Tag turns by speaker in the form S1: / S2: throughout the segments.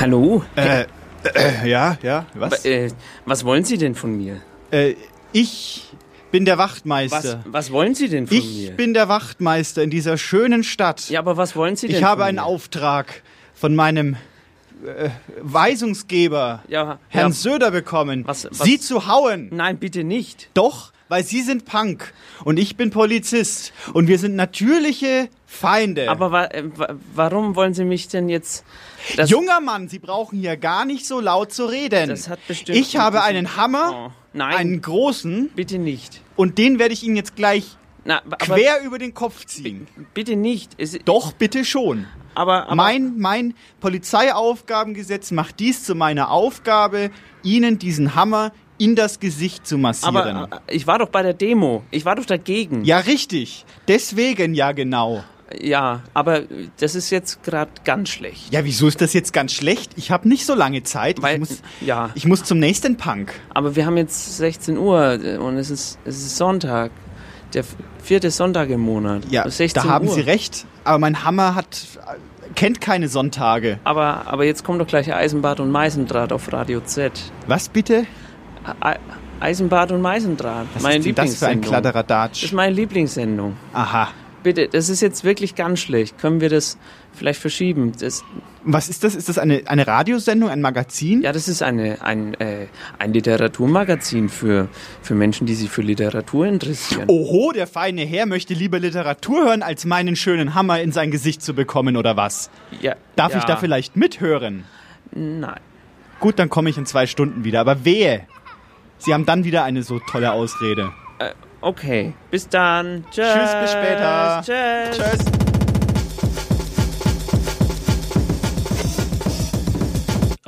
S1: Hallo?
S2: Äh, äh, ja, ja, was?
S1: Äh, was wollen Sie denn von mir?
S2: Äh, ich bin der
S1: Was,
S2: Wachtmeister.
S1: was wollen Sie denn von
S2: Ich
S1: mir?
S2: bin der Wachtmeister in dieser schönen Stadt.
S1: ja, aber was wollen Sie denn
S2: ich habe
S1: von
S2: einen
S1: mir?
S2: Auftrag von meinem äh, Weisungsgeber,
S1: Ja,
S2: Herrn
S1: ja.
S2: Söder, bekommen,
S1: Was- was-
S2: Sie zu hauen.
S1: Nein, bitte nicht.
S2: Doch, weil Sie sind Punk und ich bin Polizist und wir sind natürliche Feinde.
S1: Aber wa äh, wa warum wollen Sie mich denn jetzt...
S2: Junger Mann, Sie brauchen hier gar nicht so laut zu reden.
S1: Das hat bestimmt
S2: ich habe einen Hammer,
S1: Oh, nein.
S2: einen großen,
S1: Bitte nicht.
S2: und den werde ich Ihnen jetzt gleich
S1: Na,
S2: quer über den Kopf ziehen.
S1: bitte nicht. Es,
S2: Doch, bitte schon.
S1: Aber, aber
S2: Mein, mein Polizeiaufgabengesetz macht dies zu meiner Aufgabe, Ihnen diesen Hammer in das Gesicht zu massieren.
S1: aber äh, ich war doch bei der Demo. Ich war doch dagegen.
S2: ja, richtig. Deswegen ja genau.
S1: Ja, aber das ist jetzt gerade ganz schlecht.
S2: Ja, wieso ist das jetzt ganz schlecht? Ich habe nicht so lange Zeit.
S1: Weil-
S2: ich, muss,
S1: ja.
S2: ich muss zum nächsten Punk.
S1: Aber wir haben jetzt 16 Uhr und es ist, es ist Sonntag. Der vierte Sonntag im Monat.
S2: Ja,
S1: 16
S2: da haben
S1: Uhr.
S2: Sie recht. Aber mein Hammer hat kennt keine Sonntage.
S1: Aber, aber jetzt kommt doch gleich Eisenbad und Meisendraht auf Radio Z.
S2: Was bitte?
S1: E Eisenbad und Meisendraht.
S2: Was
S1: meine
S2: ist denn das für ein
S1: Lieblingssendung. Das
S2: Kladderadatsch?
S1: ist meine Lieblingssendung.
S2: Aha.
S1: Bitte, das ist jetzt wirklich ganz schlecht. Können wir das vielleicht verschieben? Das,
S2: Was ist das? Ist das eine, eine Radiosendung, ein Magazin?
S1: ja, das ist eine, ein, äh, ein Literaturmagazin für, für Menschen, die sich für Literatur interessieren.
S2: Oho, der feine Herr möchte lieber Literatur hören, als meinen schönen Hammer in sein Gesicht zu bekommen, oder was?
S1: Ja,
S2: Darf
S1: ja,
S2: ich da vielleicht mithören?
S1: Nein.
S2: Gut, dann komme ich in zwei Stunden wieder. Aber wehe! Sie haben dann wieder eine so tolle Ausrede.
S1: Äh, okay, bis dann. Tschüss.
S2: Tschüss, bis später.
S1: Tschüss.
S2: Tschüss.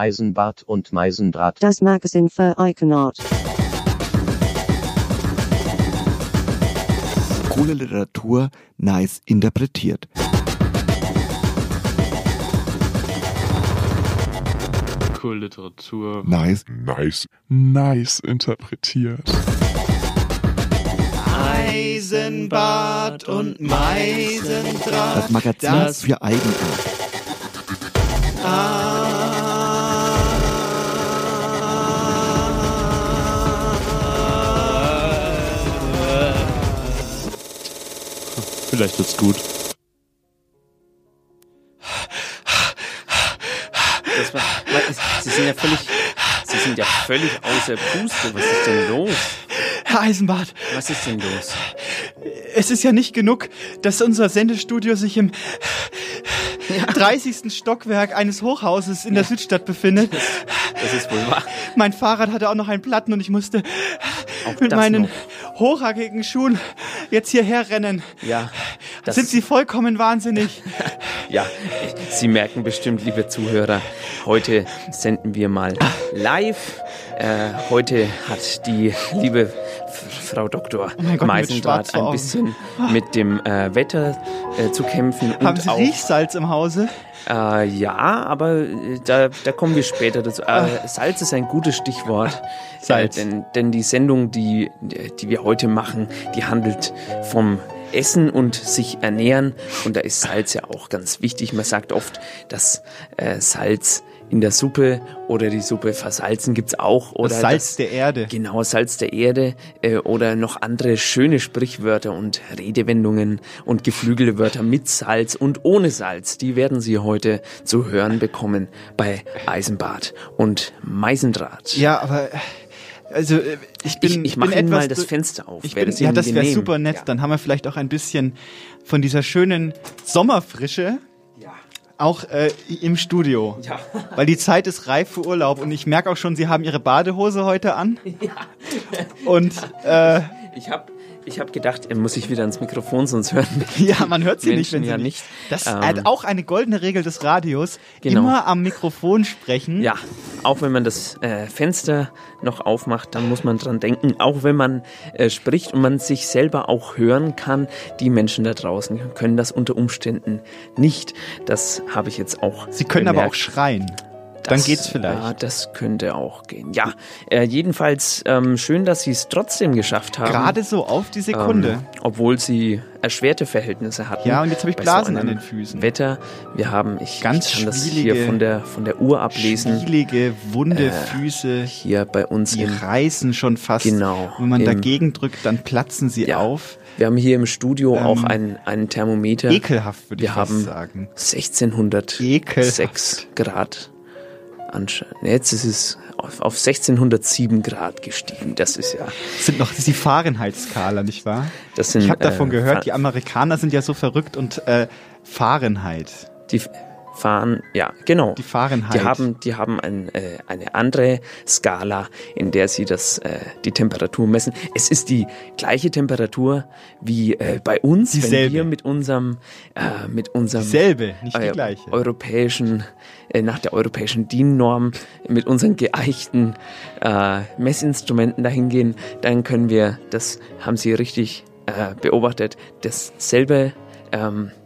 S3: Eisenbart und Meisendraht.
S4: Das Magazin für Eigenart.
S5: Coole Literatur, nice interpretiert.
S6: Cool Literatur.
S5: Nice.
S7: Nice, nice interpretiert.
S2: Eisenbad und Meisendraht.
S5: Das Magazin
S2: Das-
S5: für Eigenart.
S6: Vielleicht wird's gut.
S1: Das war, Sie sind ja völlig, Sie sind ja völlig außer Puste. Was ist denn los?
S2: Herr Eisenbart,
S1: Was ist denn los?
S2: es ist ja nicht genug, dass unser Sendestudio sich im 30. Stockwerk eines Hochhauses in der Südstadt befindet.
S1: Das ist wohl wahr.
S2: Mein Fahrrad hatte auch noch einen Platten und ich musste
S1: Auch
S2: mit
S1: das
S2: meinen
S1: noch.
S2: Hochhackigen Schuhen jetzt hierher rennen.
S1: Ja, das,
S2: Sind Sie vollkommen wahnsinnig?
S1: ja, Sie merken bestimmt, liebe Zuhörer, heute senden wir mal live. Äh, heute hat die liebe Frau Dr.
S2: Oh Gott,
S1: Meisendraht ein bisschen mit dem äh, Wetter äh, zu kämpfen. Und
S2: Haben Sie
S1: auch,
S2: Riechsalz im Hause?
S1: Äh, ja, aber äh, da, da kommen wir später dazu. Äh, Salz ist ein gutes Stichwort.
S2: Ah. Salz.
S1: Äh, denn, denn die Sendung, die, die wir heute machen, die handelt vom Essen und sich ernähren. Und da ist Salz ja auch ganz wichtig. Man sagt oft, dass äh, Salz in der Suppe oder die Suppe versalzen gibt's auch. Oder
S2: Das Salz
S1: dass-
S2: der Erde.
S1: Genau, Salz der Erde äh, oder noch andere schöne Sprichwörter und Redewendungen und geflügelte Wörter mit Salz und ohne Salz. Die werden Sie heute zu hören bekommen bei Eisenbad und Meisendraht.
S2: Ja, aber also äh, ich bin
S1: ich ich mache mal das Fenster auf.
S2: Ich bin,
S1: das
S2: ja, das wäre super nett.
S1: Ja.
S2: Dann haben wir vielleicht auch ein bisschen von dieser schönen Sommerfrische. Auch äh, im Studio.
S1: Ja.
S2: Weil die Zeit ist reif für Urlaub und ich merke auch schon, Sie haben Ihre Badehose heute an.
S1: Ja.
S2: Und äh,
S1: Ich habe ich hab gedacht, er muss ich wieder ans Mikrofon, sonst hören
S2: ja, man hört Sie nicht,
S1: Menschen
S2: wenn Sie
S1: ja
S2: nicht.
S1: nicht.
S2: Das
S1: Ähm,
S2: ist auch eine goldene Regel des Radios.
S1: Genau.
S2: Immer am Mikrofon sprechen.
S1: Ja, auch wenn man das äh, Fenster noch aufmacht, dann muss man dran denken. Auch wenn man äh, spricht und man sich selber auch hören kann, die Menschen da draußen können das unter Umständen nicht. Das habe ich jetzt auch.
S2: Sie können aber auch
S1: bemerkt.
S2: Schreien. Dann
S1: Das-
S2: geht's vielleicht.
S1: Ja, das könnte auch gehen. Ja, äh, jedenfalls ähm, schön, dass Sie es trotzdem geschafft haben.
S2: Gerade so auf die Sekunde.
S1: Ähm, obwohl Sie erschwerte Verhältnisse hatten.
S2: Ja, und jetzt habe ich Blasen
S1: so
S2: an den Füßen.
S1: Wetter. Wir haben, ich,
S2: Ganz
S1: ich kann das hier von der, von der Uhr ablesen.
S2: Schwielige, wunde
S1: Äh,
S2: Füße.
S1: Hier bei uns
S2: Die
S1: im
S2: reißen schon fast.
S1: Genau,
S2: Wenn man
S1: im-
S2: dagegen drückt, dann platzen sie
S1: Ja.
S2: auf.
S1: Wir haben hier im Studio
S2: Ähm,
S1: auch ein, ein Thermometer.
S2: Ekelhaft, würde ich
S1: Wir
S2: fast
S1: haben
S2: sagen.
S1: 1606
S2: Ekelhaft.
S1: Grad. Anscheinend. Jetzt ist es auf, auf 1607 Grad gestiegen. Das ist ja.
S2: Das sind noch das ist die Fahrenheit-Skala, nicht wahr?
S1: Das sind,
S2: ich habe davon
S1: äh,
S2: gehört,
S1: Fa-
S2: die Amerikaner sind ja so verrückt und äh, Fahrenheit.
S1: Die fahren, ja, genau.
S2: Die Fahrenheit.
S1: Die haben, die haben ein, äh, eine andere Skala, in der sie das, äh, die Temperatur messen. Es ist die gleiche Temperatur wie äh, bei uns, wenn
S2: Dieselbe.
S1: wir mit unserem, äh, mit unserem
S2: Dieselbe, nicht die
S1: äh,
S2: gleiche.
S1: europäischen, äh, nach der europäischen DIN-Norm mit unseren geeichten äh, Messinstrumenten dahin gehen, dann können wir, das haben Sie richtig äh, beobachtet, dasselbe ähm, äh,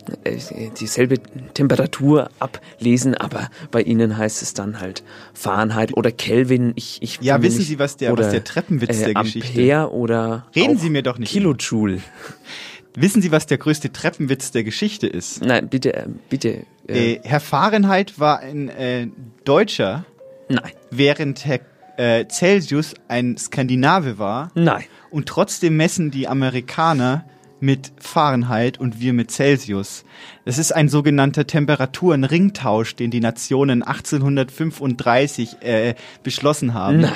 S1: dieselbe Temperatur ablesen, aber bei Ihnen heißt es dann halt Fahrenheit oder Kelvin. Ich, ich
S2: Ja, wissen
S1: nicht-
S2: Sie, was der- was
S1: oder,
S2: der Treppenwitz
S1: äh,
S2: der Geschichte-
S1: Ampere oder
S2: Reden Sie mir doch nicht.
S1: Kilojoule.
S2: Wissen Sie, was der größte Treppenwitz der Geschichte ist?
S1: Nein, bitte, äh, bitte. Äh,
S2: Äh, Herr Fahrenheit war ein äh, Deutscher,
S1: nein,
S2: während Herr äh, Celsius ein Skandinave war.
S1: nein.
S2: Und trotzdem messen die Amerikaner mit Fahrenheit und wir mit Celsius. Das ist ein sogenannter Temperaturenringtausch, den die Nationen 1835 äh, beschlossen haben.
S1: Nein.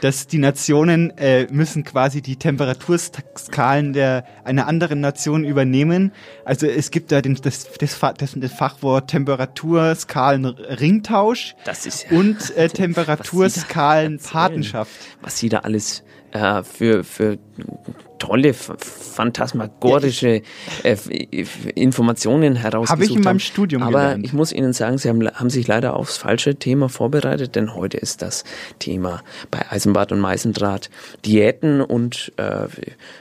S2: Dass die Nationen äh, müssen quasi die Temperaturskalen der einer anderen Nation übernehmen. Also es gibt da den, das, das, das, das Fachwort Temperaturskalen-Ringtausch
S1: Das ist ja-
S2: und äh, Temperaturskalen-Patenschaft.
S1: was sie da alles äh, für, für tolle, phantasmagorische äh, f- f- Informationen herausgesucht
S2: Habe ich in meinem
S1: haben.
S2: Studium
S1: Aber
S2: gelernt.
S1: ich muss Ihnen sagen, Sie haben, haben sich leider aufs falsche Thema vorbereitet, denn heute ist das Thema bei Eisenbad und Meisendraht Diäten und äh,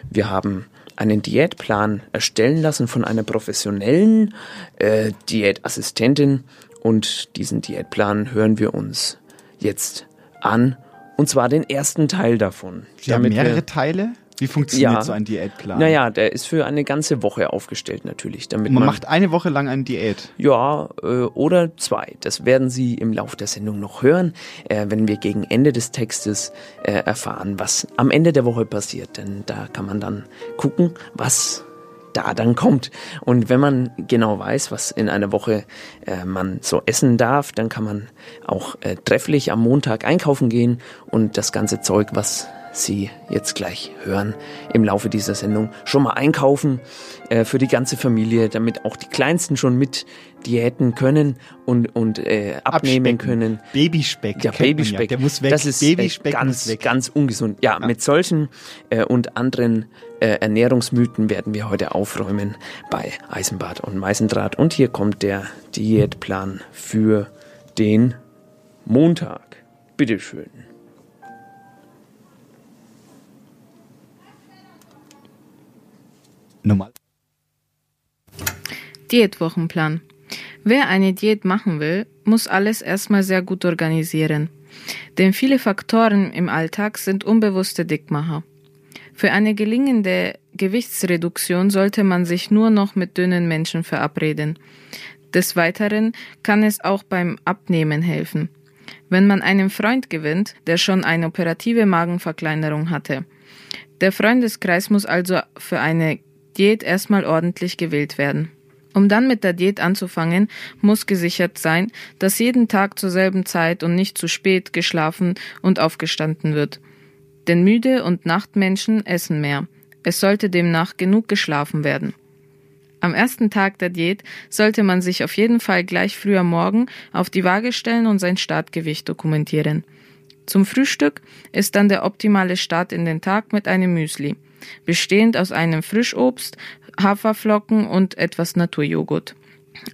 S1: wir haben einen Diätplan erstellen lassen von einer professionellen äh, Diätassistentin und diesen Diätplan hören wir uns jetzt an und zwar den ersten Teil davon.
S2: Sie haben mehrere Teile? Wie funktioniert
S1: Ja.
S2: so ein Diätplan?
S1: naja, der ist für eine ganze Woche aufgestellt natürlich, damit
S2: Man
S1: man,
S2: macht eine Woche lang eine Diät.
S1: ja äh, oder zwei. Das werden Sie im Laufe der Sendung noch hören, äh, wenn wir gegen Ende des Textes äh, erfahren, was am Ende der Woche passiert. Denn da kann man dann gucken, was da dann kommt. Und wenn man genau weiß, was in einer Woche äh, man so essen darf, dann kann man auch äh, trefflich am Montag einkaufen gehen und das ganze Zeug, was Sie jetzt gleich hören im Laufe dieser Sendung, schon mal einkaufen äh, für die ganze Familie, damit auch die Kleinsten schon mit Diäten können und, und äh, abnehmen
S2: Abspecken.
S1: können.
S2: Babyspeck.
S1: Ja, Babyspeck.
S2: Ja. Der muss weg.
S1: Das ist
S2: Babyspeck
S1: äh, ganz,
S2: weg.
S1: ganz ungesund. Ja, mit solchen äh, und anderen äh, Ernährungsmythen werden wir heute aufräumen bei Eisenbad und Meisendraht. Und hier kommt der Diätplan für den Montag. Bitteschön.
S2: Normal.
S8: Diätwochenplan. Wer eine Diät machen will, muss alles erstmal sehr gut organisieren. Denn viele Faktoren im Alltag sind unbewusste Dickmacher. Für eine gelingende Gewichtsreduktion sollte man sich nur noch mit dünnen Menschen verabreden. Des Weiteren kann es auch beim Abnehmen helfen. Wenn man einen Freund gewinnt, der schon eine operative Magenverkleinerung hatte. Der Freundeskreis muss also für eine Diät erstmal ordentlich gewählt werden. Um dann mit der Diät anzufangen, muss gesichert sein, dass jeden Tag zur selben Zeit und nicht zu spät geschlafen und aufgestanden wird. Denn müde und Nachtmenschen essen mehr. Es sollte demnach genug geschlafen werden. Am ersten Tag der Diät sollte man sich auf jeden Fall gleich früh am Morgen auf die Waage stellen und sein Startgewicht dokumentieren. Zum Frühstück ist dann der optimale Start in den Tag mit einem Müsli, bestehend aus einem Frischobst, Haferflocken und etwas Naturjoghurt.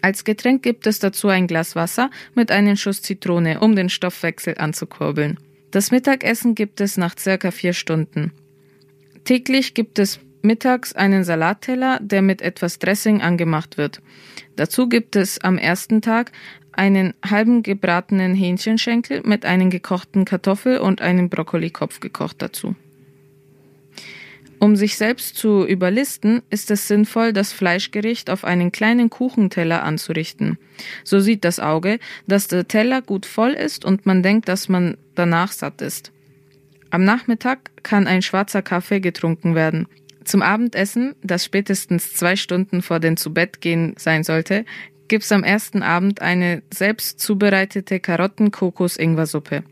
S8: Als Getränk gibt es dazu ein Glas Wasser mit einem Schuss Zitrone, um den Stoffwechsel anzukurbeln. Das Mittagessen gibt es nach circa vier Stunden. Täglich gibt es mittags einen Salatteller, der mit etwas Dressing angemacht wird. Dazu gibt es am ersten Tag einen halben gebratenen Hähnchenschenkel mit einem gekochten Kartoffel und einem Brokkolikopf gekocht dazu. Um sich selbst zu überlisten, ist es sinnvoll, das Fleischgericht auf einen kleinen Kuchenteller anzurichten. So sieht das Auge, dass der Teller gut voll ist und man denkt, dass man danach satt ist. Am Nachmittag kann ein schwarzer Kaffee getrunken werden. Zum Abendessen, das spätestens zwei Stunden vor dem Zubettgehen sein sollte, gibt's am ersten Abend eine selbst zubereitete Karotten-Kokos-Ingwer-Suppe.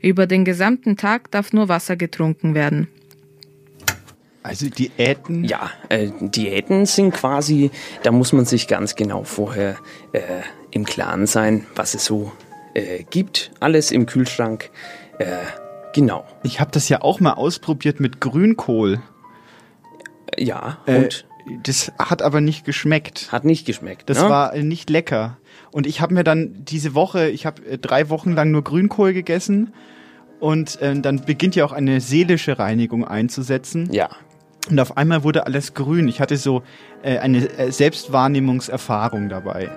S8: Über den gesamten Tag darf nur Wasser getrunken werden.
S2: Also Diäten?
S1: Ja, äh, Diäten sind quasi, da muss man sich ganz genau vorher äh, im Klaren sein, was es so äh, gibt. Alles im Kühlschrank. Äh, genau.
S2: Ich habe das ja auch mal ausprobiert mit Grünkohl.
S1: Ja,
S2: Äh,
S1: und
S2: das hat aber nicht geschmeckt.
S1: hat nicht geschmeckt.
S2: Das
S1: ne?
S2: war äh, nicht lecker. Und ich habe mir dann diese Woche, ich habe äh, drei Wochen lang nur Grünkohl gegessen. Und äh, dann beginnt ja auch eine seelische Reinigung einzusetzen.
S1: Ja,
S2: Und auf einmal wurde alles grün. Ich hatte so äh, eine äh, Selbstwahrnehmungserfahrung dabei.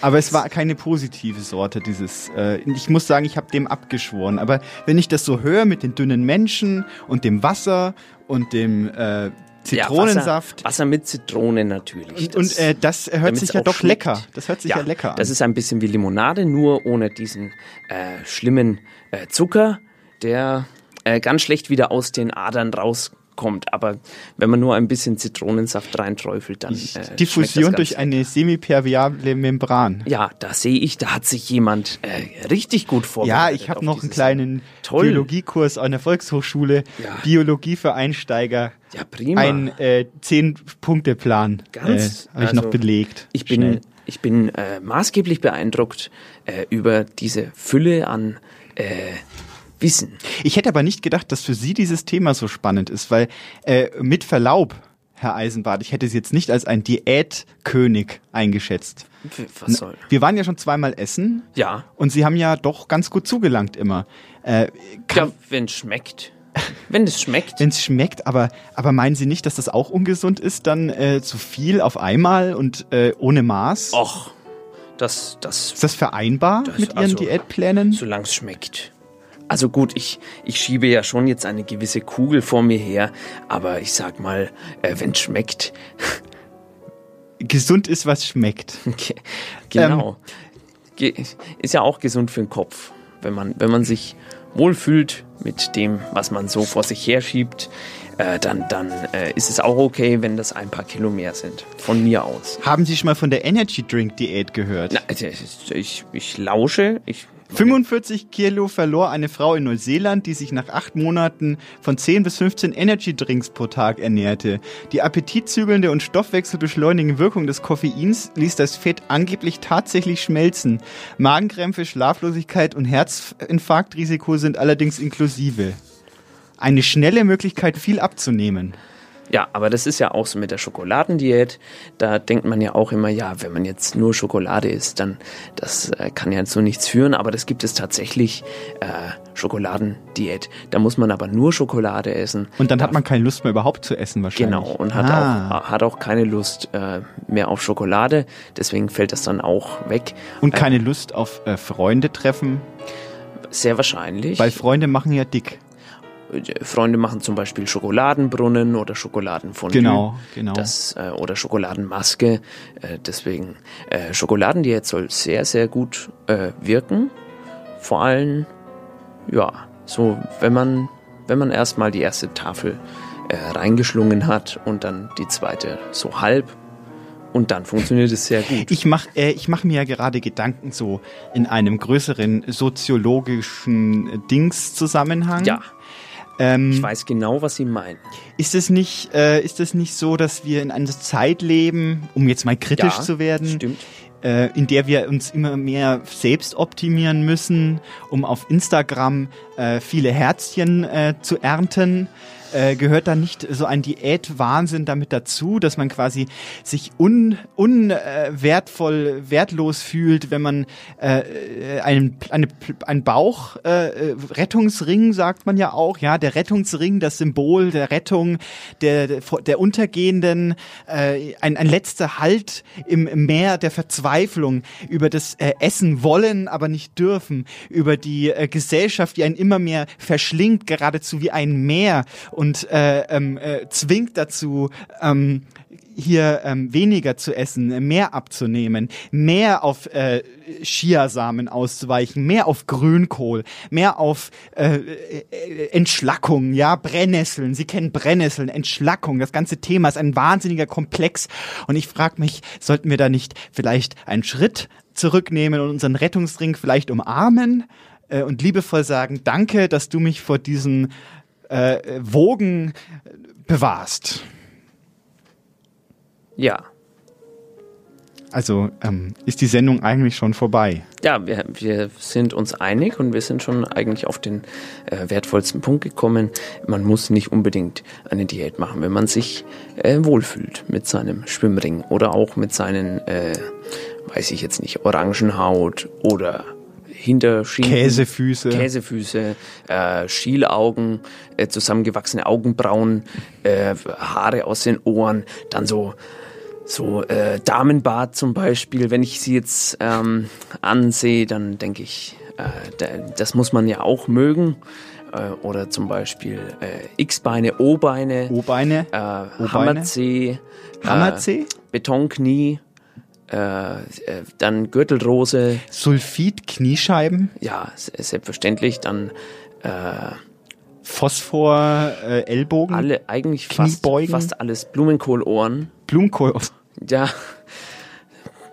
S2: Aber es war keine positive Sorte, dieses. Äh, ich muss sagen, ich habe dem abgeschworen. Aber wenn ich das so höre mit den dünnen Menschen und dem Wasser und dem äh, Zitronensaft.
S1: Ja, Wasser, Wasser mit Zitrone natürlich.
S2: und, und äh, das hört sich ja doch
S1: schmeckt.
S2: lecker. Das hört sich ja, lecker an.
S1: Das ist ein bisschen wie Limonade, nur ohne diesen äh, schlimmen äh, Zucker, der äh, ganz schlecht wieder aus den Adern rauskommt. Aber wenn man nur ein bisschen Zitronensaft reinträufelt, dann äh,
S2: Diffusion
S1: schmeckt das
S2: durch
S1: ganz
S2: eine semipermeable Membran.
S1: Ja, da sehe ich, da hat sich jemand äh, richtig gut
S2: Ja,
S1: vorbereitet.
S2: ich habe noch einen kleinen
S1: Toll.
S2: Biologiekurs an der Volkshochschule.
S1: Ja.
S2: Biologie für Einsteiger.
S1: Ja, prima.
S2: Ein äh, Zehn-Punkte-Plan
S1: Ganz,
S2: äh, habe ich noch
S1: also,
S2: belegt.
S1: Ich bin,
S2: Schnell.
S1: ich bin äh, maßgeblich beeindruckt über diese Fülle an Wissen.
S2: Ich hätte aber nicht gedacht, dass für Sie dieses Thema so spannend ist, weil äh, mit Verlaub, Herr Eisenbart, ich hätte Sie jetzt nicht als ein Diätkönig eingeschätzt.
S1: Was soll?
S2: Wir waren ja schon zweimal essen
S1: Ja,
S2: und Sie haben ja doch ganz gut zugelangt immer. Äh,
S1: ja wenn es schmeckt. Wenn es schmeckt.
S2: Wenn es schmeckt, aber, aber meinen Sie nicht, dass das auch ungesund ist, dann äh, zu viel auf einmal und äh, ohne Maß?
S1: Och, das, das,
S2: Ist das vereinbar
S1: Das-
S2: mit Ihren
S1: also,
S2: Diätplänen?
S1: solange es schmeckt. Also gut, ich, ich schiebe ja schon jetzt eine gewisse Kugel vor mir her, aber ich sag mal, äh, wenn es schmeckt,
S2: Gesund ist, was schmeckt.
S1: Ge- Genau. Ge ist ja auch gesund für den Kopf, wenn man, wenn man sich wohlfühlt mit dem, was man so vor sich herschiebt, äh, dann, dann äh, ist es auch okay, wenn das ein paar Kilo mehr sind. Von mir aus.
S2: Haben Sie schon mal von der Energy Drink Diät gehört?
S1: Na, also, ich, ich lausche, ich
S2: 45 Kilo verlor eine Frau in Neuseeland, die sich nach acht Monaten von 10 bis 15 Energy Drinks pro Tag ernährte. Die appetitzügelnde und stoffwechselbeschleunigende Wirkung des Koffeins ließ das Fett angeblich tatsächlich schmelzen. Magenkrämpfe, Schlaflosigkeit und Herzinfarktrisiko sind allerdings inklusive. Eine schnelle Möglichkeit, viel abzunehmen.
S1: Ja, aber das ist ja auch so mit der Schokoladendiät. Da denkt man ja auch immer, ja, wenn man jetzt nur Schokolade isst, dann das äh, kann ja zu nichts führen. Aber das gibt es tatsächlich äh, Schokoladendiät. Da muss man aber nur Schokolade essen.
S2: Und dann hat man keine Lust mehr überhaupt zu essen wahrscheinlich.
S1: Genau, und hat,
S2: Ah.
S1: auch, hat auch keine Lust äh, mehr auf Schokolade. Deswegen fällt das dann auch weg.
S2: Und keine Lust auf äh, Freunde treffen,
S1: Sehr wahrscheinlich.
S2: weil Freunde machen ja dick.
S1: Freunde machen zum Beispiel Schokoladenbrunnen oder Schokoladenfondue.
S2: Genau, genau.
S1: Das, äh, oder Schokoladenmaske. Äh, deswegen, äh, Schokoladendiät soll sehr, sehr gut äh, wirken. Vor allem, ja, so, wenn man, wenn man erstmal die erste Tafel äh, reingeschlungen hat und dann die zweite so halb. Und dann funktioniert es sehr gut.
S2: Ich mache äh, ich mach mir ja gerade Gedanken so in einem größeren soziologischen Dingszusammenhang.
S1: Ja.
S2: Ähm,
S1: Ich weiß genau, was Sie meinen.
S2: Ist es nicht, äh, ist es nicht so, dass wir in einer Zeit leben, um jetzt mal kritisch
S1: Ja,
S2: zu werden,
S1: Stimmt.
S2: äh, in der wir uns immer mehr selbst optimieren müssen, um auf Instagram äh, viele Herzchen äh, zu ernten? Äh, gehört da nicht so ein Diätwahnsinn damit dazu, dass man quasi sich un, un äh, wertlos fühlt, wenn man äh, einen, eine, einen Bauch, äh, äh, Rettungsring sagt man ja auch, ja, der Rettungsring, das Symbol der Rettung, der, der, der Untergehenden, äh, ein, ein letzter Halt im Meer der Verzweiflung, über das äh, Essen wollen, aber nicht dürfen, über die äh, Gesellschaft, die einen immer mehr verschlingt, geradezu wie ein Meer. Und äh, ähm, äh, zwingt dazu, ähm, hier ähm, weniger zu essen, mehr abzunehmen, mehr auf äh, Chiasamen auszuweichen, mehr auf Grünkohl, mehr auf äh, äh, Entschlackung, ja, Brennnesseln. Sie kennen Brennnesseln, Entschlackung. Das ganze Thema ist ein wahnsinniger Komplex. Und ich frage mich, sollten wir da nicht vielleicht einen Schritt zurücknehmen und unseren Rettungsring vielleicht umarmen äh, und liebevoll sagen, danke, dass du mich vor diesen äh, Wogen bewahrst.
S1: Ja.
S2: Also ähm, ist die Sendung eigentlich schon vorbei.
S1: Ja, wir, wir sind uns einig und wir sind schon eigentlich auf den äh, wertvollsten Punkt gekommen. Man muss nicht unbedingt eine Diät machen, wenn man sich äh, wohlfühlt mit seinem Schwimmring oder auch mit seinen, äh, weiß ich jetzt nicht, Orangenhaut oder Hinterschienen.
S2: Käsefüße.
S1: Käsefüße, äh, Schielaugen, äh, zusammengewachsene Augenbrauen, äh, Haare aus den Ohren, dann so so äh, Damenbart zum Beispiel, wenn ich sie jetzt ähm, ansehe, dann denke ich, äh, da, das muss man ja auch mögen. Äh, oder zum Beispiel äh, X-Beine, O-Beine,
S2: O-Beine.
S1: Hammerzeh,
S2: Hammerzeh?
S1: Betonknie, äh, äh, dann Gürtelrose,
S2: Sulfid, Kniescheiben,
S1: ja, selbstverständlich, dann äh,
S2: Phosphor, äh, Ellbogen,
S1: alle, eigentlich fast, fast alles Blumenkohlohren.
S2: Blumenkohl.
S1: Ja,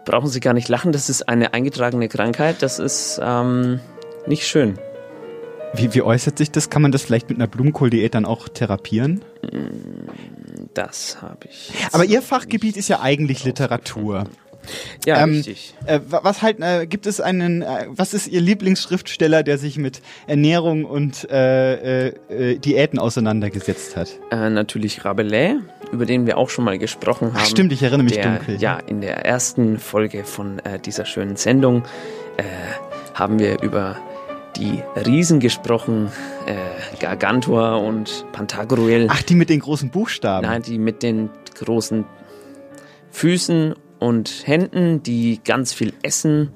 S1: brauchen Sie gar nicht lachen, das ist eine eingetragene Krankheit, das ist ähm, nicht schön.
S2: Wie, wie äußert sich das? Kann man das vielleicht mit einer Blumenkohldiät dann auch therapieren?
S1: Das habe ich.
S2: Aber Ihr Fachgebiet ist ja eigentlich Literatur.
S1: Ja,
S2: Ähm,
S1: richtig.
S2: Äh, wa- was halt, äh, gibt es einen, äh, was ist Ihr Lieblingsschriftsteller, der sich mit Ernährung und äh, äh, äh, Diäten auseinandergesetzt hat?
S1: Natürlich Rabelais, über den wir auch schon mal gesprochen haben.
S2: Ach, stimmt, ich erinnere mich
S1: der,
S2: dunkel.
S1: Ja, in der ersten Folge von dieser schönen Sendung haben wir über die Riesen gesprochen, äh, Gargantua und Pantagruel.
S2: Ach, die mit den großen Buchstaben.
S1: Nein, die mit den großen Füßen und Händen, die ganz viel essen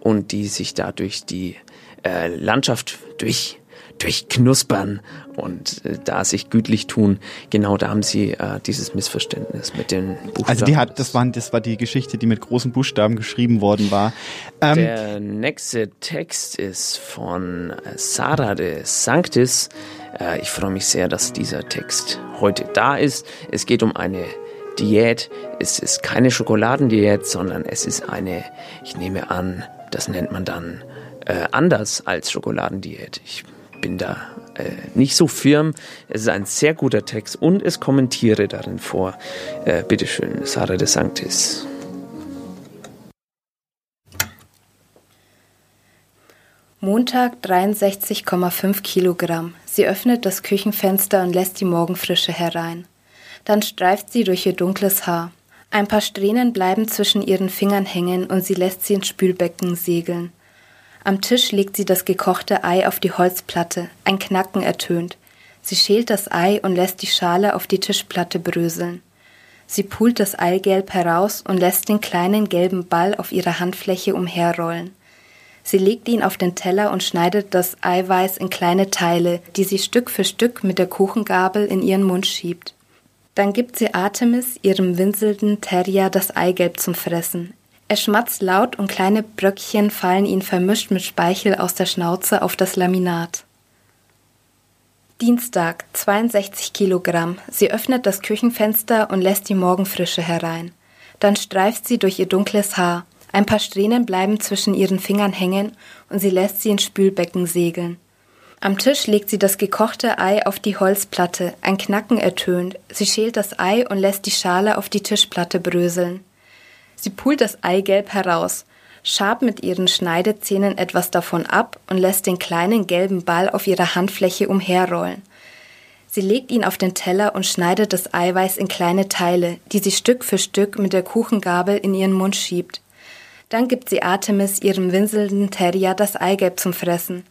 S1: und die sich dadurch die äh, Landschaft durch, durchknuspern und äh, da sich gütlich tun. Genau da haben sie äh, dieses Missverständnis mit den Buchstaben.
S2: Also die hat, das waren, das war die Geschichte, die mit großen Buchstaben geschrieben worden war. Ähm,
S1: Der nächste Text ist von äh, Sara de Sanctis. Äh, Ich freue mich sehr, dass dieser Text heute da ist. Es geht um eine Diät. Es ist keine Schokoladendiät, sondern es ist eine, ich nehme an, das nennt man dann äh, anders als Schokoladendiät. Ich bin da äh, nicht so firm. Es ist ein sehr guter Text und es kommentiere darin vor. Äh, bitteschön, Sara de Sanctis.
S9: Montag 63,5 Kilogramm. Sie öffnet das Küchenfenster und lässt die Morgenfrische herein. Dann streift sie durch ihr dunkles Haar. Ein paar Strähnen bleiben zwischen ihren Fingern hängen und sie lässt sie ins Spülbecken segeln. Am Tisch legt sie das gekochte Ei auf die Holzplatte. Ein Knacken ertönt. Sie schält das Ei und lässt die Schale auf die Tischplatte bröseln. Sie pult das Eigelb heraus und lässt den kleinen gelben Ball auf ihrer Handfläche umherrollen. Sie legt ihn auf den Teller und schneidet das Eiweiß in kleine Teile, die sie Stück für Stück mit der Kuchengabel in ihren Mund schiebt. Dann gibt sie Artemis, ihrem winselnden Terrier, das Eigelb zum Fressen. Er schmatzt laut und kleine Bröckchen fallen ihn vermischt mit Speichel aus der Schnauze auf das Laminat. Dienstag, 62 Kilogramm. Sie öffnet das Küchenfenster und lässt die Morgenfrische herein. Dann streift sie durch ihr dunkles Haar. Ein paar Strähnen bleiben zwischen ihren Fingern hängen und sie lässt sie ins Spülbecken segeln. Am Tisch legt sie das gekochte Ei auf die Holzplatte, ein Knacken ertönt. Sie schält das Ei und lässt die Schale auf die Tischplatte bröseln. Sie pult das Eigelb heraus, schabt mit ihren Schneidezähnen etwas davon ab und lässt den kleinen gelben Ball auf ihrer Handfläche umherrollen. Sie legt ihn auf den Teller und schneidet das Eiweiß in kleine Teile, die sie Stück für Stück mit der Kuchengabel in ihren Mund schiebt. Dann gibt sie Artemis, ihrem winselnden Terrier, das Eigelb zum Fressen.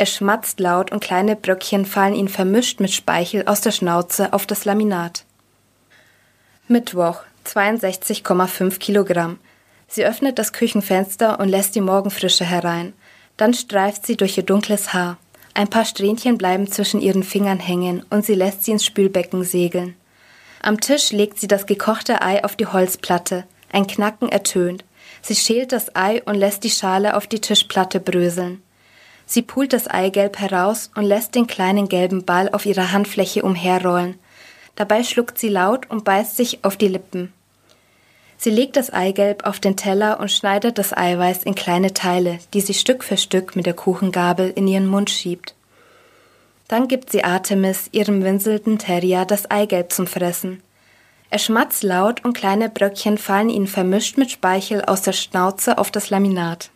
S9: Er schmatzt laut und kleine Bröckchen fallen ihm vermischt mit Speichel aus der Schnauze auf das Laminat. Mittwoch, 62,5 Kilogramm. Sie öffnet das Küchenfenster und lässt die Morgenfrische herein. Dann streift sie durch ihr dunkles Haar. Ein paar Strähnchen bleiben zwischen ihren Fingern hängen und sie lässt sie ins Spülbecken segeln. Am Tisch legt sie das gekochte Ei auf die Holzplatte. Ein Knacken ertönt. Sie schält das Ei und lässt die Schale auf die Tischplatte bröseln. Sie pult das Eigelb heraus und lässt den kleinen gelben Ball auf ihrer Handfläche umherrollen. Dabei schluckt sie laut und beißt sich auf die Lippen. Sie legt das Eigelb auf den Teller und schneidet das Eiweiß in kleine Teile, die sie Stück für Stück mit der Kuchengabel in ihren Mund schiebt. Dann gibt sie Artemis, ihrem winselnden Terrier, das Eigelb zum Fressen. Er schmatzt laut und kleine Bröckchen fallen ihnen vermischt mit Speichel aus der Schnauze auf das Laminat.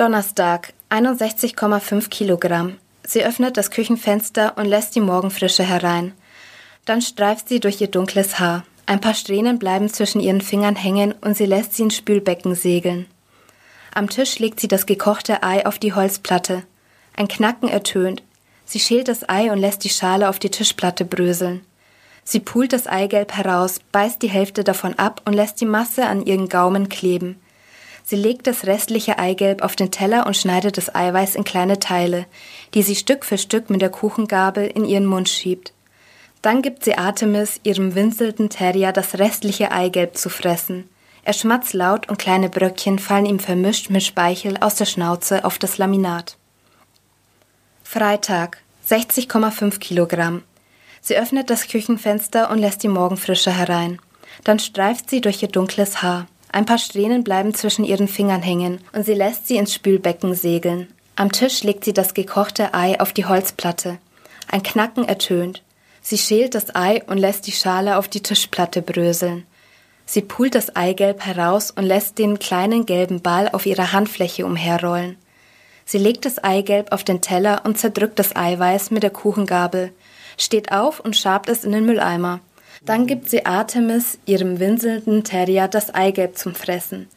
S9: Donnerstag, 61,5 Kilogramm. Sie öffnet das Küchenfenster und lässt die Morgenfrische herein. Dann streift sie durch ihr dunkles Haar. Ein paar Strähnen bleiben zwischen ihren Fingern hängen und sie lässt sie ins Spülbecken segeln. Am Tisch legt sie das gekochte Ei auf die Holzplatte. Ein Knacken ertönt. Sie schält das Ei und lässt die Schale auf die Tischplatte bröseln. Sie pult das Eigelb heraus, beißt die Hälfte davon ab und lässt die Masse an ihren Gaumen kleben. Sie legt das restliche Eigelb auf den Teller und schneidet das Eiweiß in kleine Teile, die sie Stück für Stück mit der Kuchengabel in ihren Mund schiebt. Dann gibt sie Artemis, ihrem winselnden Terrier, das restliche Eigelb zu fressen. Er schmatzt laut und kleine Bröckchen fallen ihm vermischt mit Speichel aus der Schnauze auf das Laminat. Freitag, 60,5 Kilogramm. Sie öffnet das Küchenfenster und lässt die Morgenfrische herein. Dann streift sie durch ihr dunkles Haar. Ein paar Strähnen bleiben zwischen ihren Fingern hängen und sie lässt sie ins Spülbecken segeln. Am Tisch legt sie das gekochte Ei auf die Holzplatte. Ein Knacken ertönt. Sie schält das Ei und lässt die Schale auf die Tischplatte bröseln. Sie pult das Eigelb heraus und lässt den kleinen gelben Ball auf ihrer Handfläche umherrollen. Sie legt das Eigelb auf den Teller und zerdrückt das Eiweiß mit der Kuchengabel, steht auf und schabt es in den Mülleimer. Dann gibt sie Artemis, ihrem winselnden Terrier, das Eigelb zum Fressen.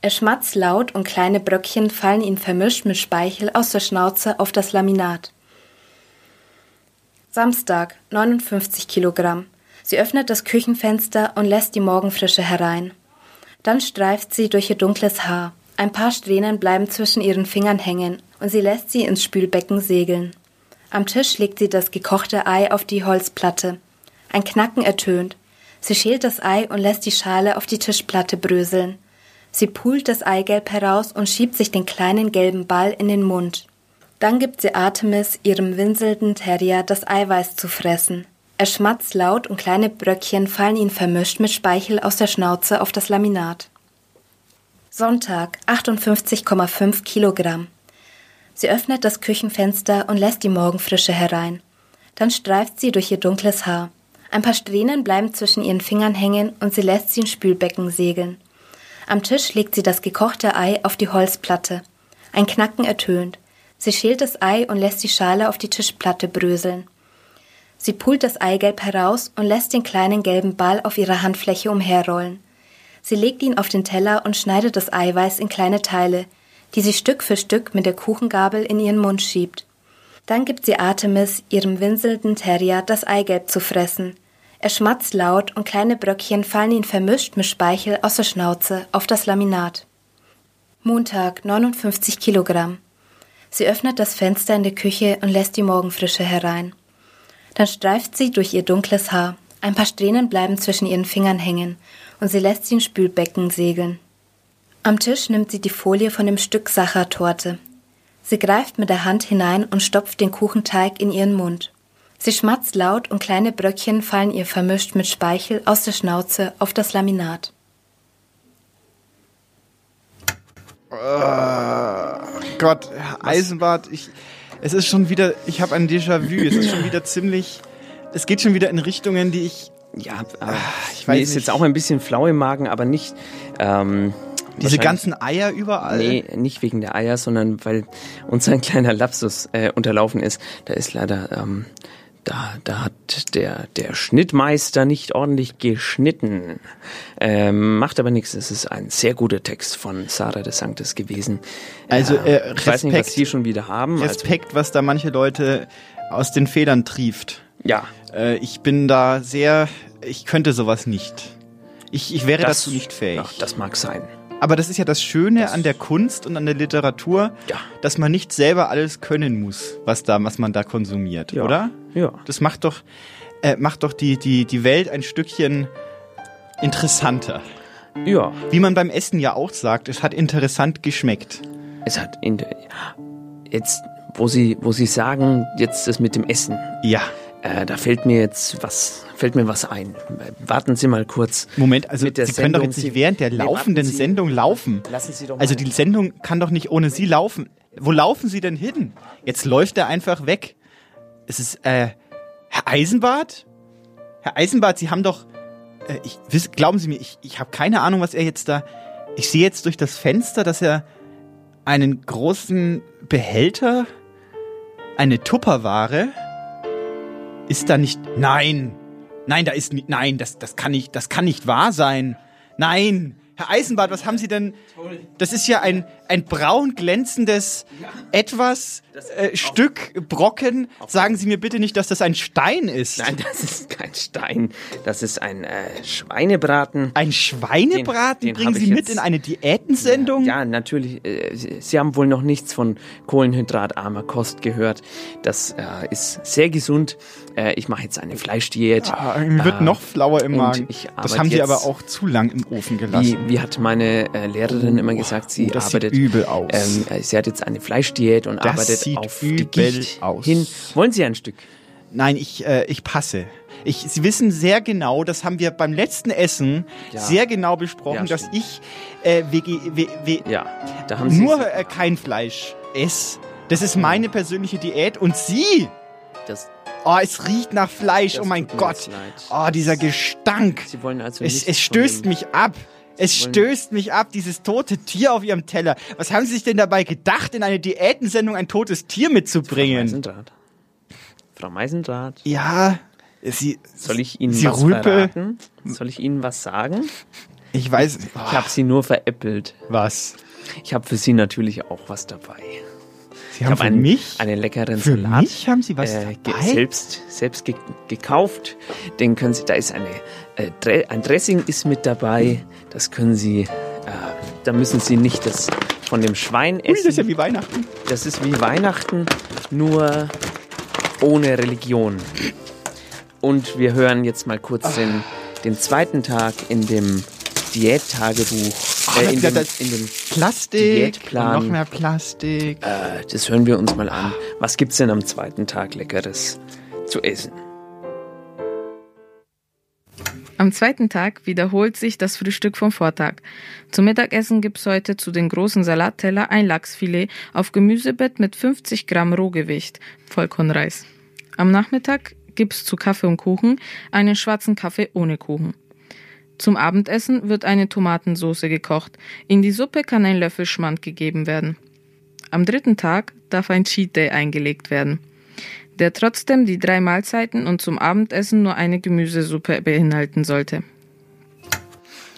S9: Er schmatzt laut und kleine Bröckchen fallen ihm vermischt mit Speichel aus der Schnauze auf das Laminat. Samstag, 59 Kilogramm. Sie öffnet das Küchenfenster und lässt die Morgenfrische herein. Dann streift sie durch ihr dunkles Haar. Ein paar Strähnen bleiben zwischen ihren Fingern hängen und sie lässt sie ins Spülbecken segeln. Am Tisch legt sie das gekochte Ei auf die Holzplatte. Ein Knacken ertönt. Sie schält das Ei und lässt die Schale auf die Tischplatte bröseln. Sie pult das Eigelb heraus und schiebt sich den kleinen gelben Ball in den Mund. Dann gibt sie Artemis, ihrem winselnden Terrier, das Eiweiß zu fressen. Er schmatzt laut und kleine Bröckchen fallen ihm vermischt mit Speichel aus der Schnauze auf das Laminat. Sonntag, 58,5 Kilogramm. Sie öffnet das Küchenfenster und lässt die Morgenfrische herein. Dann streift sie durch ihr dunkles Haar. Ein paar Strähnen bleiben zwischen ihren Fingern hängen und sie lässt sie ins Spülbecken segeln. Am Tisch legt sie das gekochte Ei auf die Holzplatte. Ein Knacken ertönt. Sie schält das Ei und lässt die Schale auf die Tischplatte bröseln. Sie pult das Eigelb heraus und lässt den kleinen gelben Ball auf ihrer Handfläche umherrollen. Sie legt ihn auf den Teller und schneidet das Eiweiß in kleine Teile, die sie Stück für Stück mit der Kuchengabel in ihren Mund schiebt. Dann gibt sie Artemis, ihrem winselnden Terrier, das Eigelb zu fressen. Er schmatzt laut und kleine Bröckchen fallen ihm vermischt mit Speichel aus der Schnauze auf das Laminat. Montag, 59 Kilogramm. Sie öffnet das Fenster in der Küche und lässt die Morgenfrische herein. Dann streift sie durch ihr dunkles Haar. Ein paar Strähnen bleiben zwischen ihren Fingern hängen und sie lässt sie ins Spülbecken segeln. Am Tisch nimmt sie die Folie von dem Stück Sachertorte. Sie greift mit der Hand hinein und stopft den Kuchenteig in ihren Mund. Sie schmatzt laut und kleine Bröckchen fallen ihr vermischt mit Speichel aus der Schnauze auf das Laminat.
S2: Oh, Gott, Eisenbart, ich, Es ist schon wieder, ich habe ein Déjà-vu. Es ist schon wieder ziemlich, es geht schon wieder in Richtungen, die ich,
S1: Ja, aber
S2: Ah, ich
S1: mir
S2: weiß
S1: ist
S2: nicht.
S1: jetzt auch ein bisschen flau im Magen, aber nicht. Ähm,
S2: diese ganzen Eier überall.
S1: Nee, nicht wegen der Eier, sondern weil uns ein kleiner Lapsus äh, unterlaufen ist. Da ist leider, ähm, da, da hat der, der Schnittmeister nicht ordentlich geschnitten. Ähm, macht aber nichts. Es ist ein sehr guter Text von Sarah de Sanctis gewesen.
S2: Also, äh,
S1: ich weiß nicht, was
S2: Respekt.
S1: Sie schon wieder haben.
S2: Respekt, was da manche Leute aus den Federn trieft.
S1: Also, ja,
S2: Äh, ich bin da sehr, ich könnte sowas nicht. Ich, ich wäre
S1: das,
S2: dazu nicht fähig.
S1: Ja, das mag sein.
S2: Aber das ist ja das Schöne an der Kunst und an der Literatur,
S1: Ja.
S2: dass man nicht selber alles können muss, was da, was man da konsumiert,
S1: Ja.
S2: oder?
S1: Ja.
S2: Das macht doch, äh, macht doch die, die, die Welt ein Stückchen interessanter.
S1: Ja,
S2: Wie man beim Essen ja auch sagt, es hat interessant geschmeckt.
S1: es hat jetzt, wo Sie, wo Sie sagen, jetzt das mit dem Essen,
S2: Ja.
S1: Äh, da fällt mir jetzt was, fällt mir was ein. Warten Sie mal kurz.
S2: Moment, also Sie können doch
S1: Sendung-
S2: jetzt nicht während der
S1: Nee,
S2: laufenden
S1: Sie.
S2: Sendung laufen.
S1: Lassen Sie doch
S2: Also
S1: mal-
S2: die Sendung kann doch nicht ohne Sie laufen. Wo laufen Sie denn hin? Jetzt läuft er einfach weg. Es ist, äh, Herr Eisenbart? Herr Eisenbart, Sie haben doch, äh, ich, wiss, glauben Sie mir, ich, ich habe keine Ahnung, was er jetzt da, ich sehe jetzt durch das Fenster, dass er einen großen Behälter, eine Tupperware, ist da nicht, nein, nein, da ist nicht, nein, das, das kann nicht, das kann nicht wahr sein. Nein, Herr Eisenbart, was haben Sie denn? Das ist ja ein, ein braun glänzendes etwas äh, Stück Brocken. Sagen Sie mir bitte nicht, dass das ein Stein ist.
S1: Nein, das ist kein Stein. Das ist ein äh, Schweinebraten.
S2: Ein Schweinebraten
S1: Den- den
S2: bringen Sie mit in eine Diätensendung?
S1: Ja, natürlich. Äh, Sie haben wohl noch nichts von kohlenhydratarmer Kost gehört. Das äh, ist sehr gesund. Äh, ich mache jetzt eine Fleischdiät.
S2: Ah, mir wird
S1: Äh,
S2: noch flauer im Magen.
S1: ich
S2: Das haben Sie aber auch zu lang im Ofen gelassen.
S1: Wie, wie hat meine äh, Lehrerin immer gesagt, sie
S2: oh,
S1: arbeitet.
S2: übel aus.
S1: Ähm, äh, sie hat jetzt eine Fleischdiät und
S2: Das
S1: arbeitet
S2: sieht
S1: auf
S2: übel aus.
S1: hin. Wollen Sie ein Stück?
S2: Nein, ich, äh, ich passe. Ich, Sie wissen sehr genau, das haben wir beim letzten Essen
S1: Ja.
S2: sehr genau besprochen,
S1: Ja,
S2: dass ich äh, WG, w, w,
S1: Ja, da haben Sie
S2: nur äh, kein Fleisch esse. Das ist meine persönliche Diät und Sie,
S1: das,
S2: oh, es riecht nach Fleisch,
S1: Das
S2: oh mein Gott. Oh, dieser Gestank.
S1: Sie wollen also
S2: Es, es stößt mich ab. Es stößt mich ab, dieses tote Tier auf Ihrem Teller. Was haben Sie sich denn dabei gedacht, in eine Diätensendung ein totes Tier
S1: Frau
S2: mitzubringen?
S1: Meisendraht. Frau Meisendraht,
S2: Ja, Sie,
S1: soll ich Ihnen
S2: Sie
S1: was
S2: Rüpel?
S1: verraten? Soll ich Ihnen was sagen?
S2: ich weiß,
S1: Ich habe Sie nur veräppelt.
S2: was.
S1: Ich habe für Sie natürlich auch was dabei.
S2: Sie
S1: Ich
S2: haben
S1: habe
S2: für
S1: einen,
S2: mich,
S1: einen leckeren
S2: für
S1: Salat.
S2: mich haben Sie was
S1: äh,
S2: dabei?
S1: selbst selbst ge gekauft. Den können Sie, da ist eine äh, ein Dressing ist mit dabei. Das können Sie, äh, da müssen Sie nicht das von dem Schwein
S2: Ui, das ist ja
S1: essen.
S2: wie Weihnachten.
S1: Das ist wie Weihnachten, nur ohne Religion. Und wir hören jetzt mal kurz den, den zweiten Tag in dem Diättagebuch, äh, in,
S2: ja,
S1: dem, in dem
S2: Plastik,
S1: Diätplan.
S2: noch mehr Plastik.
S1: äh, das hören wir uns mal an. Was gibt's denn am zweiten Tag Leckeres zu essen?
S8: Am zweiten Tag wiederholt sich das Frühstück vom Vortag. Zum Mittagessen gibt's heute zu den großen Salatteller ein Lachsfilet auf Gemüsebett mit 50 Gramm Rohgewicht, Vollkornreis. Am Nachmittag gibt's zu Kaffee und Kuchen einen schwarzen Kaffee ohne Kuchen. Zum Abendessen wird eine Tomatensauce gekocht. In die Suppe kann ein Löffel Schmand gegeben werden. Am dritten Tag darf ein Cheat Day eingelegt werden der trotzdem die drei Mahlzeiten und zum Abendessen nur eine Gemüsesuppe beinhalten sollte.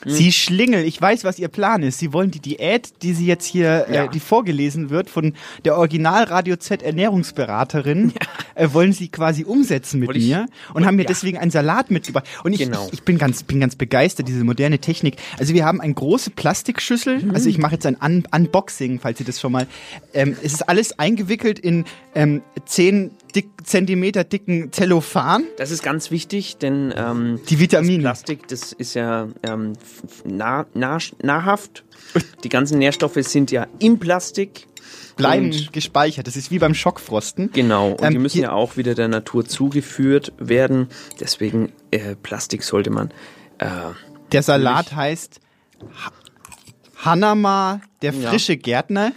S2: Sie Schlingel, ich weiß, was Ihr Plan ist. Sie wollen die Diät, die Sie jetzt hier,
S1: Ja.
S2: äh, die vorgelesen wird von der Original Radio Z Ernährungsberaterin, äh, wollen Sie quasi umsetzen mit
S1: ich-
S2: mir und haben mir
S1: ja.
S2: deswegen einen Salat mitgebracht. Und ich,
S1: Genau.
S2: ich, ich bin ganz, bin ganz begeistert, diese moderne Technik. Also wir haben eine große Plastikschüssel.
S1: Mhm.
S2: Also ich mache jetzt ein Un Unboxing, falls Sie das schon mal. Ähm, es ist alles eingewickelt in ähm, 10 dick, Zentimeter dicken Zellophan.
S1: Das ist ganz wichtig, denn ähm,
S2: Die Vitamine.
S1: Das Plastik, das ist ja ähm, nah, nah, nahrhaft. Die ganzen Nährstoffe sind ja im Plastik.
S2: bleiben
S1: Und-
S2: gespeichert. Das ist wie beim Schockfrosten.
S1: Genau, und
S2: Ähm,
S1: die müssen ja auch wieder der Natur zugeführt werden. Deswegen äh, Plastik sollte man. Äh,
S2: Der Salat heißt Hanama, der
S1: Ja.
S2: frische Gärtner.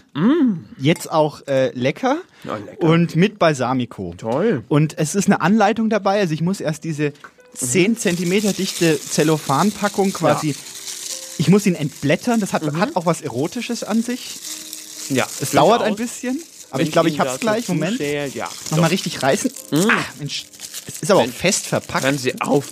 S2: Jetzt auch äh, lecker.
S1: Ja, lecker.
S2: Und mit Balsamico.
S1: Toll.
S2: Und es ist eine Anleitung dabei. Also ich muss erst diese 10
S1: Mhm.
S2: Zentimeter dichte Zellophanpackung quasi. Ich muss ihn entblättern. Das hat,
S1: Mhm.
S2: hat auch was Erotisches an sich.
S1: Ja,
S2: Es dauert ein bisschen. Aber ich glaube, ich hab's gleich. Moment.
S1: Ja,
S2: Nochmal richtig reißen. Ah, Mensch. Es ist aber auch fest verpackt.
S1: Hören Sie auf.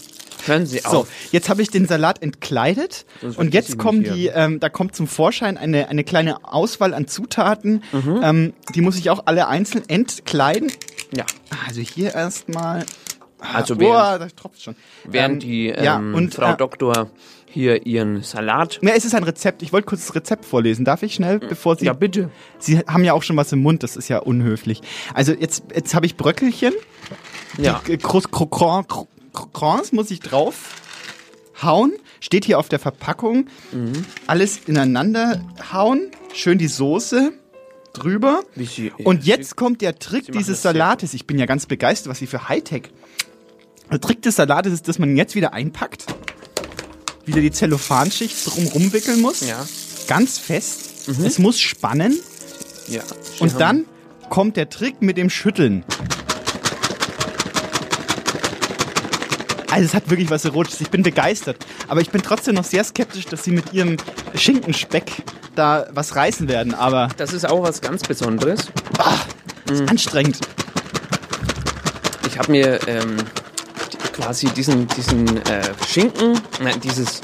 S1: Hören Sie
S2: So,
S1: auf.
S2: jetzt habe ich den Salat entkleidet und jetzt kommen die, ähm, da kommt zum Vorschein eine, eine kleine Auswahl an Zutaten.
S1: Mhm.
S2: Ähm, die muss ich auch alle einzeln entkleiden.
S1: Ja.
S2: Also hier erstmal.
S1: Also
S2: oh,
S1: während,
S2: da tropft schon.
S1: während
S2: Ähm,
S1: die ähm,
S2: ja, und,
S1: Frau
S2: äh,
S1: Doktor hier ihren Salat.
S2: Ja, es ist ein Rezept. Ich wollte kurz das Rezept vorlesen. Darf ich schnell, bevor Sie.
S1: Ja, bitte.
S2: Sie haben ja auch schon was im Mund. Das ist ja unhöflich. Also jetzt, jetzt habe ich Bröckelchen.
S1: Ja.
S2: Die Cro- Cro- Cro- Cro- Croissants muss ich drauf hauen. Steht hier auf der Verpackung.
S1: Mhm.
S2: Alles ineinander hauen. Schön die Soße drüber. Und jetzt kommt der Trick dieses Salates. Ich bin ja ganz begeistert, was Sie für Hightech. Der Trick des Salates ist, dass man jetzt wieder einpackt. Wieder die Zellophanschicht drumrum wickeln muss.
S1: Ja. Mhm.
S2: Ganz fest. Es muss spannen.
S1: Ja.
S2: Und dann kommt der Trick mit dem Schütteln. Also es hat wirklich was Erotisches. Ich bin begeistert. Aber ich bin trotzdem noch sehr skeptisch, dass sie mit ihrem Schinkenspeck da was reißen werden. Aber
S1: Das ist auch was ganz Besonderes.
S2: das ist anstrengend.
S1: Ich habe mir ähm, quasi diesen, diesen äh, Schinken, nein, dieses,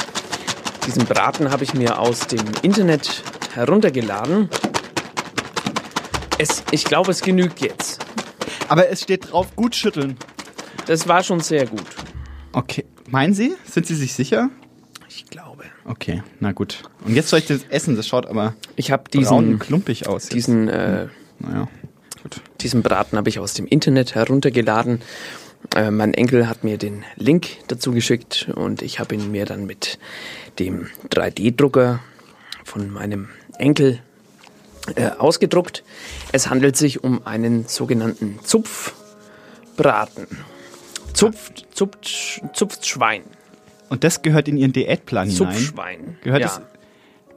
S1: diesen Braten habe ich mir aus dem Internet heruntergeladen. Es, ich glaube, es genügt jetzt.
S2: Aber es steht drauf, gut schütteln.
S1: Das war schon sehr gut.
S2: Okay. Meinen Sie? Sind Sie sich sicher?
S1: Ich glaube.
S2: Okay, na gut. Und jetzt soll ich das essen. Das schaut aber
S1: Ich habe diesen,
S2: klumpig aus. jetzt.
S1: diesen, äh,
S2: Naja.
S1: diesen Braten habe ich aus dem Internet heruntergeladen. Äh, mein Enkel hat mir den Link dazu geschickt und ich habe ihn mir dann mit dem 3D-Drucker von meinem Enkel äh, ausgedruckt. Es handelt sich um einen sogenannten Zupfbraten. Zupft, zupft, zupft Schwein.
S2: Und das gehört in Ihren Diätplan hinein.
S1: Zupfschwein.
S2: Gehört
S1: ja.
S2: es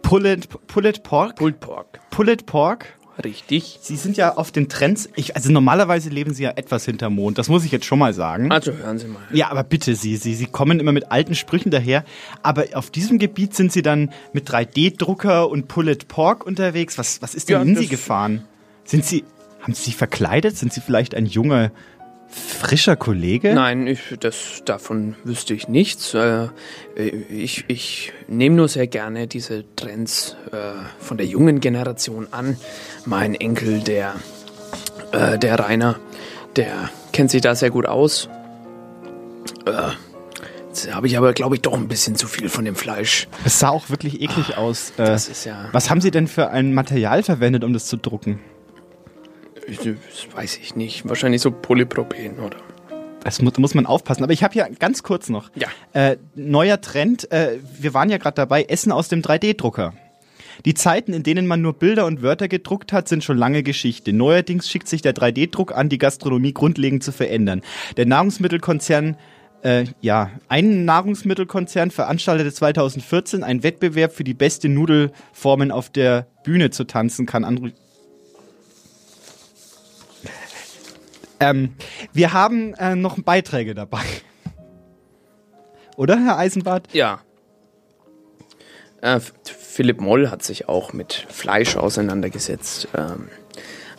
S2: Pullet, Pullet Pork?
S1: Pulled Pork.
S2: Pullet Pork?
S1: Richtig.
S2: Sie sind ja auf den Trends. Ich, also normalerweise leben Sie ja etwas hinterm Mond. Das muss ich jetzt schon mal sagen.
S1: Also hören Sie mal.
S2: Ja, aber bitte Sie, Sie, Sie kommen immer mit alten Sprüchen daher. Aber auf diesem Gebiet sind Sie dann mit 3D-Drucker und Pullet Pork unterwegs. Was, was ist denn
S1: Ja,
S2: in Sie gefahren? Sind Sie, haben Sie sich verkleidet? Sind Sie vielleicht ein junger, frischer Kollege?
S1: Nein, ich, das, davon wüsste ich nichts. Äh, ich ich nehme nur sehr gerne diese Trends äh, von der jungen Generation an. Mein Enkel, der, äh, der Rainer, der kennt sich da sehr gut aus. Äh, jetzt habe ich aber, glaube ich, doch ein bisschen zu viel von dem Fleisch.
S2: Es sah auch wirklich eklig aus. Äh,
S1: Das ist ja,
S2: was haben Sie denn für ein Material verwendet, um das zu drucken?
S1: Das weiß ich nicht, wahrscheinlich so Polypropen, oder?
S2: Das muss, muss man aufpassen. Aber ich habe hier ganz kurz noch.
S1: Ja.
S2: Äh, neuer Trend. Äh, wir waren ja gerade dabei, Essen aus dem 3D-Drucker. Die Zeiten, in denen man nur Bilder und Wörter gedruckt hat, sind schon lange Geschichte. Neuerdings schickt sich der 3D-Druck an, die Gastronomie grundlegend zu verändern. Der Nahrungsmittelkonzern, äh, ja, ein Nahrungsmittelkonzern veranstaltete 2014 einen Wettbewerb für die beste Nudelformen auf der Bühne zu tanzen kann. André ähm, wir haben äh, noch Beiträge dabei. Oder, Herr Eisenbart?
S1: Ja. Äh, Philipp Moll hat sich auch mit Fleisch auseinandergesetzt. Ähm,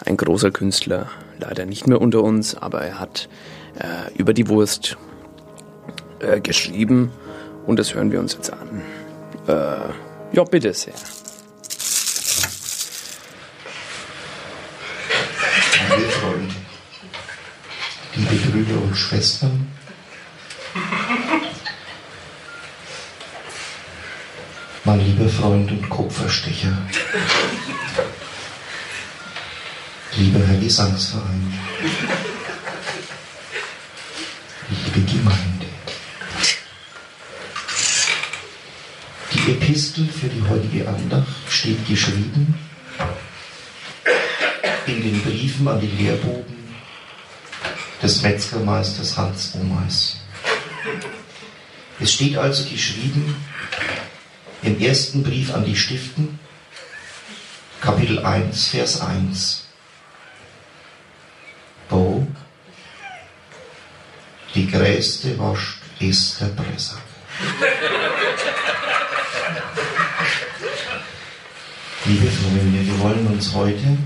S1: ein großer Künstler, leider nicht mehr unter uns, aber er hat äh, über die Wurst äh, geschrieben und das hören wir uns jetzt an. Äh, ja, bitte sehr.
S10: Liebe Freunde, Schwestern, mein lieber Freund und Kupferstecher, lieber Herr Gesangsverein, liebe Gemeinde. Die Epistel für die heutige Andacht steht geschrieben in den Briefen an die Lehrbuben des Metzgermeisters Hans Omeis. Es steht also geschrieben im ersten Brief an die Stiften, Kapitel 1, Vers 1. Bo, die größte Wurst ist der Pressack. Liebe Familie, wir wollen uns heute,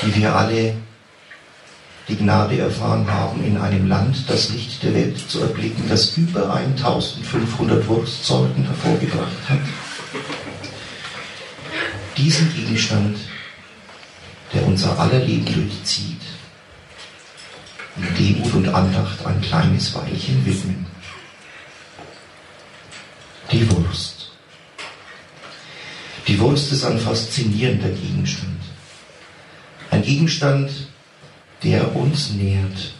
S10: wie wir alle die Gnade erfahren haben, in einem Land das Licht der Welt zu erblicken, das über 1500 Wurstsorten hervorgebracht hat, diesen Gegenstand, der unser aller Leben durchzieht, in Demut und Andacht ein kleines Weilchen widmen. Die Wurst. Die Wurst ist ein faszinierender Gegenstand. Ein Gegenstand, der uns nährt.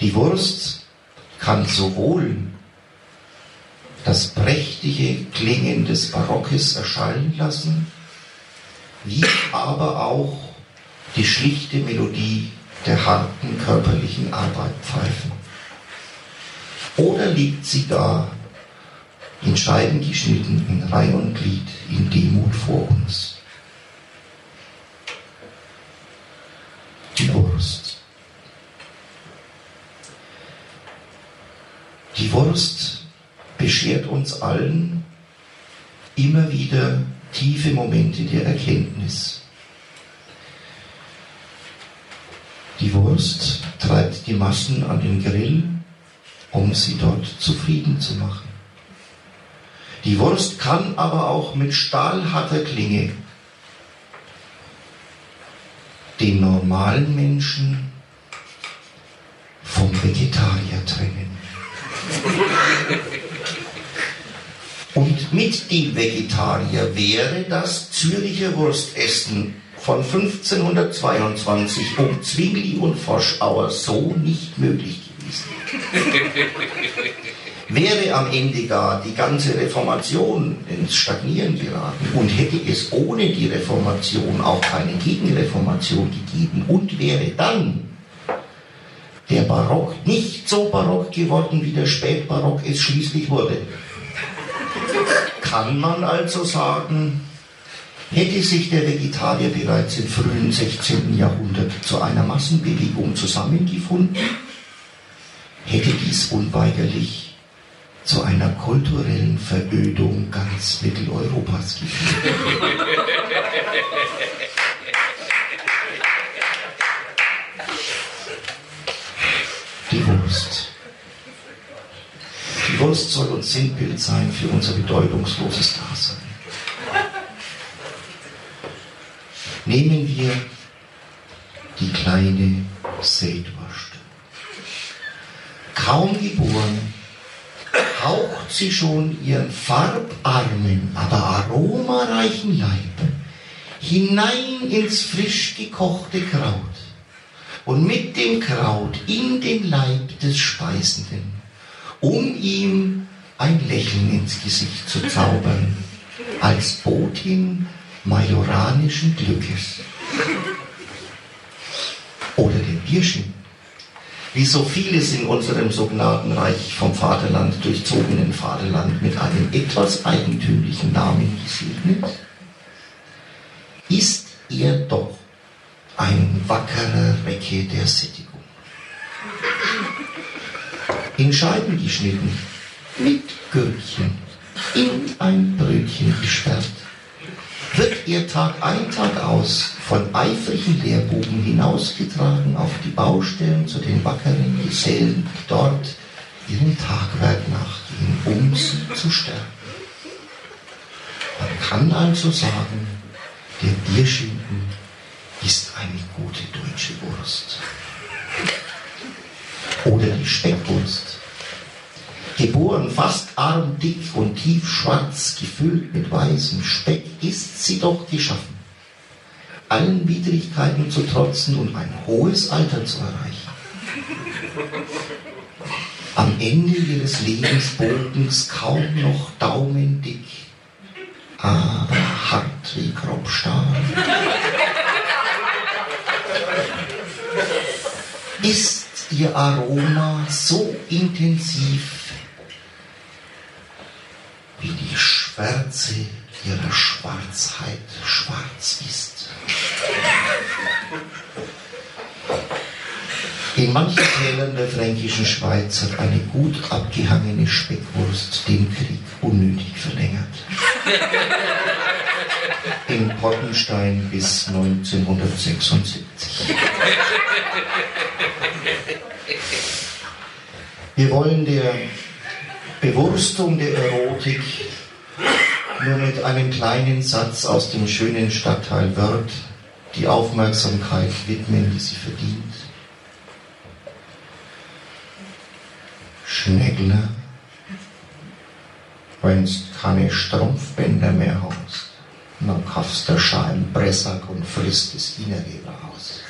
S10: Die Wurst kann sowohl das prächtige Klingen des Barockes erschallen lassen, wie aber auch die schlichte Melodie der harten körperlichen Arbeit pfeifen. Oder liegt sie da in Scheiben geschnitten, in Reih und Glied, in Demut vor uns? Die Wurst. Die Wurst beschert uns allen immer wieder tiefe Momente der Erkenntnis. Die Wurst treibt die Massen an den Grill, um sie dort zufrieden zu machen. Die Wurst kann aber auch mit stahlharter Klinge den normalen Menschen vom Vegetarier trennen. Und mit dem Vegetarier wäre das Züricher Wurstessen von 1522 um Zwingli und Forschauer so nicht möglich gewesen. wäre am Ende gar die ganze Reformation ins Stagnieren geraten und hätte es ohne die Reformation auch keine Gegenreformation gegeben und wäre dann der Barock nicht so barock geworden, wie der Spätbarock es schließlich wurde. Kann man also sagen, hätte sich der Vegetarier bereits im frühen 16. Jahrhundert zu einer Massenbewegung zusammengefunden, hätte dies unweigerlich zu einer kulturellen Verödung ganz Mitteleuropas geführt. Wurst soll uns Sinnbild sein für unser bedeutungsloses Dasein. Nehmen wir die kleine Seetwurst. Kaum geboren, haucht sie schon ihren farbarmen, aber aromareichen Leib hinein ins frisch gekochte Kraut und mit dem Kraut in den Leib des Speisenden, um ihm ein Lächeln ins Gesicht zu zaubern, als Botin majoranischen Glückes. Oder den Bierschinken wie so vieles in unserem so gnadenreich vom Vaterland durchzogenen Vaterland mit einem etwas eigentümlichen Namen gesegnet, ist er doch ein wackerer Recke der Sättigung. In Scheiben geschnitten, mit Gürkchen, in ein Brötchen gesperrt, wird er Tag ein, Tag aus von eifrigen Lehrbuben hinausgetragen auf die Baustellen zu den wackeren Gesellen, die dort ihrem Tagwerk nachgehen, um sie zu stärken. Man kann also sagen, der Bierschinken ist eine gute deutsche Wurst. Oder die Speckwurst. Geboren fast armdick und tiefschwarz, gefüllt mit weißem Speck, ist sie doch geschaffen allen Widrigkeiten zu trotzen und ein hohes Alter zu erreichen. Am Ende ihres Lebensbogens kaum noch daumendick, aber hart wie Kropfstahl. Ist ihr Aroma so intensiv wie die Schwärze ihrer Schwarzheit schwarz ist. In manchen Tälern der fränkischen Schweiz hat eine gut abgehangene Speckwurst den Krieg unnötig verlängert. In Pottenstein bis 1976. Wir wollen der Bewurstung der Erotik nur mit einem kleinen Satz aus dem schönen Stadtteil Wörth die Aufmerksamkeit widmen, die sie verdient. Schneckler, wenn's keine Strumpfbänder mehr hast, dann kaufst du Schalen Bressack und frisst das Innere raus.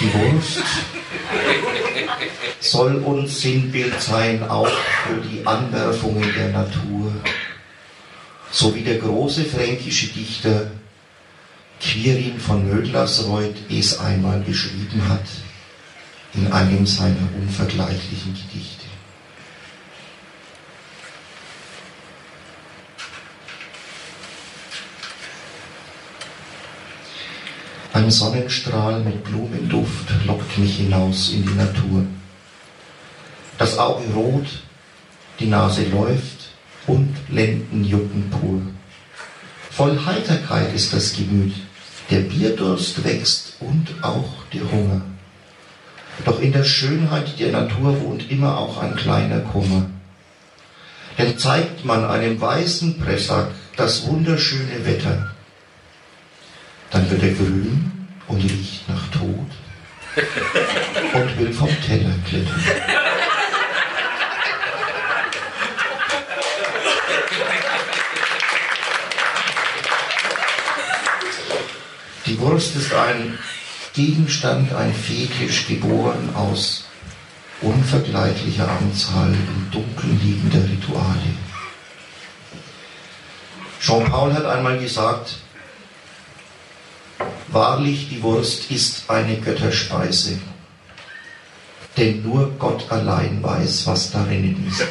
S10: Die Wurst soll uns Sinnbild sein, auch für die Anwerfungen der Natur, so wie der große fränkische Dichter Quirin von Mödlersreuth es einmal beschrieben hat in einem seiner unvergleichlichen Gedichte. Ein Sonnenstrahl mit Blumenduft lockt mich hinaus in die Natur. Das Auge rot, die Nase läuft und Lenden jucken pur. Voll Heiterkeit ist das Gemüt, der Bierdurst wächst und auch der Hunger. Doch in der Schönheit der Natur wohnt immer auch ein kleiner Kummer. Denn zeigt man einem weißen Pressack das wunderschöne Wetter, dann wird er grün und riecht nach Tod und will vom Teller klettern. Die Wurst ist ein Gegenstand, ein Fetisch, geboren aus unvergleichlicher Anzahl im Dunkeln liegender Rituale. Jean-Paul hat einmal gesagt, Wahrlich, die Wurst ist eine Götterspeise, denn nur Gott allein weiß, was darin ist.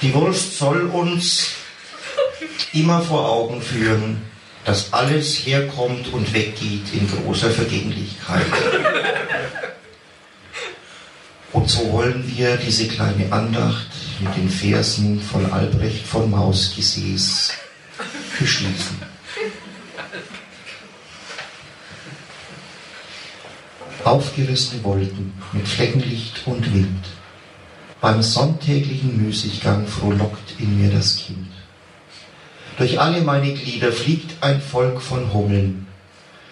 S10: Die Wurst soll uns immer vor Augen führen, dass alles herkommt und weggeht in großer Vergänglichkeit. Und so wollen wir diese kleine Andacht mit den Versen von Albrecht von Mausgesäß beschließen. Aufgerissene Wolken mit Fleckenlicht und Wind. Beim sonntäglichen Müßiggang frohlockt in mir das Kind. Durch alle meine Glieder fliegt ein Volk von Hummeln.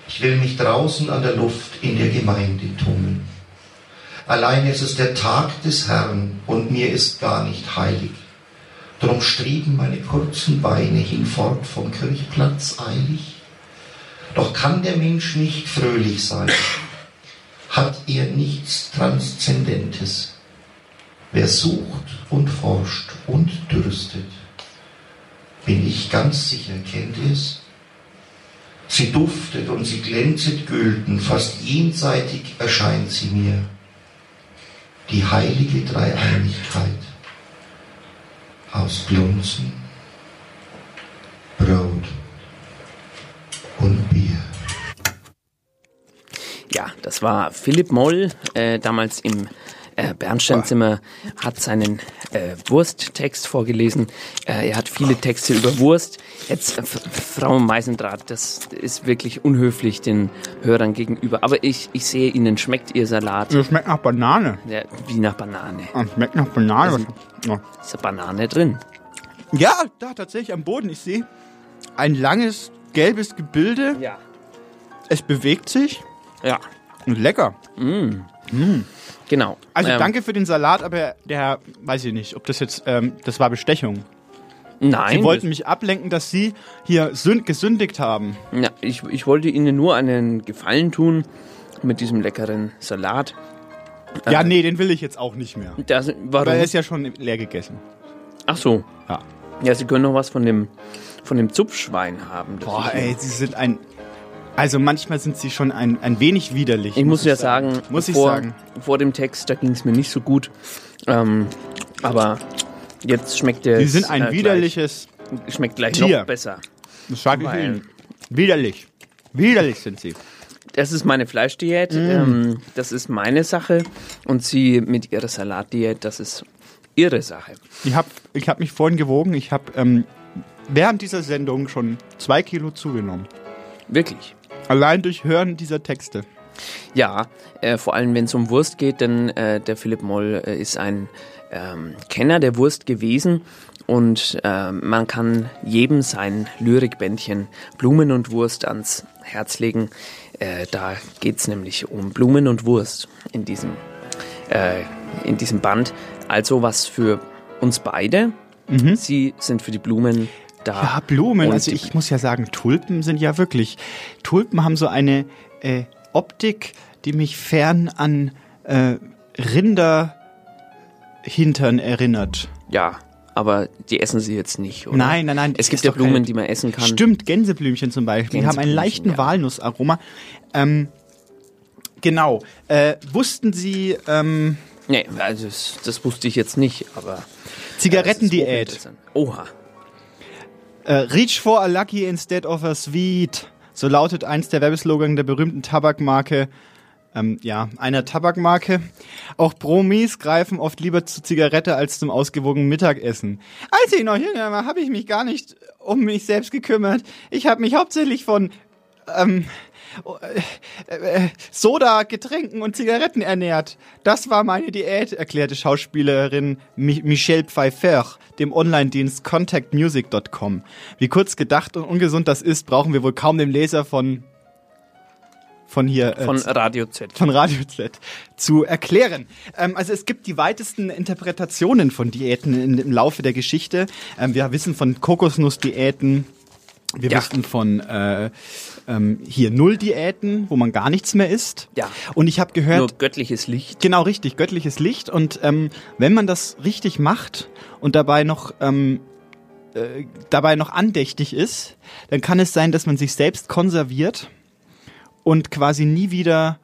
S10: Ich will mich draußen an der Luft in der Gemeinde tummeln. Allein es ist der Tag des Herrn und mir ist gar nicht heilig. Drum streben meine kurzen Beine hinfort vom Kirchplatz eilig. Doch kann der Mensch nicht fröhlich sein, hat er nichts Transzendentes. Wer sucht und forscht und dürstet, bin ich ganz sicher, kennt es? Sie duftet und sie glänzet gülden, fast jenseitig erscheint sie mir die heilige Dreieinigkeit aus Blunzen, Brot und Bier.
S1: Ja, das war Philipp Moll, äh, damals im äh, Bernsteinzimmer, hat seinen äh, Wursttext vorgelesen. Äh, er hat viele Texte über Wurst. Jetzt, äh, Frau Meisendraht, das ist wirklich unhöflich den Hörern gegenüber. Aber ich, ich sehe, Ihnen schmeckt Ihr Salat.
S2: Das schmeckt nach Banane.
S1: Ja, wie nach Banane.
S2: Das schmeckt nach Banane.
S1: Also,
S2: ja.
S1: Ist eine Banane drin?
S2: ja, da tatsächlich am Boden. Ich sehe ein langes gelbes Gebilde.
S1: Ja.
S2: Es bewegt sich.
S1: Ja.
S2: Und lecker.
S1: Mm.
S2: Mm.
S1: Genau.
S2: Also
S1: Ähm,
S2: danke für den Salat, aber der Herr, weiß ich nicht, ob das jetzt, ähm, das war Bestechung.
S1: Nein.
S2: Sie wollten mich ablenken, dass Sie hier sünd, gesündigt haben.
S1: Ja, ich, ich wollte Ihnen nur einen Gefallen tun mit diesem leckeren Salat.
S2: Ja,
S1: Äh,
S2: nee, den will ich jetzt auch nicht mehr.
S1: Das, warum?
S2: Weil er ist ja schon leer gegessen.
S1: Ach so.
S2: Ja.
S1: Ja, Sie können noch was von dem, von dem Zupfschwein haben.
S2: Boah, ey, Sie sind ein Also manchmal sind sie schon ein, ein wenig widerlich.
S1: Ich muss ja sagen,
S2: Muss ich
S1: vor,
S2: sagen.
S1: vor dem Text, da ging es mir nicht so gut. Ähm, aber jetzt schmeckt der.
S2: Sie sind ein widerliches
S1: Schmeckt gleich
S2: Tier.
S1: noch besser.
S2: Das sage ich Ihnen. Widerlich. Widerlich sind sie.
S1: Das ist meine Fleischdiät,
S2: Mm.
S1: ähm, das ist meine Sache. Und sie mit ihrer Salatdiät, das ist ihre Sache.
S2: Ich habe ich hab mich vorhin gewogen. Ich habe ähm, während dieser Sendung schon zwei Kilo zugenommen.
S1: Wirklich.
S2: Allein durch Hören dieser Texte.
S1: Ja, äh, vor allem wenn es um Wurst geht, denn äh, der Philipp Moll äh, ist ein ähm, Kenner der Wurst gewesen und äh, man kann jedem sein Lyrikbändchen Blumen und Wurst ans Herz legen. Äh, da geht's nämlich um Blumen und Wurst in diesem, äh, in diesem Band. Also was für uns beide. Sie sind für die Blumen da.
S2: Ja, Blumen.
S1: Und
S2: Also ich muss ja sagen, Tulpen sind ja wirklich. Tulpen haben so eine äh, Optik, die mich fern an äh, Rinderhintern erinnert.
S1: Ja, aber die essen sie jetzt nicht, oder?
S2: Nein, nein, nein.
S1: Es gibt ja Blumen,
S2: keine-
S1: die man essen kann.
S2: Stimmt, Gänseblümchen zum Beispiel. Die haben einen leichten
S1: ja.
S2: Walnussaroma. Ähm, genau. Äh, wussten Sie, ähm,
S1: Nee, also das, das wusste ich jetzt nicht, aber.
S2: Zigarettendiät.
S1: Oha.
S2: Äh, reach for a lucky instead of a sweet. So lautet eins der Werbeslogans der berühmten Tabakmarke. Ähm, ja, einer Tabakmarke. Auch Promis greifen oft lieber zur Zigarette als zum ausgewogenen Mittagessen. Als ich noch jünger war, habe ich mich gar nicht um mich selbst gekümmert. Ich habe mich hauptsächlich von ähm, äh, äh, Soda, Getränken und Zigaretten ernährt. Das war meine Diät, erklärte Schauspielerin Mi Michelle Pfeiffer dem Online-Dienst contactmusic.com. Wie kurz gedacht und ungesund das ist, brauchen wir wohl kaum dem Leser von von hier äh,
S1: Von Radio Z.
S2: von Radio Z zu erklären. Ähm, also es gibt die weitesten Interpretationen von Diäten in, im Laufe der Geschichte. Ähm, wir wissen von Kokosnussdiäten, wir
S1: Ja.
S2: wissen von äh, ähm, hier Null-Diäten, wo man gar nichts mehr isst.
S1: Ja.
S2: Und ich habe gehört,
S1: Nur göttliches Licht.
S2: Genau, richtig, göttliches Licht. Und ähm, wenn man das richtig macht und dabei noch ähm, äh, dabei noch andächtig ist, dann kann es sein, dass man sich selbst konserviert und quasi nie wieder,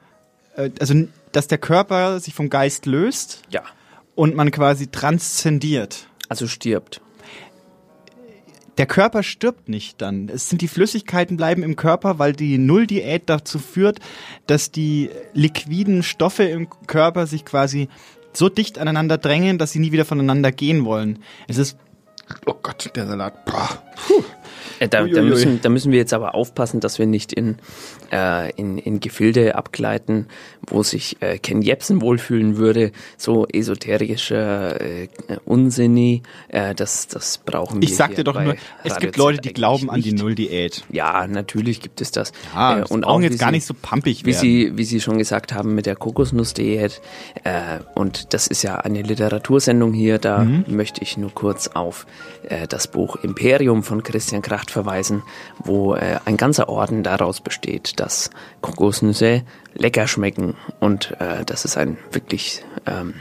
S2: äh, also dass der Körper sich vom Geist löst
S1: Ja.
S2: und man quasi transzendiert.
S1: Also stirbt.
S2: Der Körper stirbt nicht dann. Es sind die Flüssigkeiten bleiben im Körper, weil die Nulldiät dazu führt, dass die liquiden Stoffe im Körper sich quasi so dicht aneinander drängen, dass sie nie wieder voneinander gehen wollen. Es ist Oh Gott, der Salat. Boah.
S1: Äh, da, da, müssen, da müssen wir jetzt aber aufpassen, dass wir nicht in, äh, in, in Gefilde abgleiten, wo sich äh, Ken Jebsen wohlfühlen würde. So esoterischer äh, Unsinni, äh, das, das brauchen wir
S2: Ich sagte doch nur, es gibt Leute, die glauben an die. Nulldiät.
S1: Ja, natürlich gibt es das.
S2: Ja,
S1: Äh,
S2: das
S1: und
S2: brauchen
S1: auch
S2: jetzt
S1: wie
S2: gar
S1: Sie-
S2: nicht so pampig
S1: wie. Sie, wie Sie schon gesagt haben mit der Kokosnussdiät. Äh, und das ist ja eine Literatursendung hier. Da
S2: Mhm.
S1: möchte ich nur kurz auf äh, das Buch Imperium von Christian Kracht verweisen, wo äh, ein ganzer Orden daraus besteht, dass Kokosnüsse lecker schmecken. Und äh, das ist ein wirklich ähm,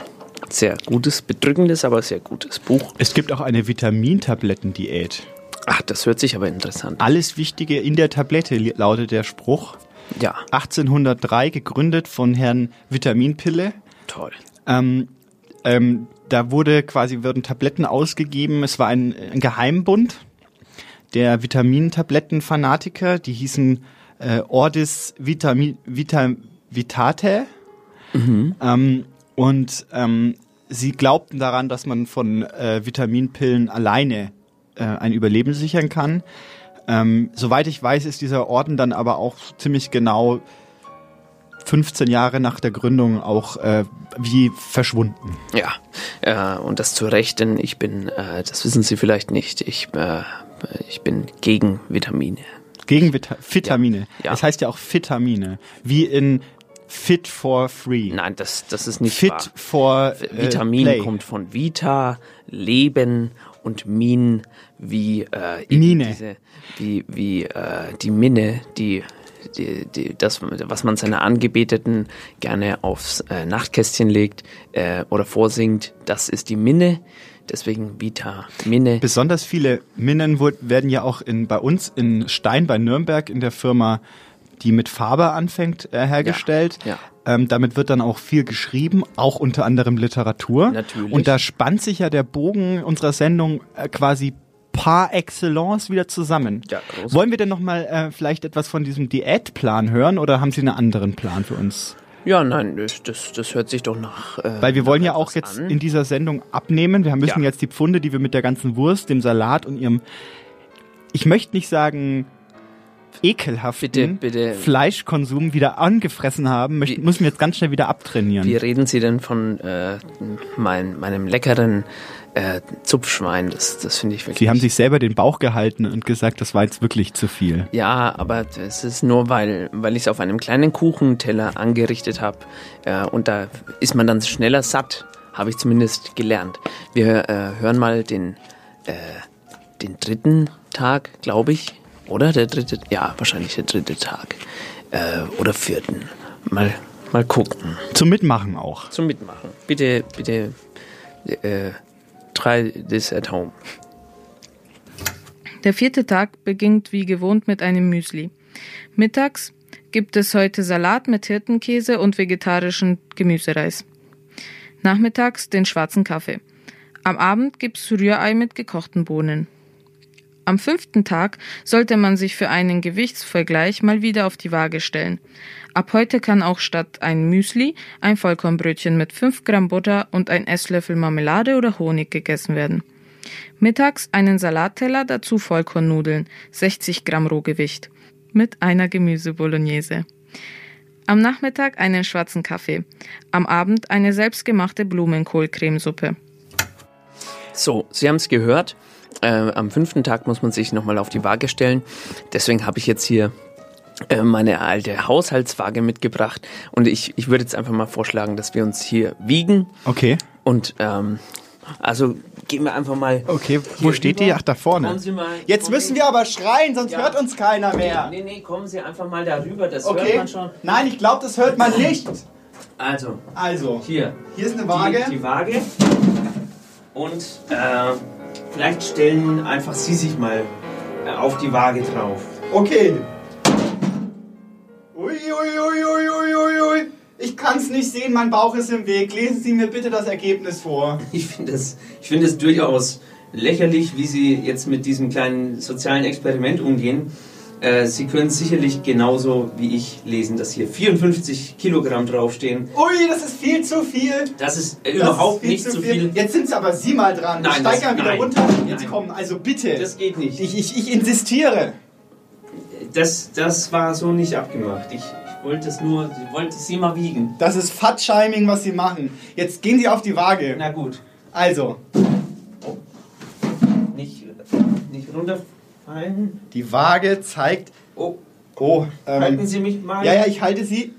S1: sehr gutes, bedrückendes, aber sehr gutes Buch.
S2: Es gibt auch eine Vitamintablettendiät.
S1: Ach, das hört sich aber interessant an.
S2: Alles Wichtige in der Tablette lautet der Spruch.
S1: Ja,
S2: 1803 gegründet von Herrn Vitaminpille.
S1: toll.
S2: Ähm, ähm, da wurde quasi wurden Tabletten ausgegeben. Es war ein, ein Geheimbund der Vitamintablettenfanatiker. Die hießen äh, Ordis Vitami, Vita, Vitate. Ähm, und ähm, sie glaubten daran, dass man von äh, Vitaminpillen alleine äh, ein Überleben sichern kann. Ähm, soweit ich weiß, ist dieser Orden dann aber auch ziemlich genau 15 Jahre nach der Gründung auch äh, wie verschwunden.
S1: Ja, äh, und das zu Recht, denn ich bin, äh, das wissen Sie vielleicht nicht, ich, äh, ich bin gegen Vitamine.
S2: Gegen Vita Vitamine.
S1: Ja.
S2: Das heißt ja auch Vitamine. Wie in Fit for Free.
S1: Nein, das, das ist nicht
S2: Fit
S1: wahr.
S2: for äh,
S1: Vitamin
S2: Play.
S1: kommt von Vita, Leben und Min wie äh,
S2: Mine.
S1: Diese, wie wie äh, die Minne, die, die, die das was man seiner Angebeteten gerne aufs äh, Nachtkästchen legt äh, oder vorsingt, das ist die Minne. Deswegen Vita, Minne.
S2: Besonders viele Minnen werden ja auch in, bei uns in Stein bei Nürnberg in der Firma die mit Farbe anfängt, äh, hergestellt.
S1: Ja,
S2: Ähm, damit wird dann auch viel geschrieben, auch unter anderem Literatur.
S1: Natürlich.
S2: Und da spannt sich ja der Bogen unserer Sendung äh, quasi par excellence wieder zusammen.
S1: Ja, groß.
S2: Wollen wir denn nochmal äh, vielleicht etwas von diesem Diätplan hören oder haben Sie einen anderen Plan für uns?
S1: Ja, nein, das, das, das hört sich doch nach. Äh,
S2: Weil wir wollen ja auch jetzt
S1: an.
S2: in dieser Sendung abnehmen. Wir müssen
S1: Ja.
S2: jetzt die Pfunde, die wir mit der ganzen Wurst, dem Salat und ihrem, ich möchte nicht sagen, ekelhaften
S1: Bitte, bitte.
S2: Fleischkonsum wieder angefressen haben, möchten, müssen wir jetzt ganz schnell wieder abtrainieren.
S1: Wie reden Sie denn von äh, mein, meinem leckeren äh, Zupfschwein? Das, das finde ich wirklich.
S2: Sie haben sich selber den Bauch gehalten und gesagt, das war jetzt wirklich zu viel.
S1: Ja, aber es ist nur, weil, weil ich es auf einem kleinen Kuchenteller angerichtet habe. Äh, und da ist man dann schneller satt, habe ich zumindest gelernt. Wir äh, hören mal den, äh, den dritten Tag, glaube ich. Oder der dritte? Ja, wahrscheinlich der dritte Tag. Äh, oder vierten. Mal, mal gucken.
S2: Zum Mitmachen auch.
S1: Zum Mitmachen. Bitte, bitte, äh, try this at home.
S8: Der vierte Tag beginnt wie gewohnt mit einem Müsli. Mittags gibt es heute Salat mit Hirtenkäse und vegetarischen Gemüsereis. Nachmittags den schwarzen Kaffee. Am Abend gibt's Rührei mit gekochten Bohnen. Am fünften Tag sollte man sich für einen Gewichtsvergleich mal wieder auf die Waage stellen. Ab heute kann auch statt ein Müsli ein Vollkornbrötchen mit 5 Gramm Butter und ein Esslöffel Marmelade oder Honig gegessen werden. Mittags einen Salatteller, dazu Vollkornnudeln, 60 Gramm Rohgewicht, mit einer Gemüsebolognese. Am Nachmittag einen schwarzen Kaffee, am Abend eine selbstgemachte Blumenkohlcremesuppe.
S1: So, Sie haben es gehört. Äh, am fünften Tag muss man sich nochmal auf die Waage stellen. Deswegen habe ich jetzt hier äh, meine alte Haushaltswaage mitgebracht. Und ich, ich würde jetzt einfach mal vorschlagen, dass wir uns hier wiegen.
S2: Okay.
S1: Und ähm, also gehen wir einfach mal.
S2: Okay, wo steht
S1: rüber.
S2: die? Ach, da vorne.
S1: Kommen Sie mal,
S2: Jetzt müssen wir aber schreien, sonst
S1: Ja.
S2: hört uns keiner mehr.
S1: Nee, nee, kommen Sie einfach mal darüber. Das hört
S2: Okay.
S1: man schon.
S2: Nein, ich glaube, das hört man nicht.
S1: Also,
S2: Also,
S1: hier.
S2: hier ist eine Waage.
S1: Die, die Waage. Und äh, vielleicht stellen einfach Sie sich mal äh, auf die Waage drauf.
S2: Okay. Ui, ui, ui, ui, ui, ui, ui. Ich kann es nicht sehen, mein Bauch ist im Weg. Lesen Sie mir bitte das Ergebnis vor.
S1: Ich finde es ich finde es durchaus lächerlich, wie Sie jetzt mit diesem kleinen sozialen Experiment umgehen. Äh, Sie können sicherlich genauso wie ich lesen, dass hier 54 Kilogramm draufstehen.
S2: Ui, das ist viel zu viel.
S1: Das ist äh,
S2: Das
S1: überhaupt
S2: ist
S1: nicht zu viel.
S2: Jetzt sind es aber Sie mal dran.
S1: Nein, das-
S2: steigere wieder
S1: nein,
S2: runter. Jetzt
S1: nein.
S2: kommen, also bitte.
S1: Das geht nicht.
S2: ich, ich, ich insistiere.
S1: Das, das war so nicht abgemacht. Ich, ich wollte es nur, ich wollte Sie mal wiegen.
S2: Das ist Fatshaming, was Sie machen. Jetzt gehen Sie auf die Waage.
S1: Na gut,
S2: Also,
S1: nicht, nicht runterfallen.
S2: die Waage zeigt.
S1: Oh,
S2: Oh, ähm,
S1: halten Sie mich mal.
S2: Ja, ja, ich halte sie.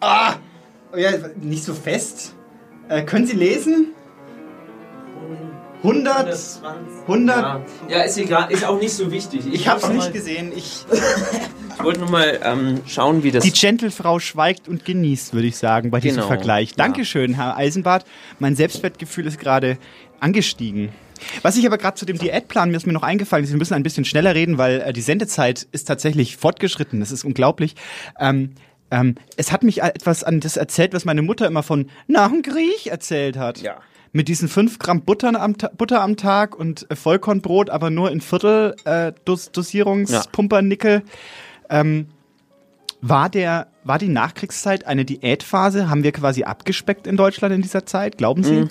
S2: Ah! Oh ja, nicht so fest. Äh, können Sie lesen? 100.
S1: 120.
S2: 100.
S1: Ja. ja, ist egal, ist auch nicht so wichtig.
S2: Ich hab's
S1: wollte
S2: nicht gesehen. Ich,
S1: Ich wollte nur mal ähm, schauen, wie das.
S2: die Gentlefrau schweigt und genießt, würde ich sagen, bei diesem
S1: Genau,
S2: Vergleich.
S1: ja.
S2: Dankeschön, Herr Eisenbart. Mein Selbstwertgefühl ist gerade angestiegen. Was ich aber gerade zu dem Diätplan, mir ist mir noch eingefallen, ist, wir müssen ein bisschen schneller reden, weil äh, die Sendezeit ist tatsächlich fortgeschritten. Das ist unglaublich. Ähm, ähm, es hat mich etwas an das erzählt, was meine Mutter immer von nach dem Griech erzählt hat.
S1: Ja.
S2: Mit diesen 5 Gramm Butter am, Butter am Tag und äh, Vollkornbrot, aber nur in Viertel äh, Dos Dosierungspumpernickel. Ähm, war, der, war die Nachkriegszeit eine Diätphase? Haben wir quasi abgespeckt in Deutschland in dieser Zeit? Glauben Sie?
S1: Mhm.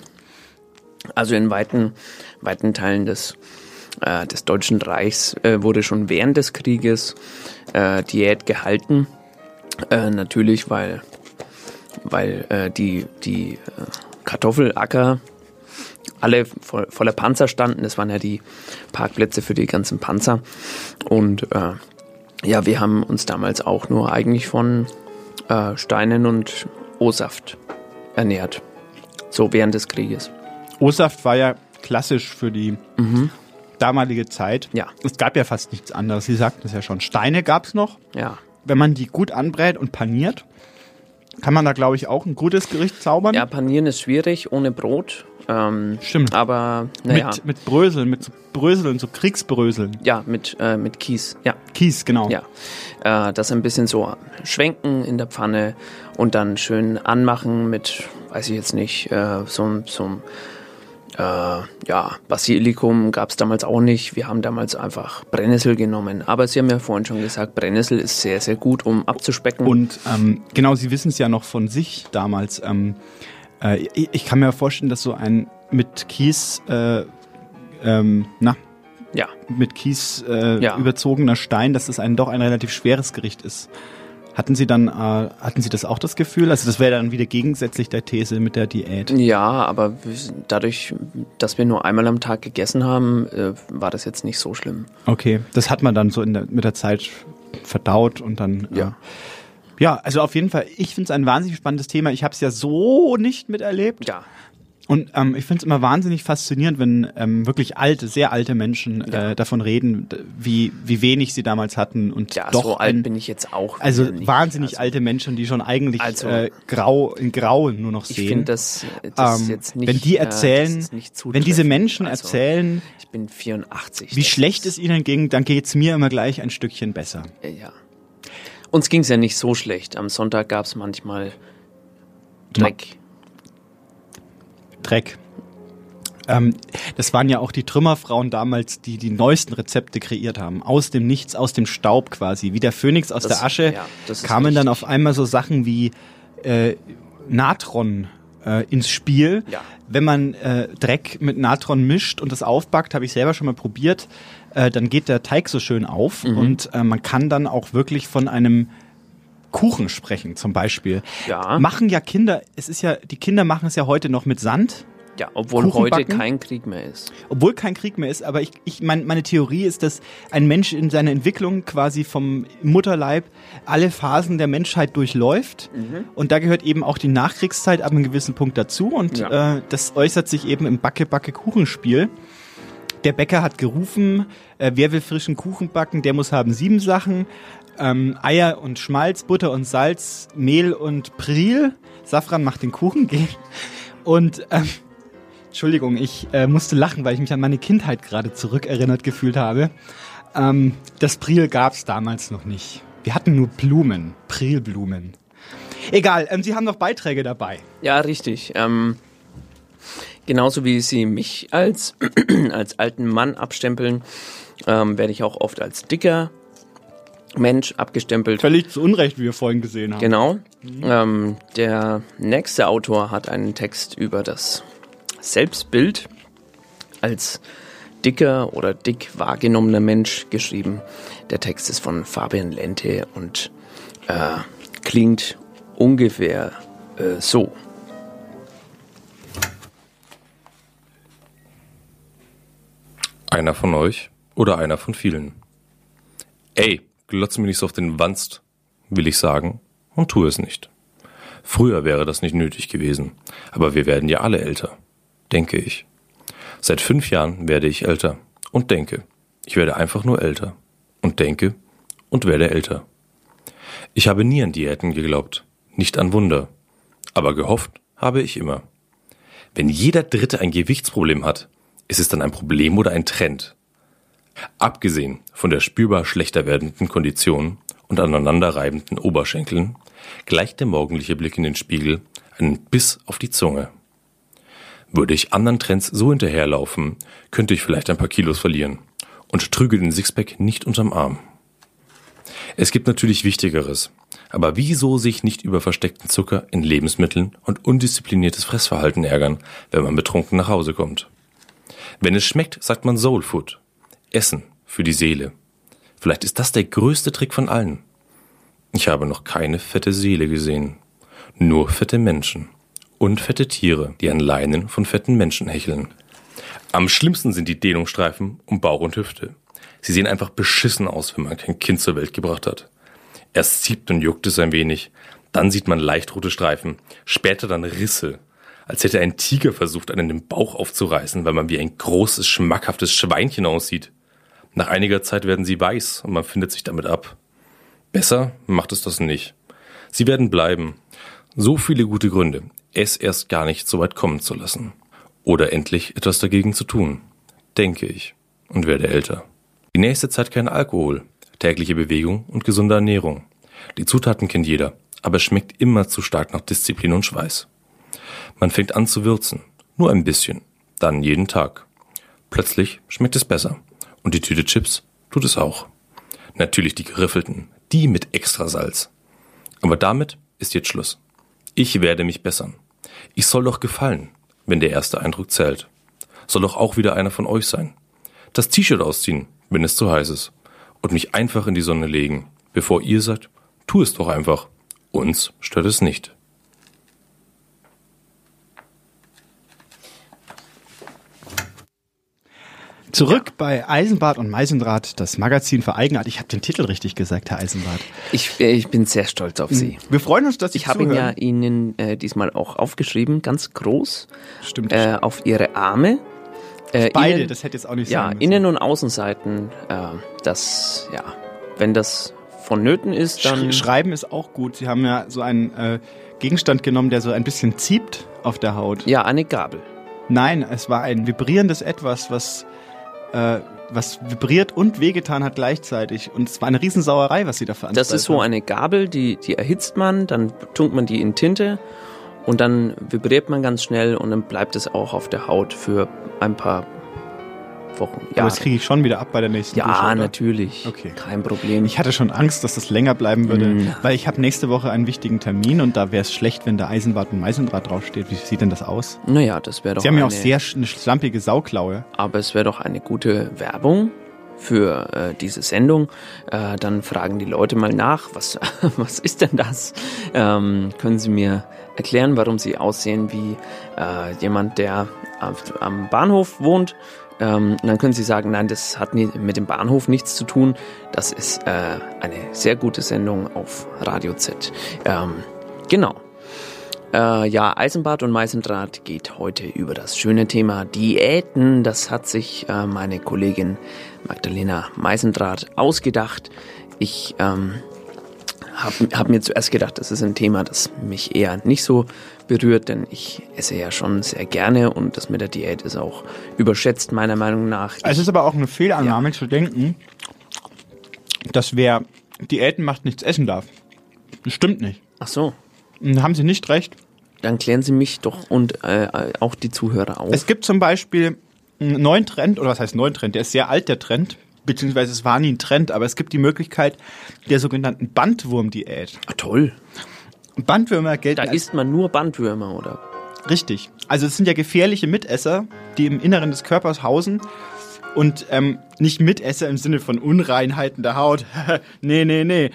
S1: Also in weiten, weiten Teilen des, äh, des Deutschen Reichs äh, wurde schon während des Krieges äh, Diät gehalten. Äh, natürlich, weil, weil äh, die, die äh, Kartoffelacker alle voll, voller Panzer standen. Das waren ja die Parkplätze für die ganzen Panzer. Und ja, wir haben uns damals auch nur eigentlich von Steinen und O-Saft ernährt. So während des Krieges.
S2: O-Saft war ja klassisch für die damalige Zeit.
S1: Ja.
S2: Es gab ja fast nichts anderes. Sie sagten es ja schon. Steine gab es noch.
S1: Ja.
S2: Wenn man die gut anbrät und paniert, kann man da, glaube ich, auch ein gutes Gericht zaubern.
S1: Ja, panieren ist schwierig ohne Brot, Ähm,
S2: Stimmt.
S1: Aber naja.
S2: Mit, mit Bröseln, mit so Bröseln, so Kriegsbröseln.
S1: Ja, mit, äh, mit Kies. Ja.
S2: Kies, genau.
S1: Ja. Äh, das ein bisschen so schwenken in der Pfanne und dann schön anmachen mit, weiß ich jetzt nicht, äh, so, so äh, ja, Basilikum gab es damals auch nicht. Wir haben damals einfach Brennnessel genommen. Aber Sie haben ja vorhin schon gesagt, Brennnessel ist sehr, sehr gut, um abzuspecken.
S2: Und ähm, genau, Sie wissen es ja noch von sich damals. Ähm, äh, ich, ich kann mir vorstellen, dass so ein mit Kies, äh, ähm, na,
S1: ja.
S2: mit Kies äh,
S1: Ja.
S2: überzogener Stein, dass das ein doch ein relativ schweres Gericht ist. Hatten Sie dann, äh, hatten Sie das auch das Gefühl? Also das wäre dann wieder gegensätzlich der These mit der Diät.
S1: Ja, aber dadurch, dass wir nur einmal am Tag gegessen haben, äh, war das jetzt nicht so schlimm.
S2: Okay, das hat man dann so in der, mit der Zeit verdaut und dann. Ja. Äh, ja, also auf jeden Fall, ich finde es ein wahnsinnig spannendes Thema. Ich habe es ja so nicht miterlebt.
S1: Ja.
S2: Und ähm, ich finde es immer wahnsinnig faszinierend, wenn ähm, wirklich alte, sehr alte Menschen äh, davon reden, wie, wie wenig sie damals hatten und
S1: Ja,
S2: doch
S1: so alt
S2: ein,
S1: bin ich jetzt auch.
S2: also wahnsinnig alte Menschen, die schon eigentlich
S1: Also-
S2: äh, grau in Grau nur noch
S1: Ich
S2: sehen.
S1: finde das, das
S2: Ähm,
S1: jetzt nicht.
S2: wenn die
S1: äh,
S2: erzählen,
S1: nicht
S2: wenn diese. Menschen
S1: Also,
S2: erzählen,
S1: Ich bin 84.
S2: wie schlecht es ihnen ging, dann geht's mir immer gleich ein Stückchen besser.
S1: Äh, Ja. Uns ging es ja nicht so schlecht. Am Sonntag gab es manchmal Dreck.
S2: Dreck. Ähm, das waren ja auch die Trümmerfrauen damals, die die neuesten Rezepte kreiert haben. Aus dem Nichts, aus dem Staub quasi. Wie der Phönix aus
S1: Das-
S2: der Asche
S1: ja,
S2: kamen dann auf einmal so Sachen wie äh, Natron äh, ins Spiel.
S1: Ja.
S2: Wenn man äh, Dreck mit Natron mischt und das aufbackt, habe ich selber schon mal probiert, äh, dann geht der Teig so schön auf
S1: Mhm.
S2: und äh, man kann dann auch wirklich von einem Kuchen sprechen, zum Beispiel.
S1: Ja.
S2: Machen ja Kinder, es ist ja, die Kinder machen es ja heute noch mit Sand.
S1: Ja, obwohl
S2: Kuchen
S1: heute
S2: backen?
S1: kein Krieg mehr ist.
S2: Obwohl kein Krieg mehr ist, aber ich, ich mein, meine Theorie ist, dass ein Mensch in seiner Entwicklung quasi vom Mutterleib alle Phasen der Menschheit durchläuft. Und da gehört eben auch die Nachkriegszeit ab einem gewissen Punkt dazu. Und
S1: Ja.
S2: äh, das äußert sich eben im Backe-Backe-Kuchenspiel. Der Bäcker hat gerufen, äh, wer will frischen Kuchen backen, der muss haben sieben Sachen. Ähm, Eier und Schmalz, Butter und Salz, Mehl und Pril. Safran macht den Kuchen gehen. Und ähm, Entschuldigung, ich äh, musste lachen, weil ich mich an meine Kindheit gerade zurückerinnert gefühlt habe. Ähm, das Priel gab's damals noch nicht. Wir hatten nur Blumen, Prilblumen. Egal, ähm, Sie haben noch Beiträge dabei.
S1: Ja, richtig. Ähm, genauso wie Sie mich als, als alten Mann abstempeln, ähm, werde ich auch oft als dicker Mensch abgestempelt.
S2: Völlig zu Unrecht, wie wir vorhin gesehen haben.
S1: Genau. Ähm, der nächste Autor hat einen Text über das Selbstbild als dicker oder dick wahrgenommener Mensch geschrieben. Der Text ist von Fabian Lente und äh, klingt ungefähr äh, so.
S11: Einer von euch oder einer von vielen. Ey, glotz mir nicht so auf den Wanst, will ich sagen, und tu es nicht. Früher wäre das nicht nötig gewesen, aber wir werden ja alle älter, denke ich. Seit fünf Jahren werde ich älter und denke, ich werde einfach nur älter und denke und werde älter. Ich habe nie an Diäten geglaubt, nicht an Wunder, aber gehofft habe ich immer. Wenn jeder Dritte ein Gewichtsproblem hat, ist es dann ein Problem oder ein Trend? Abgesehen von der spürbar schlechter werdenden Kondition und aneinanderreibenden Oberschenkeln gleicht der morgendliche Blick in den Spiegel einen Biss auf die Zunge. Würde ich anderen Trends so hinterherlaufen, könnte ich vielleicht ein paar Kilos verlieren und trüge den Sixpack nicht unterm Arm. Es gibt natürlich Wichtigeres, aber wieso sich nicht über versteckten Zucker in Lebensmitteln und undiszipliniertes Fressverhalten ärgern, wenn man betrunken nach Hause kommt? Wenn es schmeckt, sagt man Soul Food. Essen für die Seele. Vielleicht ist das der größte Trick von allen. Ich habe noch keine fette Seele gesehen. Nur fette Menschen. Und fette Tiere, die an Leinen von fetten Menschen hecheln. Am schlimmsten sind die Dehnungsstreifen um Bauch und Hüfte. Sie sehen einfach beschissen aus, wenn man kein Kind zur Welt gebracht hat. Erst zieht und juckt es ein wenig, dann sieht man leicht rote Streifen, später dann Risse, als hätte ein Tiger versucht, einen den Bauch aufzureißen, weil man wie ein großes, schmackhaftes Schweinchen aussieht. Nach einiger Zeit werden sie weiß und man findet sich damit ab. Besser macht es das nicht. Sie werden bleiben. So viele gute Gründe, es erst gar nicht so weit kommen zu lassen. Oder endlich etwas dagegen zu tun. Denke ich. Und werde älter. Die nächste Zeit kein Alkohol, tägliche Bewegung und gesunde Ernährung. Die Zutaten kennt jeder, aber es schmeckt immer zu stark nach Disziplin und Schweiß. Man fängt an zu würzen. Nur ein bisschen. Dann jeden Tag. Plötzlich schmeckt es besser. Und die Tüte Chips tut es auch. Natürlich die geriffelten, die mit Extrasalz. Aber damit ist jetzt Schluss. Ich werde mich bessern. Ich soll doch gefallen, wenn der erste Eindruck zählt. Soll doch auch wieder einer von euch sein. Das T-Shirt ausziehen, wenn es zu heiß ist. Und mich einfach in die Sonne legen, bevor ihr sagt, tu es doch einfach. Uns stört es nicht.
S2: Zurück bei Eisenbart und Meisendraht, das Magazin für Eigenart. Ich habe den Titel richtig gesagt, Herr Eisenbart.
S1: Ich, äh, ich bin sehr stolz auf Sie.
S2: Wir freuen uns, dass Sie
S1: Ich habe ihn ja. Ihnen äh, diesmal auch aufgeschrieben, ganz groß,
S2: Stimmt.
S1: äh, auf Ihre Arme. Äh,
S2: Beide,
S1: innen-
S2: das hätte jetzt auch nicht
S1: Ja,
S2: sein müssen.
S1: Innen- und Außenseiten. Äh, das, ja, wenn das vonnöten ist, dann.
S2: Sch Schreiben ist auch gut. Sie haben ja so einen äh, Gegenstand genommen, der so ein bisschen zieht auf der Haut.
S1: Ja, eine Gabel.
S2: Nein, es war ein vibrierendes Etwas, was, äh, was vibriert und wehgetan hat gleichzeitig. Und es war eine Riesensauerei, was sie da veranstaltet
S1: Das ist so eine Gabel, die, die erhitzt man, dann tunkt man die in Tinte und dann vibriert man ganz schnell und dann bleibt es auch auf der Haut für ein paar Wochen.
S2: Aber das kriege ich schon wieder ab bei der nächsten
S1: Ja,
S2: Dusche,
S1: natürlich.
S2: Okay.
S1: Kein Problem.
S2: Ich hatte schon Angst, dass das länger bleiben würde,
S1: Mm.
S2: weil ich habe nächste Woche einen wichtigen Termin und da wäre es schlecht, wenn da Eisenbart und Meisendraht draufsteht. Wie sieht denn das aus?
S1: Naja, das wäre doch
S2: Sie haben ja auch sehr eine schlampige Sauklaue.
S1: Aber es wäre doch eine gute Werbung für äh, diese Sendung. Äh, dann fragen die Leute mal nach, was, was ist denn das? Ähm, können Sie mir erklären, warum Sie aussehen wie äh, jemand, der am Bahnhof wohnt? Ähm, dann können Sie sagen, nein, das hat nie, mit dem Bahnhof nichts zu tun. Das ist äh, eine sehr gute Sendung auf Radio Z. Ähm, genau. Äh, ja, Eisenbart und Meisendraht geht heute über das schöne Thema Diäten. Das hat sich äh, meine Kollegin Magdalena Meisendraht ausgedacht. Ich ähm, habe hab mir zuerst gedacht, das ist ein Thema, das mich eher nicht so berührt, denn ich esse ja schon sehr gerne und das mit der Diät ist auch überschätzt meiner Meinung nach.
S2: Es ist aber auch eine Fehlannahme zu denken, dass wer Diäten macht, nichts essen darf. Das stimmt nicht.
S1: Ach so.
S2: Haben Sie nicht recht.
S1: Dann klären Sie mich doch und äh, auch die Zuhörer auf.
S2: Es gibt zum Beispiel einen neuen Trend, oder was heißt neuen Trend? Der ist sehr alt, der Trend. Beziehungsweise es war nie ein Trend, aber es gibt die Möglichkeit der sogenannten Bandwurmdiät.
S1: Ah, toll.
S2: Bandwürmer gelten
S1: Da isst man nur Bandwürmer, oder?
S2: Richtig. Also es sind ja gefährliche Mitesser, die im Inneren des Körpers hausen und ähm, nicht Mitesser im Sinne von Unreinheiten der Haut. nee, nee, nee.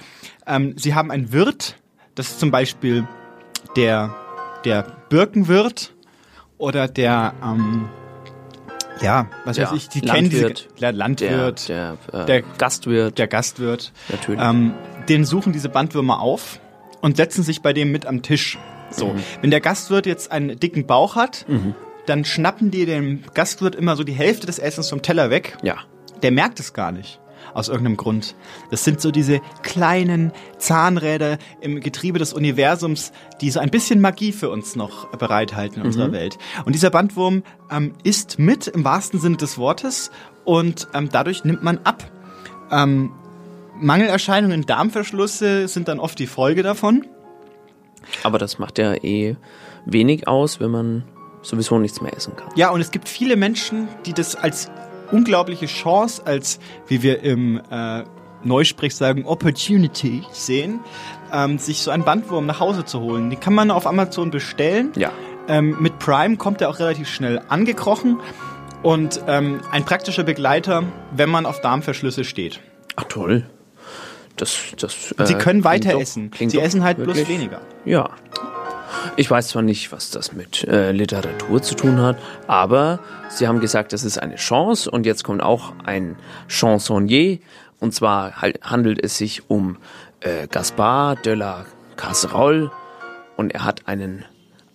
S2: Ähm, sie haben ein Wirt, das ist zum Beispiel der, der Birkenwirt oder der, ähm, ja, was
S1: Ja,
S2: weiß ich, die kennen diese,
S1: Landwirt.
S2: der Landwirt,
S1: Der, der, äh,
S2: der
S1: Gastwirt.
S2: der Gastwirt.
S1: Natürlich.
S2: Ähm, den suchen diese Bandwürmer auf und setzen sich bei dem mit am Tisch. So,
S1: Mhm.
S2: wenn der Gastwirt jetzt einen dicken Bauch hat, dann schnappen die dem Gastwirt immer so die Hälfte des Essens vom Teller weg.
S1: Ja.
S2: Der merkt es gar nicht. Aus irgendeinem Grund. Das sind so diese kleinen Zahnräder im Getriebe des Universums, die so ein bisschen Magie für uns noch bereithalten in unserer
S1: Mhm.
S2: Welt. Und dieser Bandwurm ähm, isst mit im wahrsten Sinne des Wortes und ähm, dadurch nimmt man ab. Ähm, Mangelerscheinungen, Darmverschlüsse sind dann oft die Folge davon.
S1: Aber das macht ja eh wenig aus, wenn man sowieso nichts mehr essen kann.
S2: Ja, und es gibt viele Menschen, die das als unglaubliche Chance, als, wie wir im äh, Neusprech sagen, Opportunity sehen, ähm, sich so einen Bandwurm nach Hause zu holen. Die kann man auf Amazon bestellen.
S1: Ja.
S2: Ähm, mit Prime kommt er auch relativ schnell angekrochen und ähm, ein praktischer Begleiter, wenn man auf Darmverschlüsse steht.
S1: Ach toll. Das, das,
S2: Und sie
S1: äh,
S2: können weiter
S1: doch-
S2: essen. Sie essen halt
S1: wirklich-
S2: bloß weniger.
S1: Ja. Ich weiß zwar nicht, was das mit äh, Literatur zu tun hat, aber Sie haben gesagt, das ist eine Chance und jetzt kommt auch ein Chansonnier und zwar handelt es sich um äh, Gaspard de la Casserole und er hat einen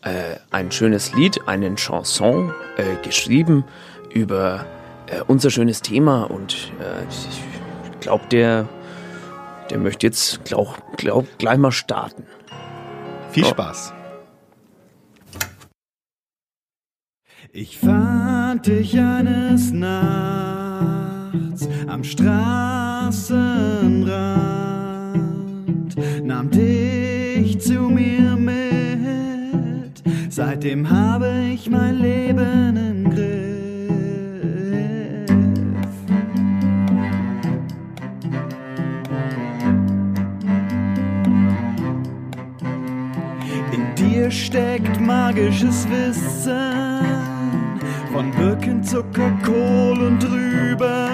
S1: äh, ein schönes Lied, einen Chanson äh, geschrieben über äh, unser schönes Thema und ich glaube, der der möchte jetzt glaub, glaub, gleich mal starten.
S2: Viel
S1: Oh.
S2: Spaß. Ich fand dich eines Nachts am Straßenrand, nahm dich zu mir mit. Seitdem habe ich mein Leben Steckt magisches Wissen von Birkenzucker, Kohl und Rüben.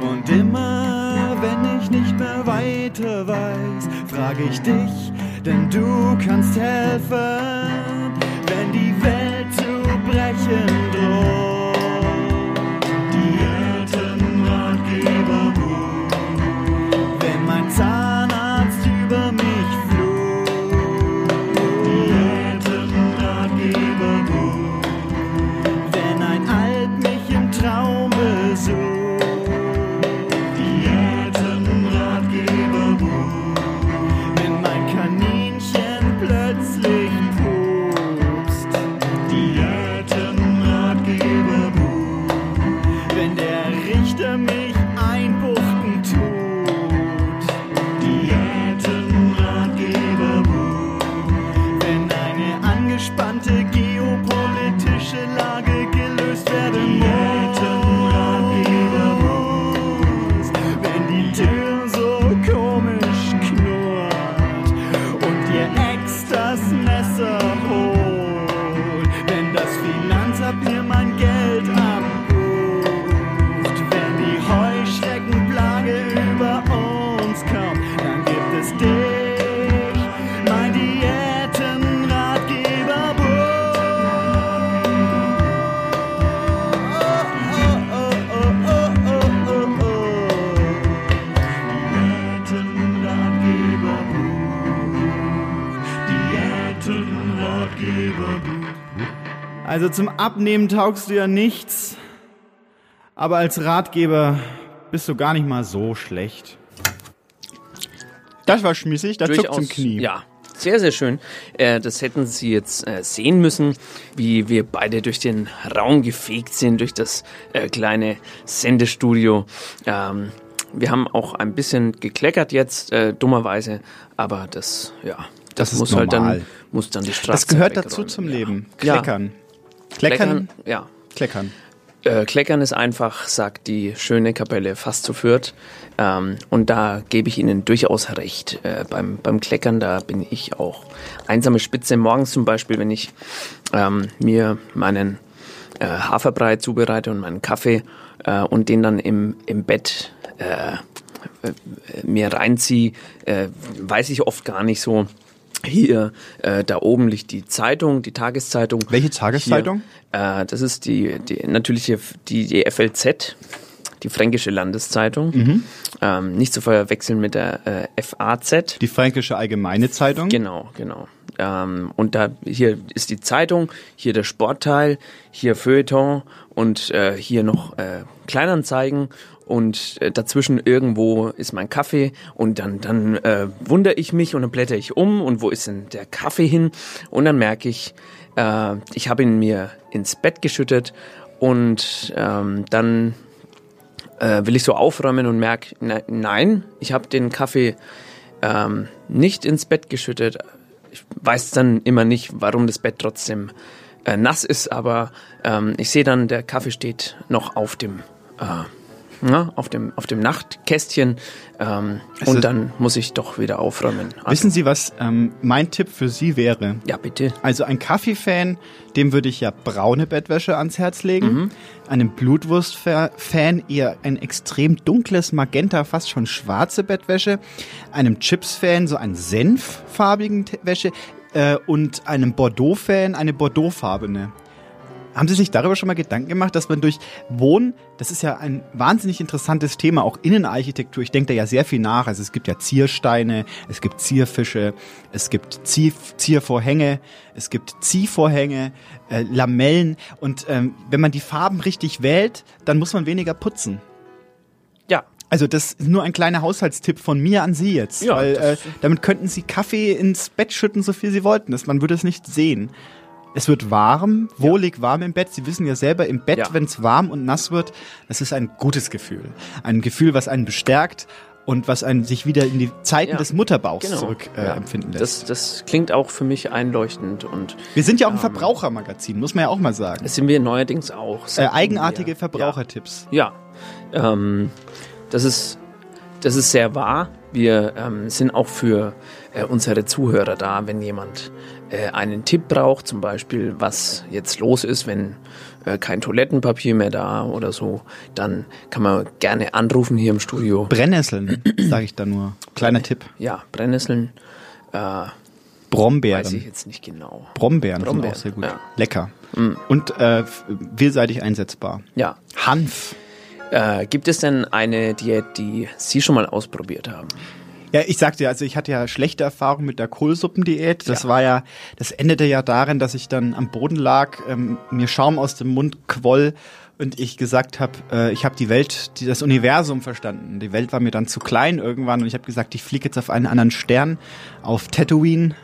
S2: Und immer, wenn ich nicht mehr weiter weiß, frage ich dich, denn du kannst helfen, wenn die Welt zu brechen Also zum Abnehmen taugst du ja nichts, aber als Ratgeber bist du gar nicht mal so schlecht. Das war schmissig, das zuckt zum Knie.
S1: Ja, sehr, sehr schön. Äh, das hätten Sie jetzt äh, sehen müssen, wie wir beide durch den Raum gefegt sind, durch das äh, kleine Sendestudio. Ähm, wir haben auch ein bisschen gekleckert jetzt, dummerweise, aber das, ja, das,
S2: Das ist
S1: muss halt
S2: normal.
S1: dann, muss dann die Straße
S2: Das gehört dazu zum Leben.
S1: Ja.
S2: Kleckern. Kleckern.
S1: ja.
S2: Kleckern.
S1: Äh, Kleckern ist einfach, sagt die schöne Kapelle fast zu Fürth. Ähm, und da gebe ich Ihnen durchaus recht. Äh, beim, beim Kleckern, da bin ich auch einsame Spitze. Morgens zum Beispiel, wenn ich ähm, mir meinen äh, Haferbrei zubereite und meinen Kaffee äh, und den dann im, im Bett äh, äh, mir reinziehe, weiß ich oft gar nicht so. Hier, äh, da oben liegt die Zeitung, die Tageszeitung.
S2: Welche Tageszeitung?
S1: Hier, äh, das ist die, die natürliche, die, die FLZ, die Fränkische Landeszeitung.
S2: Mhm.
S1: Ähm, nicht zu verwechseln mit der äh, FAZ.
S2: Die Fränkische Allgemeine Zeitung.
S1: Genau, genau. Ähm, und da hier ist die Zeitung, hier der Sportteil, hier Feuilleton und äh, hier noch äh, Kleinanzeigen und äh, dazwischen irgendwo ist mein Kaffee und dann dann äh, wundere ich mich und dann blätter ich um und wo ist denn der Kaffee hin und dann merke ich, äh, ich habe ihn mir ins Bett geschüttet und ähm, dann äh, will ich so aufräumen und merke, ne, nein, ich habe den Kaffee ähm, nicht ins Bett geschüttet. Ich weiß dann immer nicht, warum das Bett trotzdem äh, nass ist, aber ähm, ich sehe dann, der Kaffee steht noch auf dem äh, na, auf dem auf dem Nachtkästchen ähm,
S2: Also-
S1: und dann muss ich doch wieder aufräumen. Also,
S2: Wissen Sie, was ähm, mein Tipp für Sie wäre?
S1: Ja, bitte.
S2: Also ein Kaffeefan, dem würde ich ja braune Bettwäsche ans Herz legen.
S1: Mhm.
S2: Einem Blutwurst-Fan eher ein extrem dunkles Magenta, fast schon schwarze Bettwäsche. Einem Chips-Fan so einen senffarbigen Wäsche. Äh, und einem Bordeaux-Fan eine Bordeaux-farbene. Haben Sie sich darüber schon mal Gedanken gemacht, dass man durch Wohnen, das ist ja ein wahnsinnig interessantes Thema, auch Innenarchitektur, ich denke da ja sehr viel nach. Also es gibt ja Ziersteine, es gibt Zierfische, es gibt Zier, Ziervorhänge, es gibt Ziehvorhänge, äh, Lamellen. Und ähm, wenn man die Farben richtig wählt, dann muss man weniger putzen.
S1: Ja.
S2: Also das ist nur ein kleiner Haushaltstipp von mir an Sie jetzt.
S1: Ja,
S2: weil äh, damit könnten Sie Kaffee ins Bett schütten, so viel Sie wollten. Das, man würde es nicht sehen. Es wird warm, wohlig warm im Bett. Sie wissen ja selber, im Bett,
S1: Ja.
S2: wenn es warm und nass wird, das ist ein gutes Gefühl. Ein Gefühl, was einen bestärkt und was einen sich wieder in die Zeiten
S1: Ja,
S2: des Mutterbauchs
S1: genau.
S2: zurück äh,
S1: Ja.
S2: empfinden lässt.
S1: Das, das klingt auch für mich einleuchtend und
S2: wir sind ja auch ein
S1: ähm,
S2: Verbrauchermagazin, muss man ja auch mal sagen.
S1: das sind wir neuerdings auch.
S2: Äh, eigenartige
S1: wir-
S2: Verbrauchertipps.
S1: Ja, ähm, das ist das ist sehr wahr. Wir ähm, sind auch für äh, unsere Zuhörer da, wenn jemand äh, einen Tipp braucht, zum Beispiel, was jetzt los ist, wenn äh, kein Toilettenpapier mehr da oder so, dann kann man gerne anrufen hier im Studio.
S2: Brennesseln, sage ich da nur. Kleiner Tipp.
S1: Ja, Brennnesseln. Äh,
S2: Brombeeren.
S1: Weiß ich jetzt nicht genau.
S2: Brombeeren, sind
S1: Brombeeren,
S2: auch sehr gut.
S1: ja.
S2: Lecker.
S1: Mm.
S2: Und äh, vielseitig einsetzbar.
S1: Ja.
S2: Hanf.
S1: Äh, gibt es denn eine Diät, die Sie schon mal ausprobiert haben?
S2: Ja, ich sagte ja, also ich hatte ja schlechte Erfahrungen mit der Kohlsuppendiät. Das war ja, das endete ja darin, dass ich dann am Boden lag, ähm, mir Schaum aus dem Mund quoll und ich gesagt habe, äh, ich habe die Welt, die, das Universum verstanden. Die Welt war mir dann zu klein irgendwann und ich habe gesagt, ich fliege jetzt auf einen anderen Stern, auf Tatooine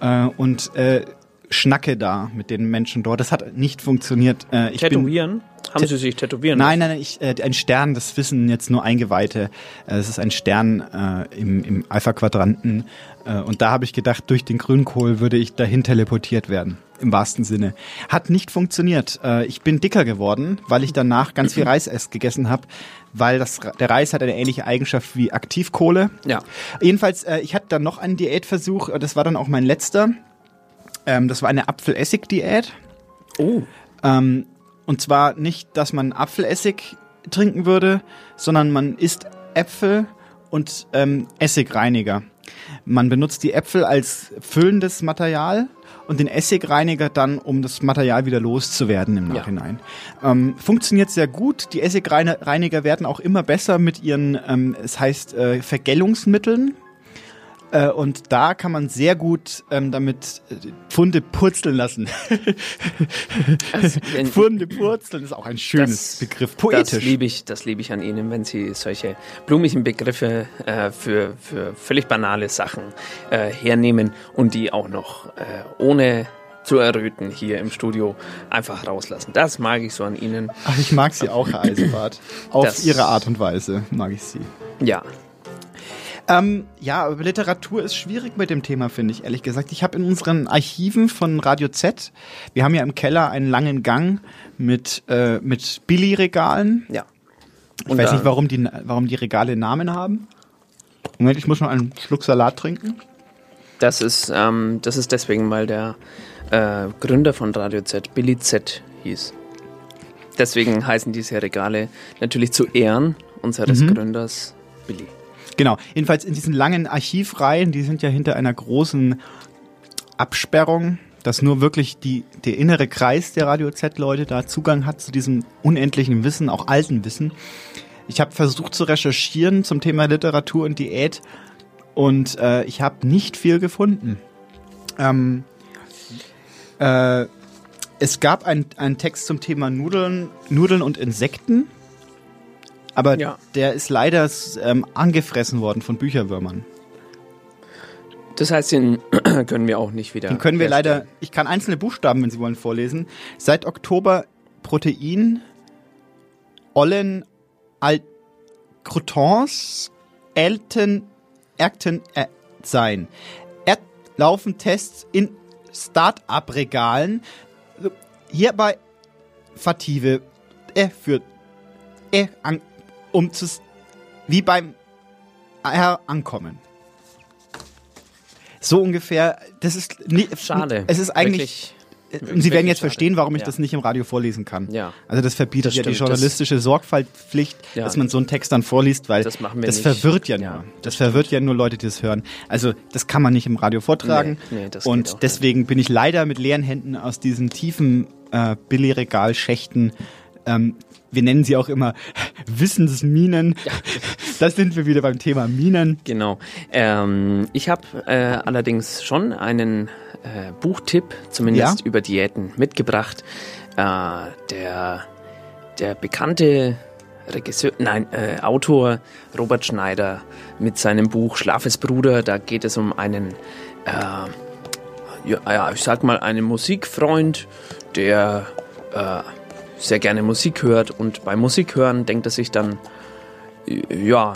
S2: äh, und äh, schnacke da mit den Menschen dort. Das hat nicht funktioniert. Äh, ich bin-
S1: Tätowieren? Haben Sie sich tätowieren
S2: Nein, nein, nein, ich, äh, ein Stern, das wissen jetzt nur Eingeweihte. Äh, Es ist ein Stern äh, im, im Alpha-Quadranten. Äh, und da habe ich gedacht, durch den Grünkohl würde ich dahin teleportiert werden. Im wahrsten Sinne. Hat nicht funktioniert. Äh, ich bin dicker geworden, weil ich danach ganz viel Reis erst gegessen habe, weil das, der Reis hat eine ähnliche Eigenschaft wie Aktivkohle.
S1: Ja.
S2: Jedenfalls, äh, ich hatte dann noch einen Diätversuch, äh, das war dann auch mein letzter. Ähm, das war eine Apfelessig-Diät.
S1: Oh.
S2: Ähm, und zwar nicht, dass man Apfelessig trinken würde, sondern man isst Äpfel und ähm, Essigreiniger. Man benutzt die Äpfel als füllendes Material und den Essigreiniger dann, um das Material wieder loszuwerden im Nachhinein. Ähm, funktioniert sehr gut. Die Essigreiniger werden auch immer besser mit ihren, ähm, es heißt, äh, Vergällungsmitteln. Äh, und da kann man sehr gut ähm, damit äh, Pfunde purzeln lassen.
S1: wenn-
S2: Pfunde purzeln ist auch ein schönes Begriff.
S1: Das
S2: Poetisch.
S1: liebe ich, das liebe ich an Ihnen, wenn Sie solche blumigen Begriffe äh, für, für völlig banale Sachen äh, hernehmen und die auch noch äh, ohne zu erröten hier im Studio einfach rauslassen. Das mag ich so an Ihnen.
S2: Ach, ich mag sie auch, Herr Eisenbart. Auf
S1: Das-
S2: ihre Art und Weise mag ich sie.
S1: Ja.
S2: Ähm, ja, Literatur ist schwierig mit dem Thema, finde ich, ehrlich gesagt. Ich habe in unseren Archiven von Radio Z, wir haben ja im Keller einen langen Gang mit, äh, mit Billy-Regalen.
S1: Ja.
S2: Ich
S1: Und
S2: weiß
S1: da-
S2: nicht, warum die, warum die Regale Namen haben. Moment, ich muss noch einen Schluck Salat trinken.
S1: Das ist, ähm, das ist deswegen, weil der äh, Gründer von Radio Z Billy Z hieß. Deswegen heißen diese Regale natürlich zu Ehren unseres
S2: Mhm.
S1: Gründers Billy.
S2: Genau, jedenfalls in diesen langen Archivreihen, die sind ja hinter einer großen Absperrung, dass nur wirklich die, der innere Kreis der Radio Z-Leute da Zugang hat zu diesem unendlichen Wissen, auch alten Wissen. Ich habe versucht zu recherchieren zum Thema Literatur und Diät und äh, ich habe nicht viel gefunden. Ähm, äh, es gab ein- einen Text zum Thema Nudeln, Nudeln und Insekten. Aber
S1: Ja.
S2: der ist leider ähm, angefressen worden von Bücherwürmern.
S1: Das heißt, den können wir auch nicht wieder.
S2: Den können wir
S1: herstellen.
S2: leider, ich kann einzelne Buchstaben, wenn Sie wollen, vorlesen. Seit Oktober Protein, Ollen, Al Croutons, Elten, Erkten äh, sein. Er laufen Tests in Start-up-Regalen. Hierbei Fative äh, für äh, an, um zu wie beim äh, Ankommen. So ungefähr, das ist
S1: Schade.
S2: Es ist eigentlich
S1: Wirklich,
S2: und Sie werden jetzt verstehen, warum ich
S1: Ja.
S2: das nicht im Radio vorlesen kann.
S1: Ja.
S2: Also das verbietet
S1: Das
S2: ja die
S1: stimmt,
S2: journalistische Sorgfaltspflicht,
S1: Ja.
S2: dass man so einen Text dann vorliest, weil
S1: Das machen wir
S2: das
S1: nicht.
S2: verwirrt ja nur.
S1: Ja,
S2: das verwirrt ja nur Leute, die das hören. Also das kann man nicht im Radio vortragen.
S1: Nee, nee,
S2: und
S1: nicht.
S2: deswegen bin ich leider mit leeren Händen aus diesen tiefen äh, Billigregalschächten ähm, wir nennen sie auch immer Wissensminen. Da sind wir wieder beim Thema Minen.
S1: Genau. Ähm, ich habe äh, allerdings schon einen äh, Buchtipp, zumindest
S2: Ja?
S1: über Diäten, mitgebracht. Äh, der, der bekannte Regisseur, nein, äh, Autor Robert Schneider mit seinem Buch Schlafes Bruder, da geht es um einen äh, ja, ja, ich sag mal, einen Musikfreund, der äh, sehr gerne Musik hört und beim Musik hören denkt er sich dann, ja,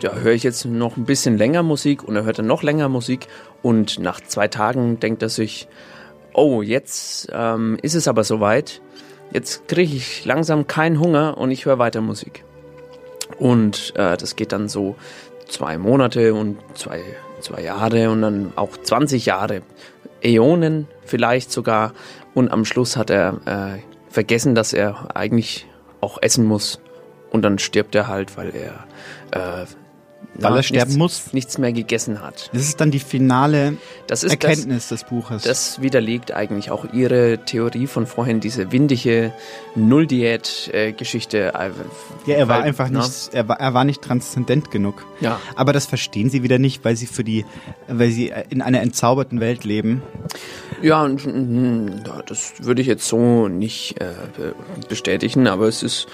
S1: da höre ich jetzt noch ein bisschen länger Musik und er hört dann noch länger Musik und nach zwei Tagen denkt er sich, oh, jetzt ähm, ist es aber soweit, jetzt kriege ich langsam keinen Hunger und ich höre weiter Musik. Und äh, das geht dann so zwei Monate und zwei, zwei Jahre und dann auch 20 Jahre, Äonen vielleicht sogar. Und am Schluss hat er äh, vergessen, dass er eigentlich auch essen muss. Und dann stirbt er halt, weil er, äh,
S2: Weil
S1: na,
S2: er sterben
S1: nichts,
S2: muss?
S1: nichts mehr gegessen hat.
S2: Das ist dann die finale
S1: Das ist
S2: Erkenntnis des Buches.
S1: Das widerlegt eigentlich auch Ihre Theorie von vorhin, diese windige Null-Diät-Geschichte.
S2: ja, er war
S1: Weil,
S2: einfach
S1: na,
S2: nicht, er war, er war nicht transzendent genug.
S1: Ja.
S2: Aber das verstehen sie wieder nicht, weil sie für die, weil sie in einer entzauberten Welt leben.
S1: Mm, ja, das würde ich jetzt so nicht äh, bestätigen, aber es ist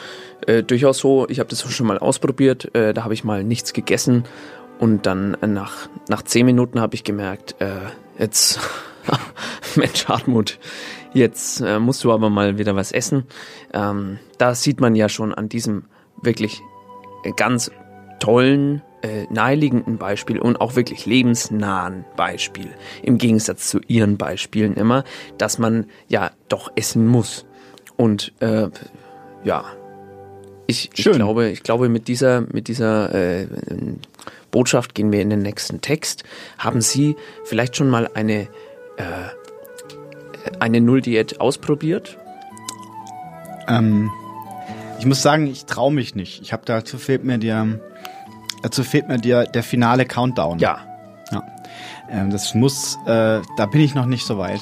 S1: äh, durchaus so, ich habe das schon mal ausprobiert, äh, da habe ich mal nichts gegessen und dann nach, nach zehn Minuten habe ich gemerkt, jetzt, Mensch Hartmut, jetzt musst du aber mal wieder was essen. Ähm, da sieht man ja schon an diesem wirklich ganz tollen, äh, naheliegenden Beispiel und auch wirklich lebensnahen Beispiel, im Gegensatz zu ihren Beispielen immer, dass man ja doch essen muss. Und äh, ja, ich, ich glaube, ich glaube, mit dieser, mit dieser äh, Botschaft gehen wir in den nächsten Text. Haben Sie vielleicht schon mal eine, äh, eine Null-Diät ausprobiert?
S2: Ähm, ich muss sagen, ich traue mich nicht. Ich habe dazu fehlt mir der, dazu fehlt mir der, der finale Countdown.
S1: Ja.
S2: Ja. Ähm, das muss, äh, da bin ich noch nicht so weit.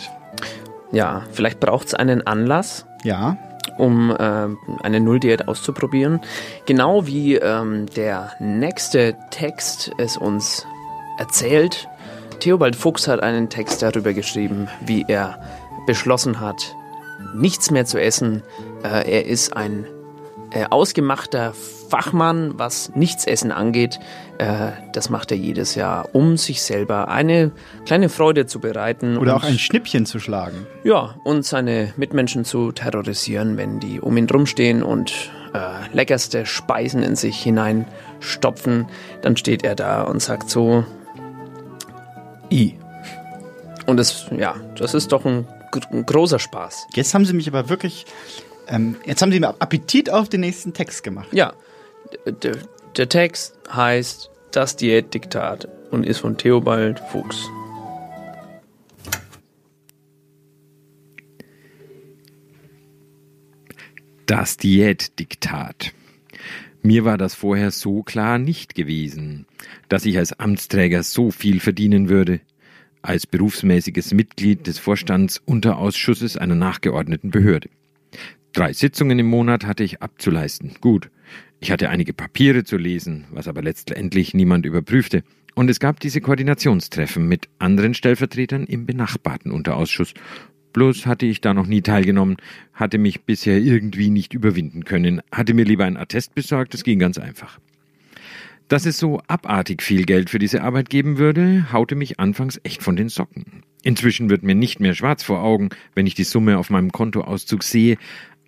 S1: Ja, vielleicht braucht es einen Anlass.
S2: Ja.
S1: um äh, eine Null-Diät auszuprobieren. Genau wie ähm, der nächste Text es uns erzählt. Theobald Fuchs hat einen Text darüber geschrieben, wie er beschlossen hat, nichts mehr zu essen. Äh, er ist ein äh, ausgemachter Fachmann, was Nichtsessen angeht. Äh, das macht er jedes Jahr, um sich selber eine kleine Freude zu bereiten.
S2: Oder
S1: und
S2: auch ein Schnippchen zu schlagen.
S1: ja, und seine Mitmenschen zu terrorisieren, wenn die um ihn rumstehen und äh, leckerste Speisen in sich hineinstopfen, dann steht er da und sagt so, I. Und das, ja, das ist doch ein, ein großer Spaß.
S2: Jetzt haben sie mich aber wirklich, ähm, jetzt haben sie mir Appetit auf den nächsten Text gemacht.
S1: Ja, d- d- der Text heißt Das Diätdiktat und ist von Theobald Fuchs.
S12: Das Diätdiktat. Mir war das vorher so klar nicht gewesen, dass ich als Amtsträger so viel verdienen würde, als berufsmäßiges Mitglied des Vorstandsunterausschusses einer nachgeordneten Behörde. Drei Sitzungen im Monat hatte ich abzuleisten. Gut. Ich hatte einige Papiere zu lesen, was aber letztendlich niemand überprüfte. Und es gab diese Koordinationstreffen mit anderen Stellvertretern im benachbarten Unterausschuss. Bloß hatte ich da noch nie teilgenommen, hatte mich bisher irgendwie nicht überwinden können, hatte mir lieber ein Attest besorgt, das ging ganz einfach. Dass es so abartig viel Geld für diese Arbeit geben würde, haute mich anfangs echt von den Socken. Inzwischen wird mir nicht mehr schwarz vor Augen, wenn ich die Summe auf meinem Kontoauszug sehe,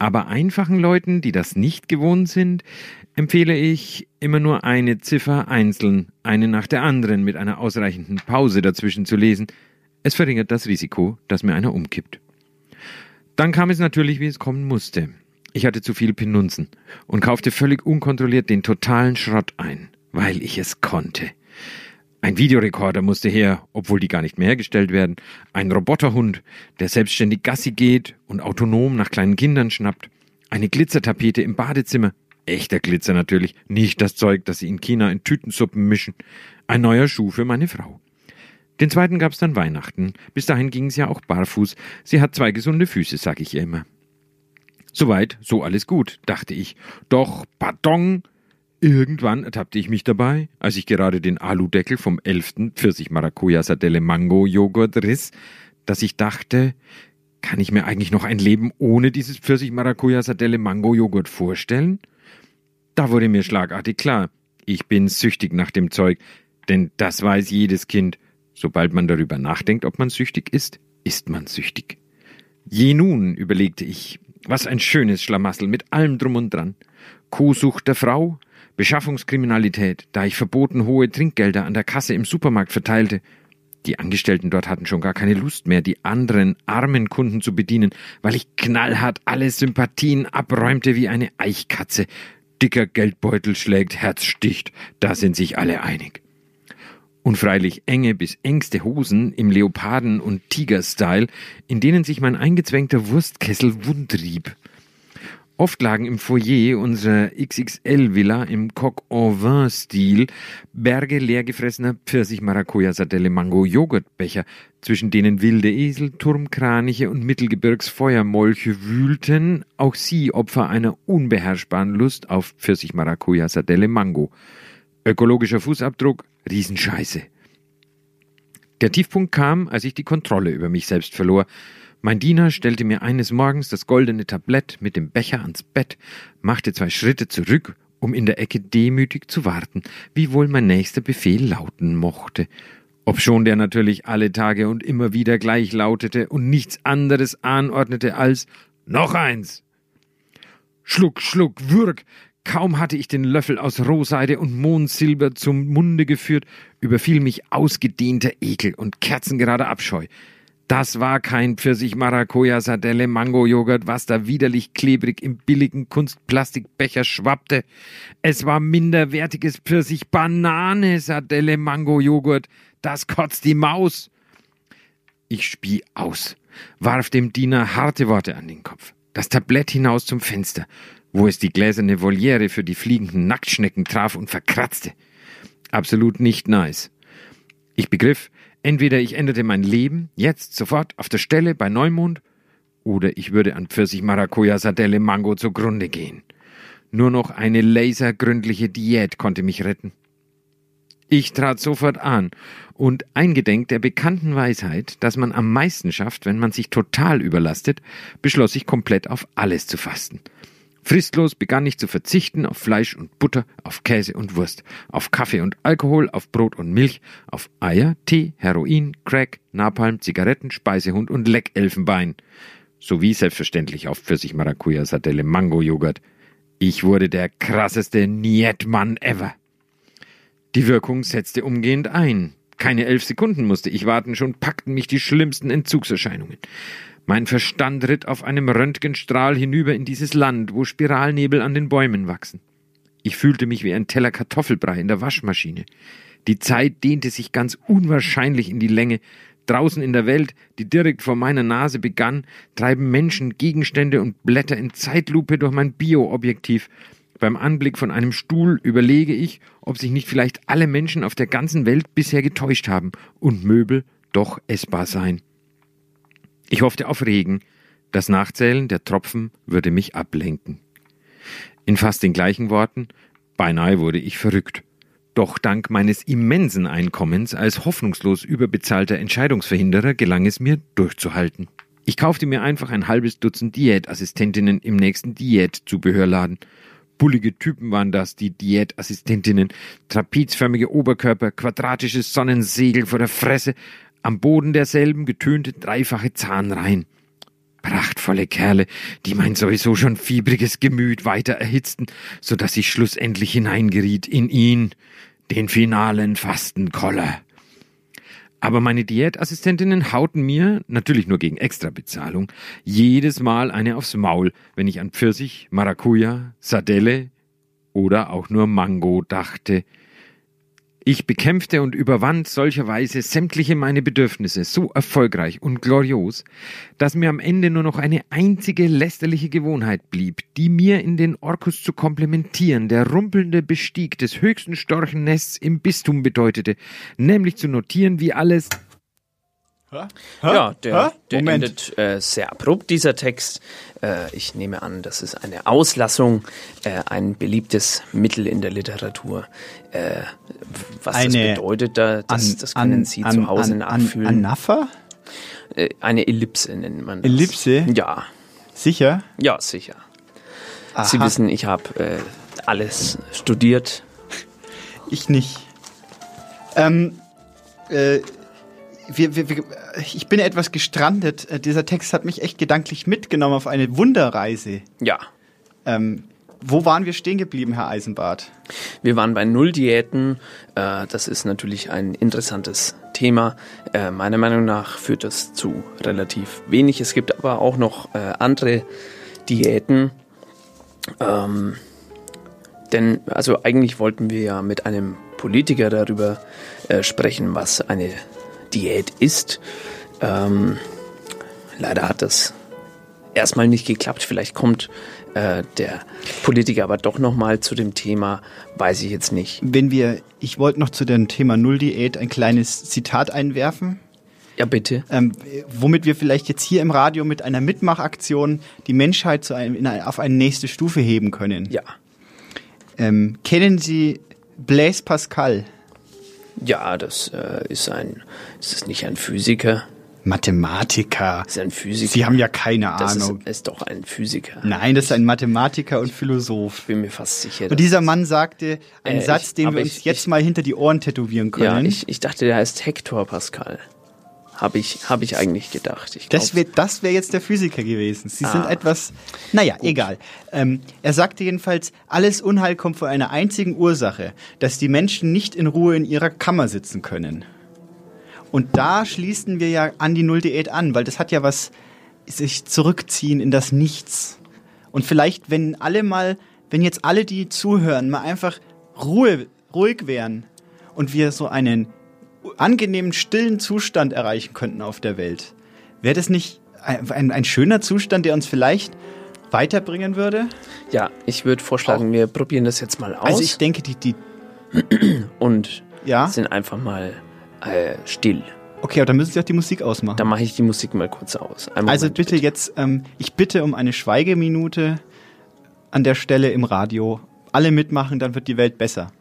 S12: aber einfachen Leuten, die das nicht gewohnt sind, empfehle ich, immer nur eine Ziffer einzeln, eine nach der anderen mit einer ausreichenden Pause dazwischen zu lesen. Es verringert das Risiko, dass mir einer umkippt. Dann kam es natürlich, wie es kommen musste. Ich hatte zu viel Penunzen und kaufte völlig unkontrolliert den totalen Schrott ein, weil ich es konnte. Ein Videorekorder musste her, obwohl die gar nicht mehr hergestellt werden. Ein Roboterhund, der selbstständig Gassi geht und autonom nach kleinen Kindern schnappt. Eine Glitzertapete im Badezimmer. Echter Glitzer natürlich, nicht das Zeug, das sie in China in Tütensuppen mischen. Ein neuer Schuh für meine Frau. Den zweiten gab's dann Weihnachten. Bis dahin ging's ja auch barfuß. Sie hat zwei gesunde Füße, sag ich ihr immer. Soweit, so alles gut, dachte ich. Doch, pardon, Irgendwann ertappte ich mich dabei, als ich gerade den Aludeckel vom elften Pfirsich Maracuja Sardelle Mango Joghurt riss, dass ich dachte, kann ich mir eigentlich noch ein Leben ohne dieses Pfirsich Maracuja Sardelle Mango Joghurt vorstellen? Da wurde mir schlagartig klar, ich bin süchtig nach dem Zeug, denn das weiß jedes Kind. Sobald man darüber nachdenkt, ob man süchtig ist, ist man süchtig. Je nun, überlegte ich, was ein schönes Schlamassel mit allem drum und dran. Kuhsucht der Frau, Beschaffungskriminalität, da ich verboten hohe Trinkgelder an der Kasse im Supermarkt verteilte. Die Angestellten dort hatten schon gar keine Lust mehr, die anderen armen Kunden zu bedienen, weil ich knallhart alle Sympathien abräumte wie eine Eichkatze. Dicker Geldbeutel schlägt, Herz sticht, da sind sich alle einig. Und freilich enge bis engste Hosen im Leoparden- und Tiger-Style, in denen sich mein eingezwängter Wurstkessel wundrieb. Oft lagen im Foyer unserer XXL-Villa im Coq en Vin-Stil Berge leergefressener Pfirsich-Maracuja-Sadelle-Mango-Joghurtbecher, zwischen denen wilde Esel, Turmkraniche und Mittelgebirgsfeuermolche wühlten, auch sie Opfer einer unbeherrschbaren Lust auf Pfirsich-Maracuja-Sadelle-Mango. Ökologischer Fußabdruck, Riesenscheiße. Der Tiefpunkt kam, als ich die Kontrolle über mich selbst verlor. Mein Diener stellte mir eines Morgens das goldene Tablett mit dem Becher ans Bett, machte zwei Schritte zurück, um in der Ecke demütig zu warten, wie wohl mein nächster Befehl lauten mochte. Obschon der natürlich alle Tage und immer wieder gleich lautete und nichts anderes anordnete als noch eins. Schluck, Schluck, Würg, Kaum hatte ich den Löffel aus Rohseide und Mondsilber zum Munde geführt, überfiel mich ausgedehnter Ekel und kerzengerader Abscheu. Das war kein Pfirsich Maracuja Sardelle Mango Joghurt, was da widerlich klebrig im billigen Kunstplastikbecher schwappte. Es war minderwertiges Pfirsich Banane Sardelle Mango Joghurt. Das kotzt die Maus. Ich spie aus, warf dem Diener harte Worte an den Kopf, das Tablett hinaus zum Fenster, wo es die gläserne Voliere für die fliegenden Nacktschnecken traf und verkratzte. Absolut nicht nice. Ich begriff, entweder ich änderte mein Leben, jetzt, sofort, auf der Stelle, bei Neumond, oder ich würde an Pfirsich Maracuja Sardelle Mango zugrunde gehen. Nur noch eine lasergründliche Diät konnte mich retten. Ich trat sofort an und eingedenk der bekannten Weisheit, dass man am meisten schafft, wenn man sich total überlastet, beschloss ich komplett auf alles zu fasten. Fristlos begann ich zu verzichten auf Fleisch und Butter, auf Käse und Wurst, auf Kaffee und Alkohol, auf Brot und Milch, auf Eier, Tee, Heroin, Crack, Napalm, Zigaretten, Speisehund und Leckelfenbein. Sowie selbstverständlich auf Pfirsich Maracuja Sardelle Mango Joghurt. Ich wurde der krasseste Nietmann ever. Die Wirkung setzte umgehend ein. Keine elf Sekunden musste ich warten, schon packten mich die schlimmsten Entzugserscheinungen. Mein Verstand ritt auf einem Röntgenstrahl hinüber in dieses Land, wo Spiralnebel an den Bäumen wachsen. Ich fühlte mich wie ein Teller Kartoffelbrei in der Waschmaschine. Die Zeit dehnte sich ganz unwahrscheinlich in die Länge. Draußen in der Welt, die direkt vor meiner Nase begann, treiben Menschen, Gegenstände und Blätter in Zeitlupe durch mein Bioobjektiv. Beim Anblick von einem Stuhl überlege ich, ob sich nicht vielleicht alle Menschen auf der ganzen Welt bisher getäuscht haben und Möbel doch essbar seien. Ich hoffte auf Regen. Das Nachzählen der Tropfen würde mich ablenken. In fast den gleichen Worten, beinahe wurde ich verrückt. Doch dank meines immensen Einkommens als hoffnungslos überbezahlter Entscheidungsverhinderer gelang es mir, durchzuhalten. Ich kaufte mir einfach ein halbes Dutzend Diätassistentinnen im nächsten Diätzubehörladen. Bullige Typen waren das, die Diätassistentinnen. Trapezförmige Oberkörper, quadratisches Sonnensegel vor der Fresse, am Boden derselben getönte dreifache Zahnreihen. Prachtvolle Kerle, die mein sowieso schon fiebriges Gemüt weiter erhitzten, so dass ich schlussendlich hineingeriet in ihn, den finalen Fastenkoller. Aber meine Diätassistentinnen hauten mir, natürlich nur gegen Extrabezahlung, jedes Mal eine aufs Maul, wenn ich an Pfirsich, Maracuja, Sardelle oder auch nur Mango dachte. Ich bekämpfte und überwand solcherweise sämtliche meine Bedürfnisse so erfolgreich und glorios, dass mir am Ende nur noch eine einzige lästerliche Gewohnheit blieb, die mir in den Orkus zu komplementieren der rumpelnde Bestieg des höchsten Storchennests im Bistum bedeutete, nämlich zu notieren, wie alles
S1: Hä? Ja, der, der endet äh, sehr abrupt, dieser Text. Äh, ich nehme an, das ist eine Auslassung, äh, ein beliebtes Mittel in der Literatur. Äh, was
S2: Eine
S1: das bedeutet, da, das,
S2: an-
S1: das können
S2: an-
S1: Sie
S2: an-
S1: zu Hause nachfühlen.
S2: Anapher?
S1: Äh, eine Ellipse nennt man das.
S2: Ellipse?
S1: Ja.
S2: Sicher?
S1: Ja, sicher. Sie
S2: Aha.
S1: wissen, ich habe äh, alles studiert.
S2: Ich nicht. Ähm, äh, wir, wir, wir, ich bin etwas gestrandet. Äh, Dieser Text hat mich echt gedanklich mitgenommen auf eine Wunderreise.
S1: Ja.
S2: Ähm, wo waren wir stehen geblieben, Herr Eisenbart?
S1: Wir waren bei Nulldiäten. Äh, das ist natürlich ein interessantes Thema. Äh, meiner Meinung nach führt das zu relativ wenig. Es gibt aber auch noch äh, andere Diäten. Ähm, denn, also eigentlich wollten wir ja mit einem Politiker darüber sprechen, was eine Diät ist. Ähm, leider hat das erstmal nicht geklappt. Vielleicht kommt äh, der Politiker aber doch nochmal zu dem Thema, weiß ich jetzt nicht.
S2: Wenn wir, ich wollte noch zu dem Thema Nulldiät ein kleines Zitat einwerfen.
S1: Ja, bitte.
S2: Ähm, womit wir vielleicht jetzt hier im Radio mit einer Mitmachaktion die Menschheit zu einem, in eine, auf eine nächste Stufe heben können.
S1: Ja.
S2: Ähm, kennen Sie Blaise Pascal?
S1: Ja, das äh, ist ein, ist es nicht ein Physiker?
S2: Mathematiker.
S1: Das ist ein Physiker.
S2: Sie haben ja keine
S1: Das
S2: Ahnung.
S1: ist, ist doch ein Physiker.
S2: Nein, das ist ein Mathematiker und Philosoph.
S1: Ich bin mir fast sicher.
S2: Und dieser Mann sagte einen
S1: Äh,
S2: Satz,
S1: ich-
S2: den wir
S1: ich-
S2: uns jetzt mal hinter die Ohren tätowieren können.
S1: Ja, ich, ich dachte, der heißt Hector Pascal. Habe ich, hab ich eigentlich gedacht. Ich
S2: Das wäre das wär jetzt der Physiker gewesen. Sie sind
S1: Ah.
S2: etwas. Naja, egal. Ähm, er sagte jedenfalls, alles Unheil kommt von einer einzigen Ursache, dass die Menschen nicht in Ruhe in ihrer Kammer sitzen können. Und da schließen wir ja an die Nulldiät an, weil das hat ja was, sich zurückziehen in das Nichts. Und vielleicht, wenn alle mal, wenn jetzt alle, die zuhören, mal einfach Ruhe, ruhig wären und wir so einen angenehmen, stillen Zustand erreichen könnten auf der Welt, wäre das nicht ein, ein, ein schöner Zustand, der uns vielleicht weiterbringen würde?
S1: Ja, ich würde vorschlagen, wir probieren das jetzt mal aus.
S2: Also ich denke, die, die
S1: und
S2: Ja?
S1: sind einfach mal äh, still.
S2: okay, aber dann müssen Sie auch die Musik ausmachen.
S1: Dann mache ich die Musik mal kurz aus.
S2: Also
S1: Moment,
S2: bitte jetzt, ähm, ich bitte um eine Schweigeminute an der Stelle im Radio. Alle mitmachen, dann wird die Welt besser.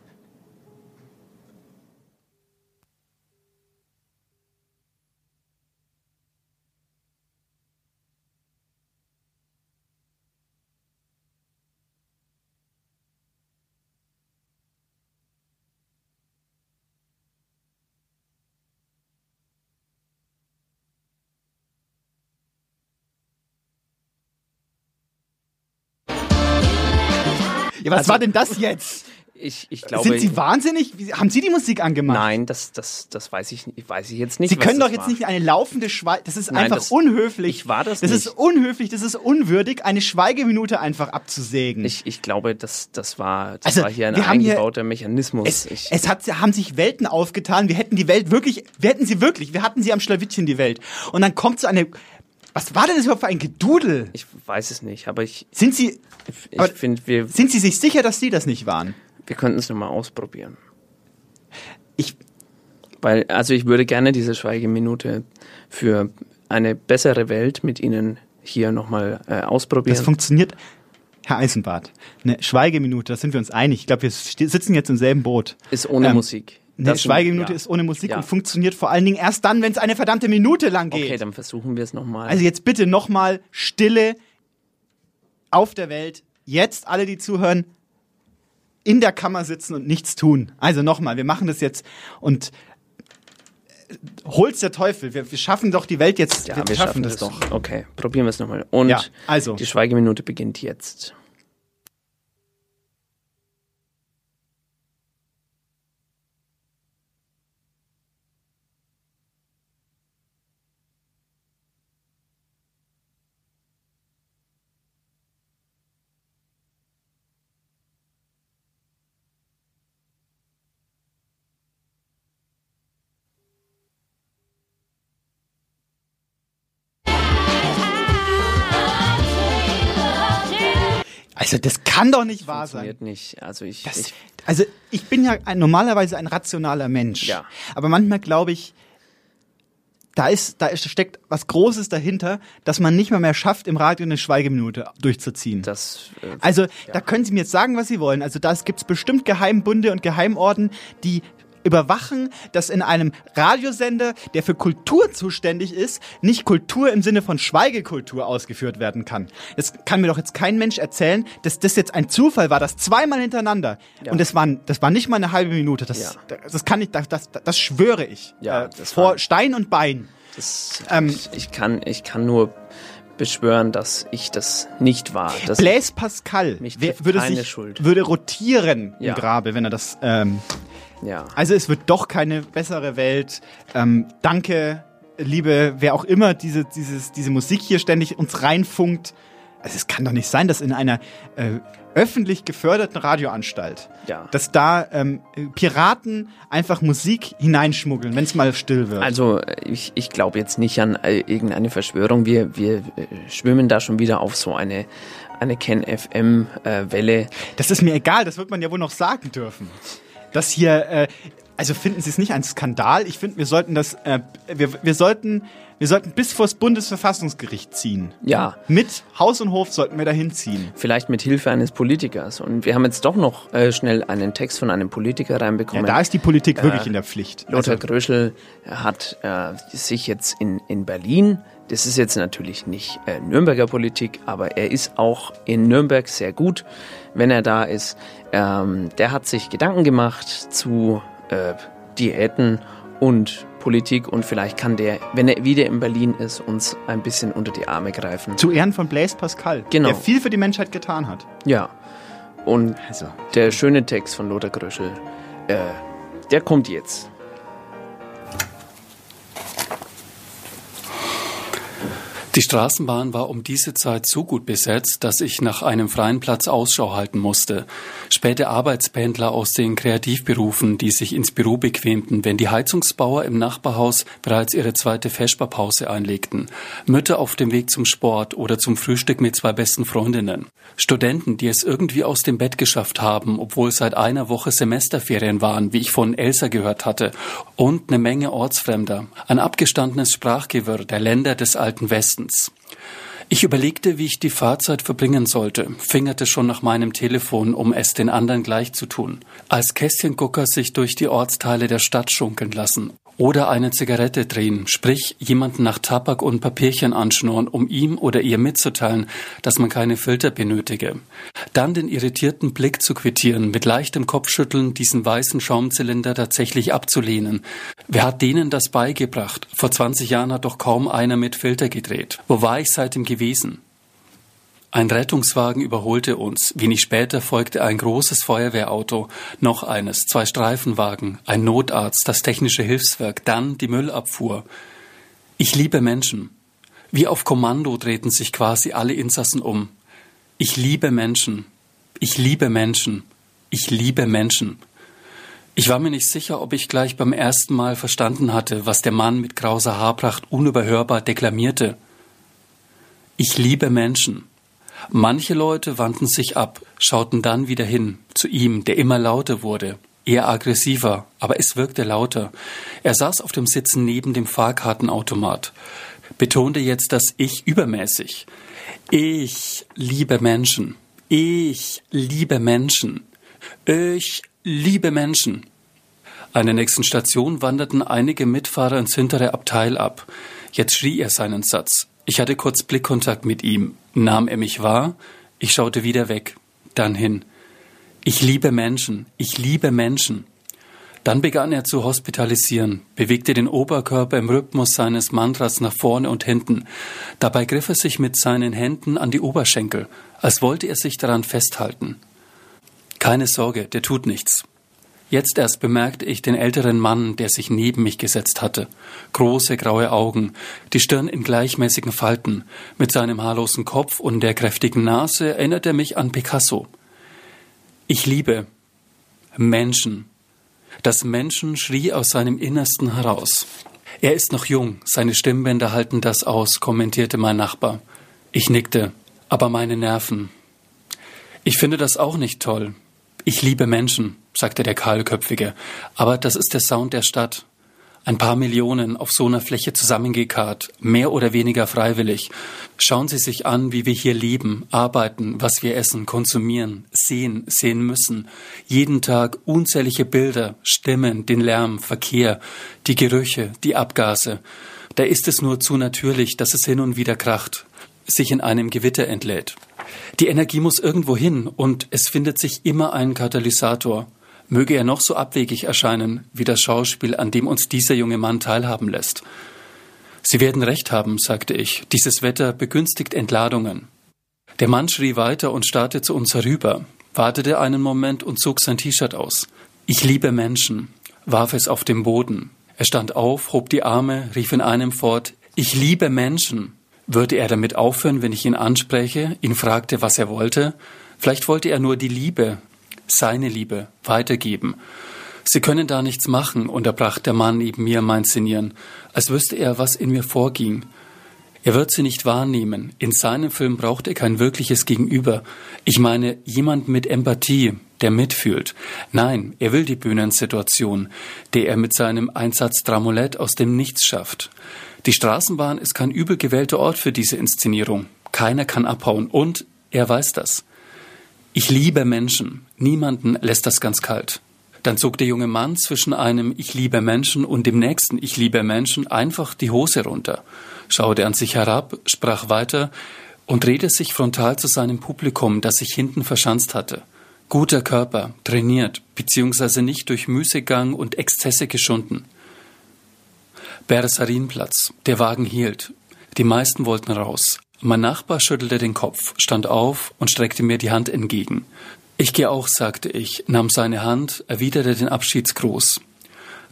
S2: Was
S1: Also-
S2: war denn das jetzt?
S1: Ich, ich glaube,
S2: Sind Sie wahnsinnig? Haben Sie die Musik angemacht?
S1: Nein, das, das, das weiß ich, weiß ich jetzt nicht.
S2: Sie können
S1: das
S2: doch jetzt
S1: war.
S2: nicht eine laufende Schweige. Das ist
S1: Nein,
S2: einfach
S1: das-
S2: unhöflich.
S1: Ich war das
S2: Das
S1: nicht.
S2: ist unhöflich, das ist unwürdig, eine Schweigeminute einfach abzusägen.
S1: Ich, ich glaube, das, das, war, das
S2: Also,
S1: war hier ein
S2: haben hier-
S1: eingebauter Mechanismus.
S2: es,
S1: ich,
S2: es hat, haben sich Welten aufgetan. Wir hätten die Welt wirklich, wir hätten sie wirklich, wir hatten sie am Schlawittchen, die Welt. Und dann kommt so eine, was war denn das überhaupt für ein Gedudel?
S1: ich weiß es nicht, aber ich,
S2: Sind Sie,
S1: ich finde, wir,
S2: sind Sie sich sicher, dass Sie das nicht waren?
S1: wir könnten es nochmal ausprobieren.
S2: Ich,
S1: Weil, also ich würde gerne diese Schweigeminute für eine bessere Welt mit Ihnen hier nochmal äh, ausprobieren.
S2: das funktioniert, Herr Eisenbart. Eine Schweigeminute, da sind wir uns einig. Ich glaube, wir sitzen jetzt im selben Boot.
S1: ist ohne
S2: Ähm,
S1: Musik. Das-
S2: Schweigeminute
S1: ja.
S2: ist ohne Musik
S1: Ja.
S2: und funktioniert vor allen Dingen erst dann, wenn es eine verdammte Minute lang geht.
S1: Okay, dann versuchen wir es nochmal.
S2: Also jetzt bitte nochmal Stille auf der Welt. Jetzt alle, die zuhören, in der Kammer sitzen und nichts tun. Also nochmal, wir machen das jetzt und äh, holt's der Teufel. Wir, wir schaffen doch die Welt jetzt.
S1: ja,
S2: wir, schaffen das, doch.
S1: Okay, probieren wir es nochmal. Und
S2: Ja, also.
S1: die Schweigeminute beginnt jetzt.
S2: Also das kann doch nicht wahr sein.
S1: Funktioniert nicht. Also ich,
S2: Das,
S1: ich
S2: also ich bin ja ein, normalerweise ein rationaler Mensch.
S1: Ja.
S2: Aber manchmal glaube ich, da ist, da ist, steckt was Großes dahinter, dass man nicht mal mehr schafft, im Radio eine Schweigeminute durchzuziehen.
S1: das, äh,
S2: Also, da können Sie mir jetzt sagen, was Sie wollen. Also, da gibt es bestimmt Geheimbunde und Geheimorden, die überwachen, dass in einem Radiosender, der für Kultur zuständig ist, nicht Kultur im Sinne von Schweigekultur ausgeführt werden kann. Das kann mir doch jetzt kein Mensch erzählen, dass das jetzt ein Zufall war, das zweimal hintereinander.
S1: Ja.
S2: Und das war, das war nicht mal eine halbe Minute. Das,
S1: Ja.
S2: das kann ich, das, das, das schwöre ich.
S1: Ja,
S2: äh, vor Stein und Bein.
S1: Das,
S2: Ähm,
S1: ich, kann, ich kann nur beschwören, dass ich das nicht war. Das
S2: Blaise Pascal würde sich
S1: Schuld.
S2: würde rotieren
S1: Ja.
S2: im Grabe, wenn er das. Ähm,
S1: ja.
S2: also es wird doch keine bessere Welt. Ähm, danke, liebe, wer auch immer diese dieses diese Musik hier ständig uns reinfunkt. Also es kann doch nicht sein, dass in einer äh, öffentlich geförderten Radioanstalt,
S1: Ja.
S2: dass da ähm, Piraten einfach Musik hineinschmuggeln, wenn es mal still wird.
S1: Also äh, ich, ich glaube jetzt nicht an äh, irgendeine Verschwörung. Wir, wir äh, schwimmen da schon wieder auf so eine, eine Ken-FM-Welle.
S2: Das ist mir egal, das wird man ja wohl noch sagen dürfen. Das hier, äh, also finden Sie es nicht ein Skandal? Ich finde, wir sollten das, äh, wir, wir sollten, wir sollten bis vors Bundesverfassungsgericht ziehen.
S1: Ja.
S2: Mit Haus und Hof sollten wir dahin ziehen.
S1: Vielleicht mit Hilfe eines Politikers. Und wir haben jetzt doch noch äh, schnell einen Text von einem Politiker
S2: Ja,
S1: reinbekommen.
S2: da ist die Politik wirklich
S1: Äh,
S2: in der Pflicht.
S1: Lothar
S2: Also,
S1: Gröschel hat äh, sich jetzt in, in Berlin, das ist jetzt natürlich nicht äh, Nürnberger Politik, aber er ist auch in Nürnberg sehr gut, wenn er da ist. Ähm, der hat sich Gedanken gemacht zu äh, Diäten und Politik und vielleicht kann der, wenn er wieder in Berlin ist, uns ein bisschen unter die Arme greifen.
S2: zu Ehren von Blaise Pascal,
S1: Genau.
S2: der viel für die Menschheit getan hat.
S1: Ja. Und
S2: Also,
S1: der schöne Text von Lothar Gröschel, äh, der kommt jetzt.
S13: Die Straßenbahn war um diese Zeit so gut besetzt, dass ich nach einem freien Platz Ausschau halten musste. Späte Arbeitspendler aus den Kreativberufen, die sich ins Büro bequemten, wenn die Heizungsbauer im Nachbarhaus bereits ihre zweite Vesperpause einlegten. Mütter auf dem Weg zum Sport oder zum Frühstück mit zwei besten Freundinnen. Studenten, die es irgendwie aus dem Bett geschafft haben, obwohl seit einer Woche Semesterferien waren, wie ich von Elsa gehört hatte. Und eine Menge Ortsfremder. Ein abgestandenes Sprachgewirr der Länder des alten Westens. Ich überlegte, wie ich die Fahrzeit verbringen sollte, fingerte schon nach meinem Telefon, um es den anderen gleich zu tun. Als Kästchengucker sich durch die Ortsteile der Stadt schunkeln lassen. Oder eine Zigarette drehen, sprich jemanden nach Tabak und Papierchen anschnurren, um ihm oder ihr mitzuteilen, dass man keine Filter benötige. Dann den irritierten Blick zu quittieren, mit leichtem Kopfschütteln diesen weißen Schaumzylinder tatsächlich abzulehnen. Wer hat denen das beigebracht? Vor 20 Jahren hat doch kaum einer mit Filter gedreht. Wo war ich seitdem gewesen? Ein Rettungswagen überholte uns. Wenig später folgte ein großes Feuerwehrauto, noch eines, zwei Streifenwagen, ein Notarzt, das technische Hilfswerk, dann die Müllabfuhr. Ich liebe Menschen. Wie auf Kommando drehten sich quasi alle Insassen um. Ich liebe Menschen. Ich liebe Menschen. Ich liebe Menschen. Ich war mir nicht sicher, ob ich gleich beim ersten Mal verstanden hatte, was der Mann mit grauser Haarpracht unüberhörbar deklamierte. Ich liebe Menschen. Manche Leute wandten sich ab, schauten dann wieder hin, zu ihm, der immer lauter wurde, eher aggressiver, aber es wirkte lauter. Er saß auf dem Sitzen neben dem Fahrkartenautomat, betonte jetzt das Ich übermäßig. Ich liebe Menschen. Ich liebe Menschen. Ich liebe Menschen. An der nächsten Station wanderten einige Mitfahrer ins hintere Abteil ab. Jetzt schrie er seinen Satz. Ich hatte kurz Blickkontakt mit ihm. Nahm er mich wahr? Ich schaute wieder weg, dann hin. Ich liebe Menschen. Ich liebe Menschen. Dann begann er zu hospitalisieren, bewegte den Oberkörper im Rhythmus seines Mantras nach vorne und hinten. Dabei griff er sich mit seinen Händen an die Oberschenkel, als wollte er sich daran festhalten. Keine Sorge, der tut nichts. Jetzt erst bemerkte ich den älteren Mann, der sich neben mich gesetzt hatte. Große graue Augen, die Stirn in gleichmäßigen Falten. Mit seinem haarlosen Kopf und der kräftigen Nase erinnert er mich an Picasso. Ich liebe Menschen. Das Menschen schrie aus seinem Innersten heraus. Er ist noch jung, seine Stimmbänder halten das aus, kommentierte mein Nachbar. Ich nickte, aber meine Nerven. Ich finde das auch nicht toll. Ich liebe Menschen, sagte der Kahlköpfige, aber das ist der Sound der Stadt. Ein paar Millionen auf so einer Fläche zusammengekarrt, mehr oder weniger freiwillig. Schauen Sie sich an, wie wir hier leben, arbeiten, was wir essen, konsumieren, sehen, sehen müssen. Jeden Tag unzählige Bilder, Stimmen, den Lärm, Verkehr, die Gerüche, die Abgase. Da ist es nur zu natürlich, dass es hin und wieder kracht, sich in einem Gewitter entlädt. Die Energie muss irgendwo hin und es findet sich immer ein Katalysator. Möge er noch so abwegig erscheinen, wie das Schauspiel, an dem uns dieser junge Mann teilhaben lässt. Sie werden recht haben, sagte ich. Dieses Wetter begünstigt Entladungen. Der Mann schrie weiter und starrte zu uns herüber, wartete einen Moment und zog sein T-Shirt aus. Ich liebe Menschen, warf es auf den Boden. Er stand auf, hob die Arme, rief in einem fort, ich liebe Menschen. Würde er damit aufhören, wenn ich ihn anspreche, ihn fragte, was er wollte? Vielleicht wollte er nur die Liebe, seine Liebe weitergeben. Sie können da nichts machen, unterbrach der Mann neben mir mein Szenieren, als wüsste er, was in mir vorging. Er wird sie nicht wahrnehmen. In seinem Film braucht er kein wirkliches Gegenüber. Ich meine, jemand mit Empathie, der mitfühlt. Nein, er will die Bühnensituation, der er mit seinem Einsatz Dramolett aus dem Nichts schafft. Die Straßenbahn ist kein übel gewählter Ort für diese Inszenierung. Keiner kann abhauen und er weiß das. Ich liebe Menschen. Niemanden lässt das ganz kalt. Dann zog der junge Mann zwischen einem Ich liebe Menschen und dem nächsten Ich liebe Menschen einfach die Hose runter, schaute an sich herab, sprach weiter und drehte sich frontal zu seinem Publikum, das sich hinten verschanzt hatte. Guter Körper, trainiert, beziehungsweise nicht durch Müßiggang und Exzesse geschunden. Bersarinplatz. Der Wagen hielt. Die meisten wollten raus. Mein Nachbar schüttelte den Kopf, stand auf und streckte mir die Hand entgegen. Ich gehe auch, sagte ich, nahm seine Hand, erwiderte den Abschiedsgruß.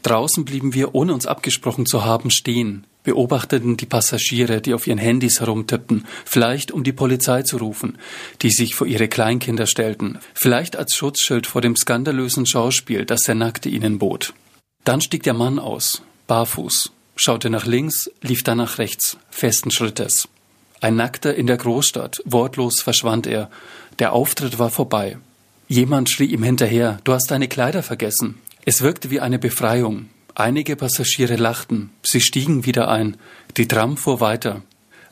S13: Draußen blieben wir, ohne uns abgesprochen zu haben, stehen, beobachteten die Passagiere, die auf ihren Handys herumtippten, vielleicht um die Polizei zu rufen, die sich vor ihre Kleinkinder stellten, vielleicht als Schutzschild vor dem skandalösen Schauspiel, das der Nackte ihnen bot. Dann stieg der Mann aus, barfuß, schaute nach links, lief dann nach rechts, festen Schrittes. Ein Nackter in der Großstadt, wortlos verschwand er. Der Auftritt war vorbei. Jemand schrie ihm hinterher, du hast deine Kleider vergessen. Es wirkte wie eine Befreiung. Einige Passagiere lachten, sie stiegen wieder ein, die Tram fuhr weiter.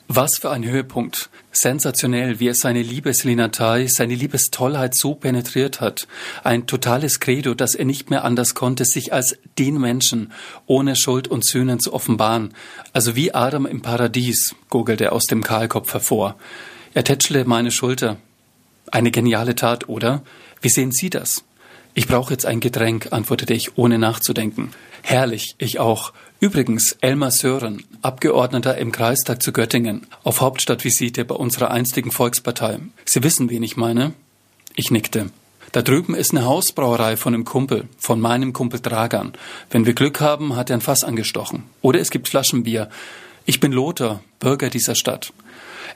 S13: Was für ein Höhepunkt. Sensationell, wie er seine Liebeslinatei, seine Liebestollheit so penetriert hat. Ein totales Credo, dass er nicht mehr anders konnte, sich als den Menschen ohne Schuld und Sühnen zu offenbaren. Also wie Adam im Paradies, gurgelte er aus dem Kahlkopf hervor. Er tätschelte meine Schulter. Eine geniale Tat, oder? Wie sehen Sie das? Ich brauche jetzt ein Getränk, antwortete ich, ohne nachzudenken. Herrlich, ich auch. Übrigens, Elmar Sören, Abgeordneter im Kreistag zu Göttingen, auf Hauptstadtvisite bei unserer einstigen Volkspartei. Sie wissen, wen ich meine? Ich nickte. Da drüben ist eine Hausbrauerei von einem Kumpel, von meinem Kumpel Dragan. Wenn wir Glück haben, hat er ein Fass angestochen. Oder es gibt Flaschenbier. Ich bin Lothar, Bürger dieser Stadt.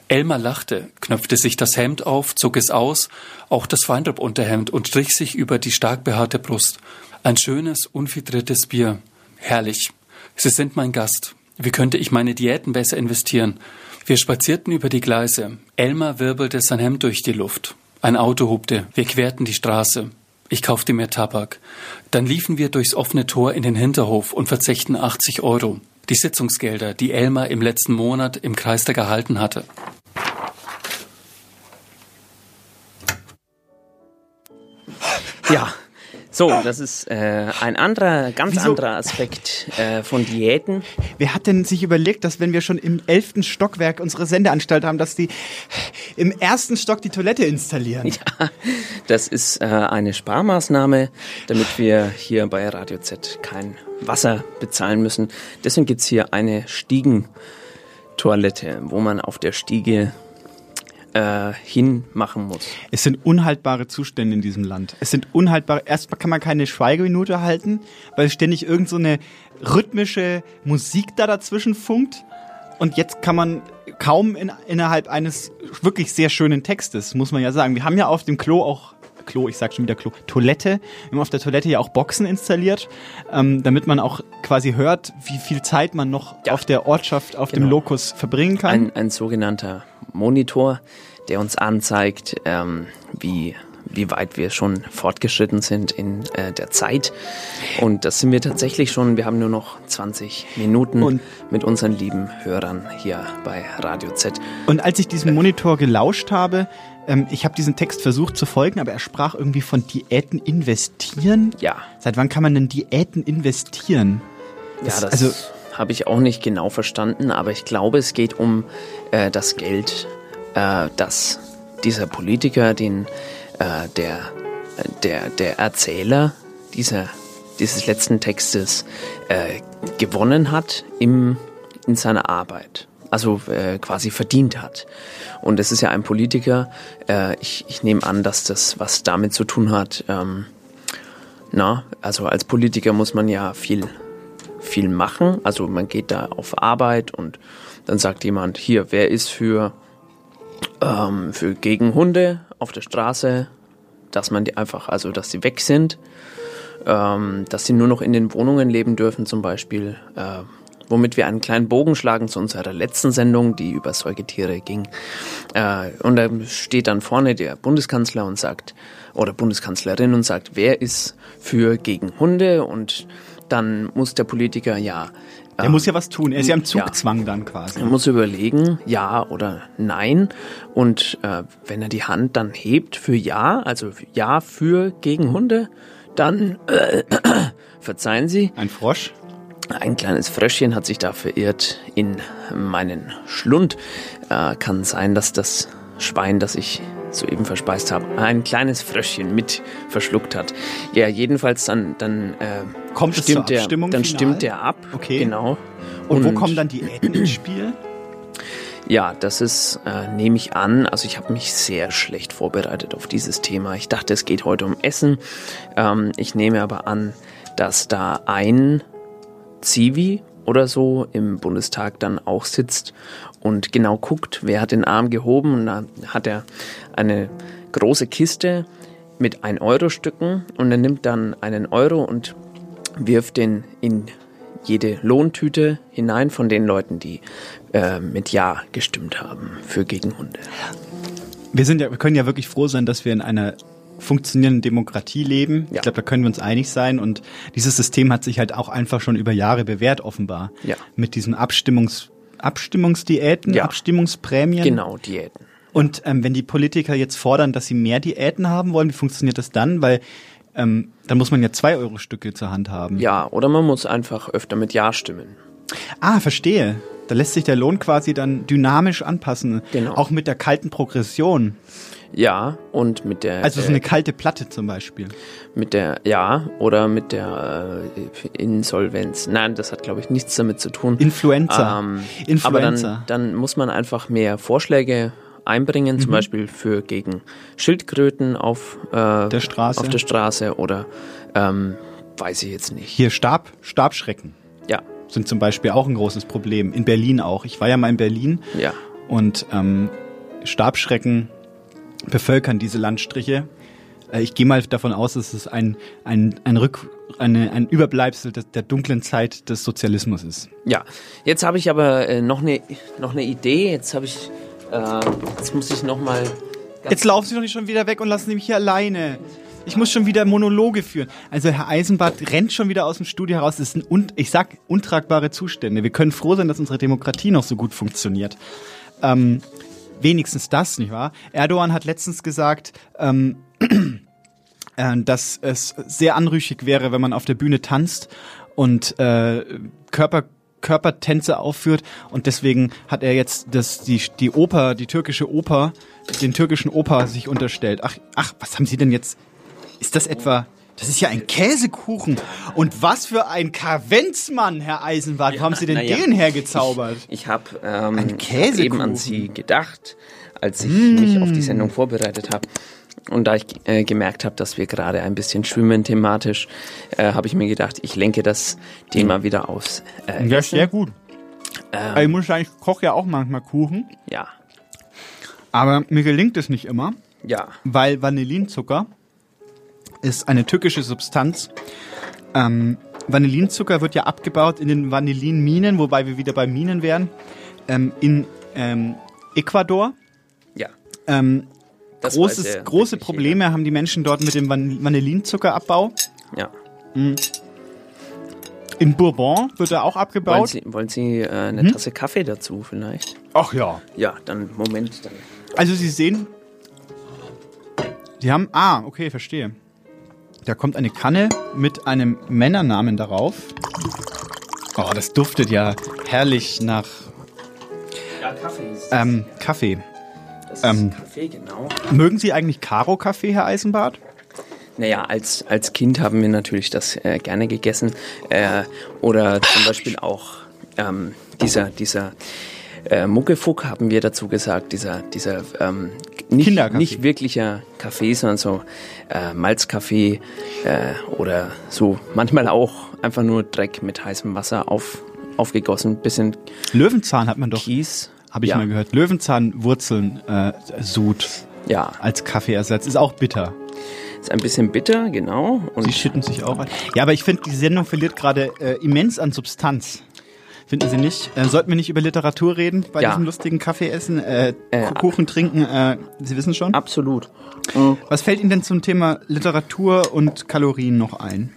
S13: Elmar lachte, knöpfte sich das Hemd auf, zog es aus, auch das Feinrupp-Unterhemd und strich sich über die stark behaarte Brust. Ein schönes, unfiltriertes Bier. Herrlich. Sie sind mein Gast. Wie könnte ich meine Diäten besser investieren? Wir spazierten über die Gleise. Elmar wirbelte sein Hemd durch die Luft. Ein Auto hubte. Wir querten die Straße. Ich kaufte mir Tabak. Dann liefen wir durchs offene Tor in den Hinterhof und verzechten 80 Euro. Die Sitzungsgelder, die Elmar im letzten Monat im Kreistag erhalten hatte.
S1: So, das ist äh, ein anderer, ganz
S2: Wieso?
S1: anderer Aspekt äh, von Diäten.
S2: Wer hat denn sich überlegt, dass wenn wir schon im elften Stockwerk unsere Sendeanstalt haben, dass die im ersten Stock die Toilette installieren?
S1: Ja, das ist äh, eine Sparmaßnahme, damit wir hier bei Radio Z kein Wasser bezahlen müssen. Deswegen gibt's hier eine Stiegentoilette, wo man auf der Stiege äh, hinmachen muss.
S2: Es sind unhaltbare Zustände in diesem Land. Es sind unhaltbare. Erstmal kann man keine Schweigeminute halten, weil ständig irgend so eine rhythmische Musik da dazwischen funkt. Und jetzt kann man kaum in, innerhalb eines wirklich sehr schönen Textes, muss man ja sagen. Wir haben ja auf dem Klo auch Klo, ich sag schon wieder Klo, Toilette. Wir haben auf der Toilette ja auch Boxen installiert, ähm, damit man auch quasi hört, wie viel Zeit man noch auf der Ortschaft, auf dem
S1: Genau.
S2: Lokus verbringen kann.
S1: Ein, ein sogenannter Monitor, der uns anzeigt, ähm, wie, wie weit wir schon fortgeschritten sind in äh, der Zeit. Und das sind wir tatsächlich schon. Wir haben nur noch 20 Minuten
S2: Und-
S1: mit unseren lieben Hörern hier bei Radio Z.
S2: Und als ich diesem Monitor gelauscht habe, ähm, ich habe diesen Text versucht zu folgen, aber er sprach irgendwie von Diäten investieren.
S1: Ja.
S2: Seit wann kann man denn Diäten investieren?
S1: Ja, das
S2: also
S1: habe ich auch nicht genau verstanden, aber ich glaube, es geht um äh, das Geld, äh, das dieser Politiker, den äh, der, der, der Erzähler dieser, dieses letzten Textes äh, gewonnen hat im, in seiner Arbeit. Also äh, quasi verdient hat. Und es ist ja ein Politiker. Ich, ich nehme an, dass das was damit zu tun hat. Ähm, na, also als Politiker muss man ja viel viel machen. Also man geht da auf Arbeit und dann sagt jemand, hier, wer ist für, ähm, für gegen Hunde auf der Straße, dass man die einfach, also dass sie weg sind, ähm, dass sie nur noch in den Wohnungen leben dürfen zum Beispiel. Äh, womit wir einen kleinen Bogen schlagen zu unserer letzten Sendung, die über Säugetiere ging. Äh, und da steht dann vorne der Bundeskanzler und sagt, oder Bundeskanzlerin und sagt, wer ist für gegen Hunde? Und dann muss der Politiker ja.
S2: Er muss ja was tun. Er ist ja im Zugzwang dann quasi.
S1: Er muss überlegen, ja oder nein. Und äh, wenn er die Hand dann hebt für ja, also ja für gegen Hunde, dann äh, verzeihen Sie.
S2: Ein Frosch?
S1: Ein kleines Fröschchen hat sich da verirrt in meinen Schlund. Äh, kann sein, dass das Schwein, das ich soeben verspeist habe, ein kleines Fröschchen mit verschluckt hat. Ja, jedenfalls dann, dann äh,
S2: Kommt es
S1: stimmt der, dann
S2: final?
S1: stimmt der ab.
S2: Okay.
S1: Genau.
S2: Und, wo kommen dann Diäten ins Spiel?
S1: Ja, das ist, äh, nehme ich an. Also ich habe mich sehr schlecht vorbereitet auf dieses Thema. Ich dachte, es geht heute um Essen. Ähm, ich nehme aber an, dass da ein Zivi oder so im Bundestag dann auch sitzt und genau guckt, wer hat den Arm gehoben. Und dann hat er eine große Kiste mit 1-Euro-Stücken und er nimmt dann einen Euro und wirft den in jede Lohntüte hinein von den Leuten, die äh, mit Ja gestimmt haben für gegen Hunde.
S2: Wir sind ja, wir können ja wirklich froh sein, dass wir in einer funktionierenden Demokratie leben. Ich glaube, da können wir uns einig sein. Und dieses System hat sich halt auch einfach schon über Jahre bewährt, offenbar.
S1: Ja.
S2: Mit diesen Abstimmungs, Abstimmungsdiäten,
S1: Ja.
S2: Abstimmungsprämien.
S1: Genau, Diäten.
S2: Und ähm, wenn die Politiker jetzt fordern, dass sie mehr Diäten haben wollen, wie funktioniert das dann? Weil ähm, dann muss man ja zwei Euro Stücke zur Hand haben.
S1: Ja, oder man muss einfach öfter mit Ja stimmen.
S2: Ah, verstehe. Da lässt sich der Lohn quasi dann dynamisch anpassen.
S1: Genau.
S2: Auch mit der kalten Progression.
S1: Ja, und mit der.
S2: Also so
S1: äh,
S2: eine kalte Platte zum Beispiel.
S1: Mit der, ja, oder mit der äh, Insolvenz. Nein, das hat, glaube ich, nichts damit zu tun.
S2: Influenza.
S1: Ähm,
S2: Influenza.
S1: Aber dann, dann muss man einfach mehr Vorschläge einbringen, zum
S2: Mhm.
S1: Beispiel für gegen Schildkröten auf äh,
S2: Der Straße.
S1: auf der Straße oder ähm, weiß ich jetzt nicht.
S2: Hier Stab, Stabschrecken.
S1: Ja.
S2: Sind zum Beispiel auch ein großes Problem. In Berlin auch. Ich war ja mal in Berlin.
S1: Ja.
S2: Und ähm, Stabschrecken bevölkern diese Landstriche. Äh, Ich gehe mal davon aus, dass es ein, ein, ein, Rück, eine, ein Überbleibsel des, der dunklen Zeit des Sozialismus ist.
S1: Ja, jetzt habe ich aber äh, noch eine noch eine Idee. Jetzt habe ich, äh, jetzt muss ich noch mal.
S2: Jetzt laufen Sie doch nicht schon wieder weg und lassen Sie mich hier alleine. Ich muss schon wieder Monologe führen. Also Herr Eisenbart rennt schon wieder aus dem Studio heraus. Das sind, un ich sag, untragbare Zustände. Wir können froh sein, dass unsere Demokratie noch so gut funktioniert. Ähm, wenigstens das, nicht wahr? Erdogan hat letztens gesagt, ähm, äh, dass es sehr anrüchig wäre, wenn man auf der Bühne tanzt und äh, Körper Körpertänze aufführt und deswegen hat er jetzt das die die Oper, die türkische Oper, den türkischen Oper sich unterstellt. Ach ach, was haben Sie denn jetzt? Ist das etwa das ist ja ein Käsekuchen. Und was für ein Kavenzmann, Herr Eisenbart. Wo haben Sie denn
S1: naja,
S2: den hergezaubert?
S1: Ich, ich habe ähm, hab eben an Sie gedacht, als ich
S2: Mm.
S1: mich auf die Sendung vorbereitet habe. Und da ich äh, gemerkt habe, dass wir gerade ein bisschen schwimmen thematisch, äh, habe ich mir gedacht, ich lenke das Thema wieder aufs äh,
S2: Ja, sehr gut.
S1: Ähm,
S2: ich muss sagen, ich koche ja auch manchmal Kuchen.
S1: Ja.
S2: Aber mir gelingt es nicht immer.
S1: Ja.
S2: Weil Vanillinzucker ist eine tückische Substanz. Ähm, Vanillinzucker wird ja abgebaut in den Vanillinminen, wobei wir wieder bei Minen wären, ähm, in ähm, Ecuador.
S1: Ja.
S2: Ähm,
S1: Das
S2: großes,
S1: weiß ja
S2: große Probleme haben die Menschen dort mit dem Van Vanillinzuckerabbau.
S1: Ja.
S2: Mhm. In Bourbon wird er auch
S1: Wollen
S2: abgebaut.
S1: Sie, wollen Sie äh, eine
S2: Mhm.
S1: Tasse Kaffee dazu vielleicht?
S2: Ach ja.
S1: Ja, dann Moment. Dann.
S2: Also Sie sehen, die haben, ah, okay, verstehe. Da kommt eine Kanne mit einem Männernamen darauf. Oh, das duftet ja herrlich nach
S1: Ja, Kaffee ist
S2: ähm, Kaffee.
S1: das ist
S2: ähm,
S1: Kaffee, genau.
S2: Mögen Sie eigentlich Karo-Kaffee, Herr Eisenbart?
S1: Naja, als, als Kind haben wir natürlich das äh, gerne gegessen. Äh, oder zum Beispiel auch ähm, dieser, dieser äh, Muckefuck haben wir dazu gesagt, dieser, dieser ähm, nicht, nicht wirklicher Kaffee, sondern so äh, Malzkaffee äh, oder so manchmal auch einfach nur Dreck mit heißem Wasser auf, aufgegossen, bisschen
S2: Löwenzahn hat man doch.
S1: Kies.
S2: Habe ich
S1: Ja.
S2: mal gehört. Löwenzahnwurzeln äh, Sud
S1: Ja,
S2: als Kaffeeersatz. Ist auch bitter.
S1: ist ein bisschen bitter, genau. Und
S2: Sie schütten sich auch ein. Ja, aber ich finde, die Sendung verliert gerade äh, immens an Substanz. Finden Sie nicht? Äh, sollten wir nicht über Literatur reden bei
S1: Ja.
S2: diesem lustigen Kaffee essen, äh,
S1: Äh,
S2: Kuchen trinken? Äh, Sie wissen schon?
S1: absolut.
S2: Was fällt Ihnen denn zum Thema Literatur und Kalorien noch ein?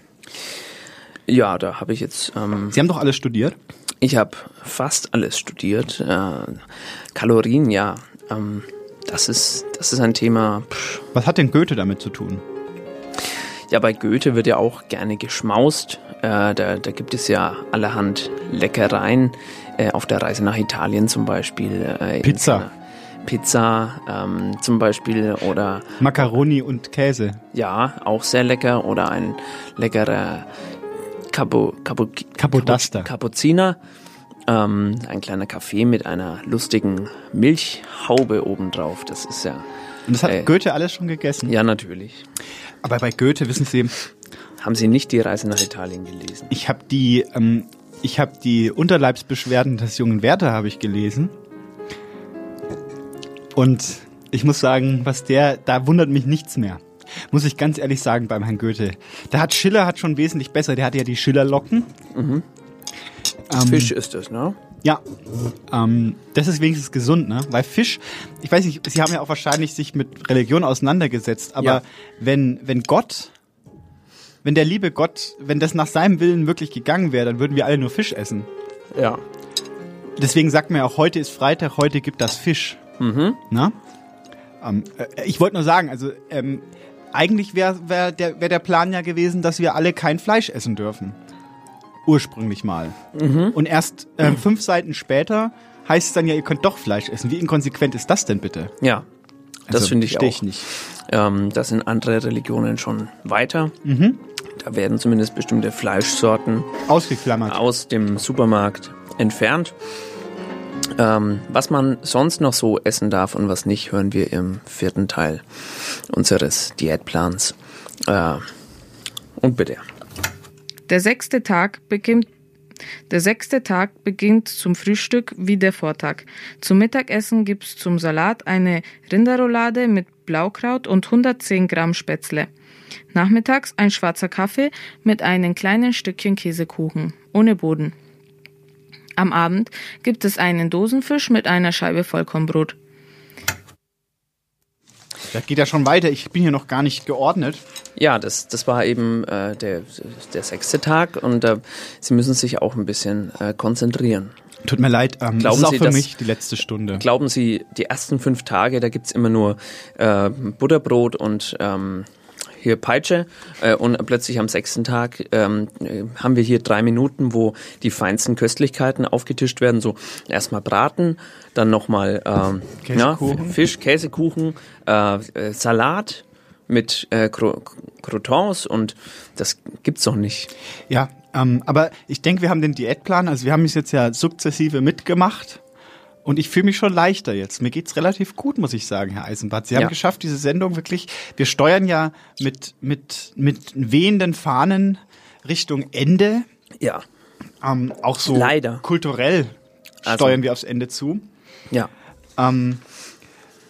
S1: Ja, da habe ich jetzt. Ähm,
S2: Sie haben doch alles studiert.
S1: Ich habe fast alles studiert. Äh, Kalorien, ja. Ähm, das ist, das ist ein Thema. Pff.
S2: Was hat denn Goethe damit zu tun?
S1: Ja, bei Goethe wird ja auch gerne geschmaust. Äh, da, da gibt es ja allerhand Leckereien. Äh, auf der Reise nach Italien zum Beispiel. Äh,
S2: Pizza.
S1: Pizza ähm, zum Beispiel oder
S2: Macaroni und Käse.
S1: ja, auch sehr lecker. Oder ein leckerer Capo, Capo,
S2: Capodaster.
S1: Kapuziner. Ähm, ein kleiner Kaffee mit einer lustigen Milchhaube obendrauf. Das ist ja.
S2: Und das hat
S1: Äh,
S2: Goethe alles schon gegessen.
S1: Ja, natürlich.
S2: Aber bei Goethe, wissen Sie,
S1: Haben Sie nicht die Reise nach Italien gelesen?
S2: ich habe die, ähm, ich habe die Unterleibsbeschwerden des jungen Werther habe ich gelesen. Und ich muss sagen, was der, da wundert mich nichts mehr. Muss ich ganz ehrlich sagen beim Herrn Goethe. Da hat Schiller hat schon wesentlich besser. Der hatte ja die Schillerlocken.
S1: Mhm.
S2: Ähm,
S1: Fisch ist das, ne?
S2: Ja, ähm, das ist wenigstens gesund, ne? Weil Fisch, ich weiß nicht, Sie haben ja auch wahrscheinlich sich mit Religion auseinandergesetzt, aber
S1: Ja.
S2: wenn, wenn Gott, wenn der liebe Gott, wenn das nach seinem Willen wirklich gegangen wäre, dann würden wir alle nur Fisch essen.
S1: Ja.
S2: Deswegen sagt man ja auch, heute ist Freitag, heute gibt das Fisch.
S1: Mhm.
S2: Na? Ähm, äh, ich wollte nur sagen, also ähm, eigentlich wäre wär der, wär der Plan ja gewesen, dass wir alle kein Fleisch essen dürfen. Ursprünglich mal.
S1: Mhm.
S2: Und erst ähm, fünf Seiten später heißt es dann ja, ihr könnt doch Fleisch essen. Wie inkonsequent ist das denn bitte?
S1: Ja. Das
S2: Also,
S1: finde ich auch.
S2: ich nicht.
S1: Ähm, das sind andere Religionen schon weiter.
S2: Mhm.
S1: Da werden zumindest bestimmte Fleischsorten
S2: Ausgeklammert.
S1: aus dem Supermarkt entfernt. Ähm, was man sonst noch so essen darf und was nicht, hören wir im vierten Teil unseres Diätplans. Äh, und bitte.
S8: Der sechste Tag beginnt der sechste Tag beginnt zum Frühstück wie der Vortag. Zum Mittagessen gibt's zum Salat eine Rinderroulade mit Blaukraut und 110 Gramm Spätzle. Nachmittags ein schwarzer Kaffee mit einem kleinen Stückchen Käsekuchen, ohne Boden. Am Abend gibt es einen Dosenfisch mit einer Scheibe Vollkornbrot.
S2: Das geht ja schon weiter. Ich bin hier noch gar nicht geordnet.
S1: Ja, das, das war eben äh, der, der sechste Tag und äh, Sie müssen sich auch ein bisschen äh, konzentrieren.
S2: Tut mir leid, ähm, das
S1: Glauben
S2: ist auch
S1: Sie,
S2: für
S1: dass-
S2: mich die letzte Stunde.
S1: Glauben Sie, die ersten fünf Tage, da gibt's immer nur äh, Butterbrot und ähm, hier Peitsche äh, und plötzlich am sechsten Tag ähm, äh, haben wir hier drei Minuten, wo die feinsten Köstlichkeiten aufgetischt werden. So erstmal Braten, dann nochmal ähm,
S2: Käsekuchen.
S1: Fisch, Käsekuchen, äh, äh, Salat mit äh, Cro Croutons und das gibt's doch nicht.
S2: Ja, ähm, aber ich denke, wir haben den Diätplan, also wir haben es jetzt ja sukzessive mitgemacht. Und ich fühle mich schon leichter jetzt. Mir geht's relativ gut, muss ich sagen, Herr Eisenbart. Sie haben
S1: Ja.
S2: geschafft, diese Sendung wirklich. Wir steuern ja mit, mit, mit wehenden Fahnen Richtung Ende.
S1: Ja.
S2: Ähm, auch so
S1: Leider.
S2: kulturell
S1: Also-
S2: steuern wir aufs Ende zu.
S1: Ja.
S2: Ähm,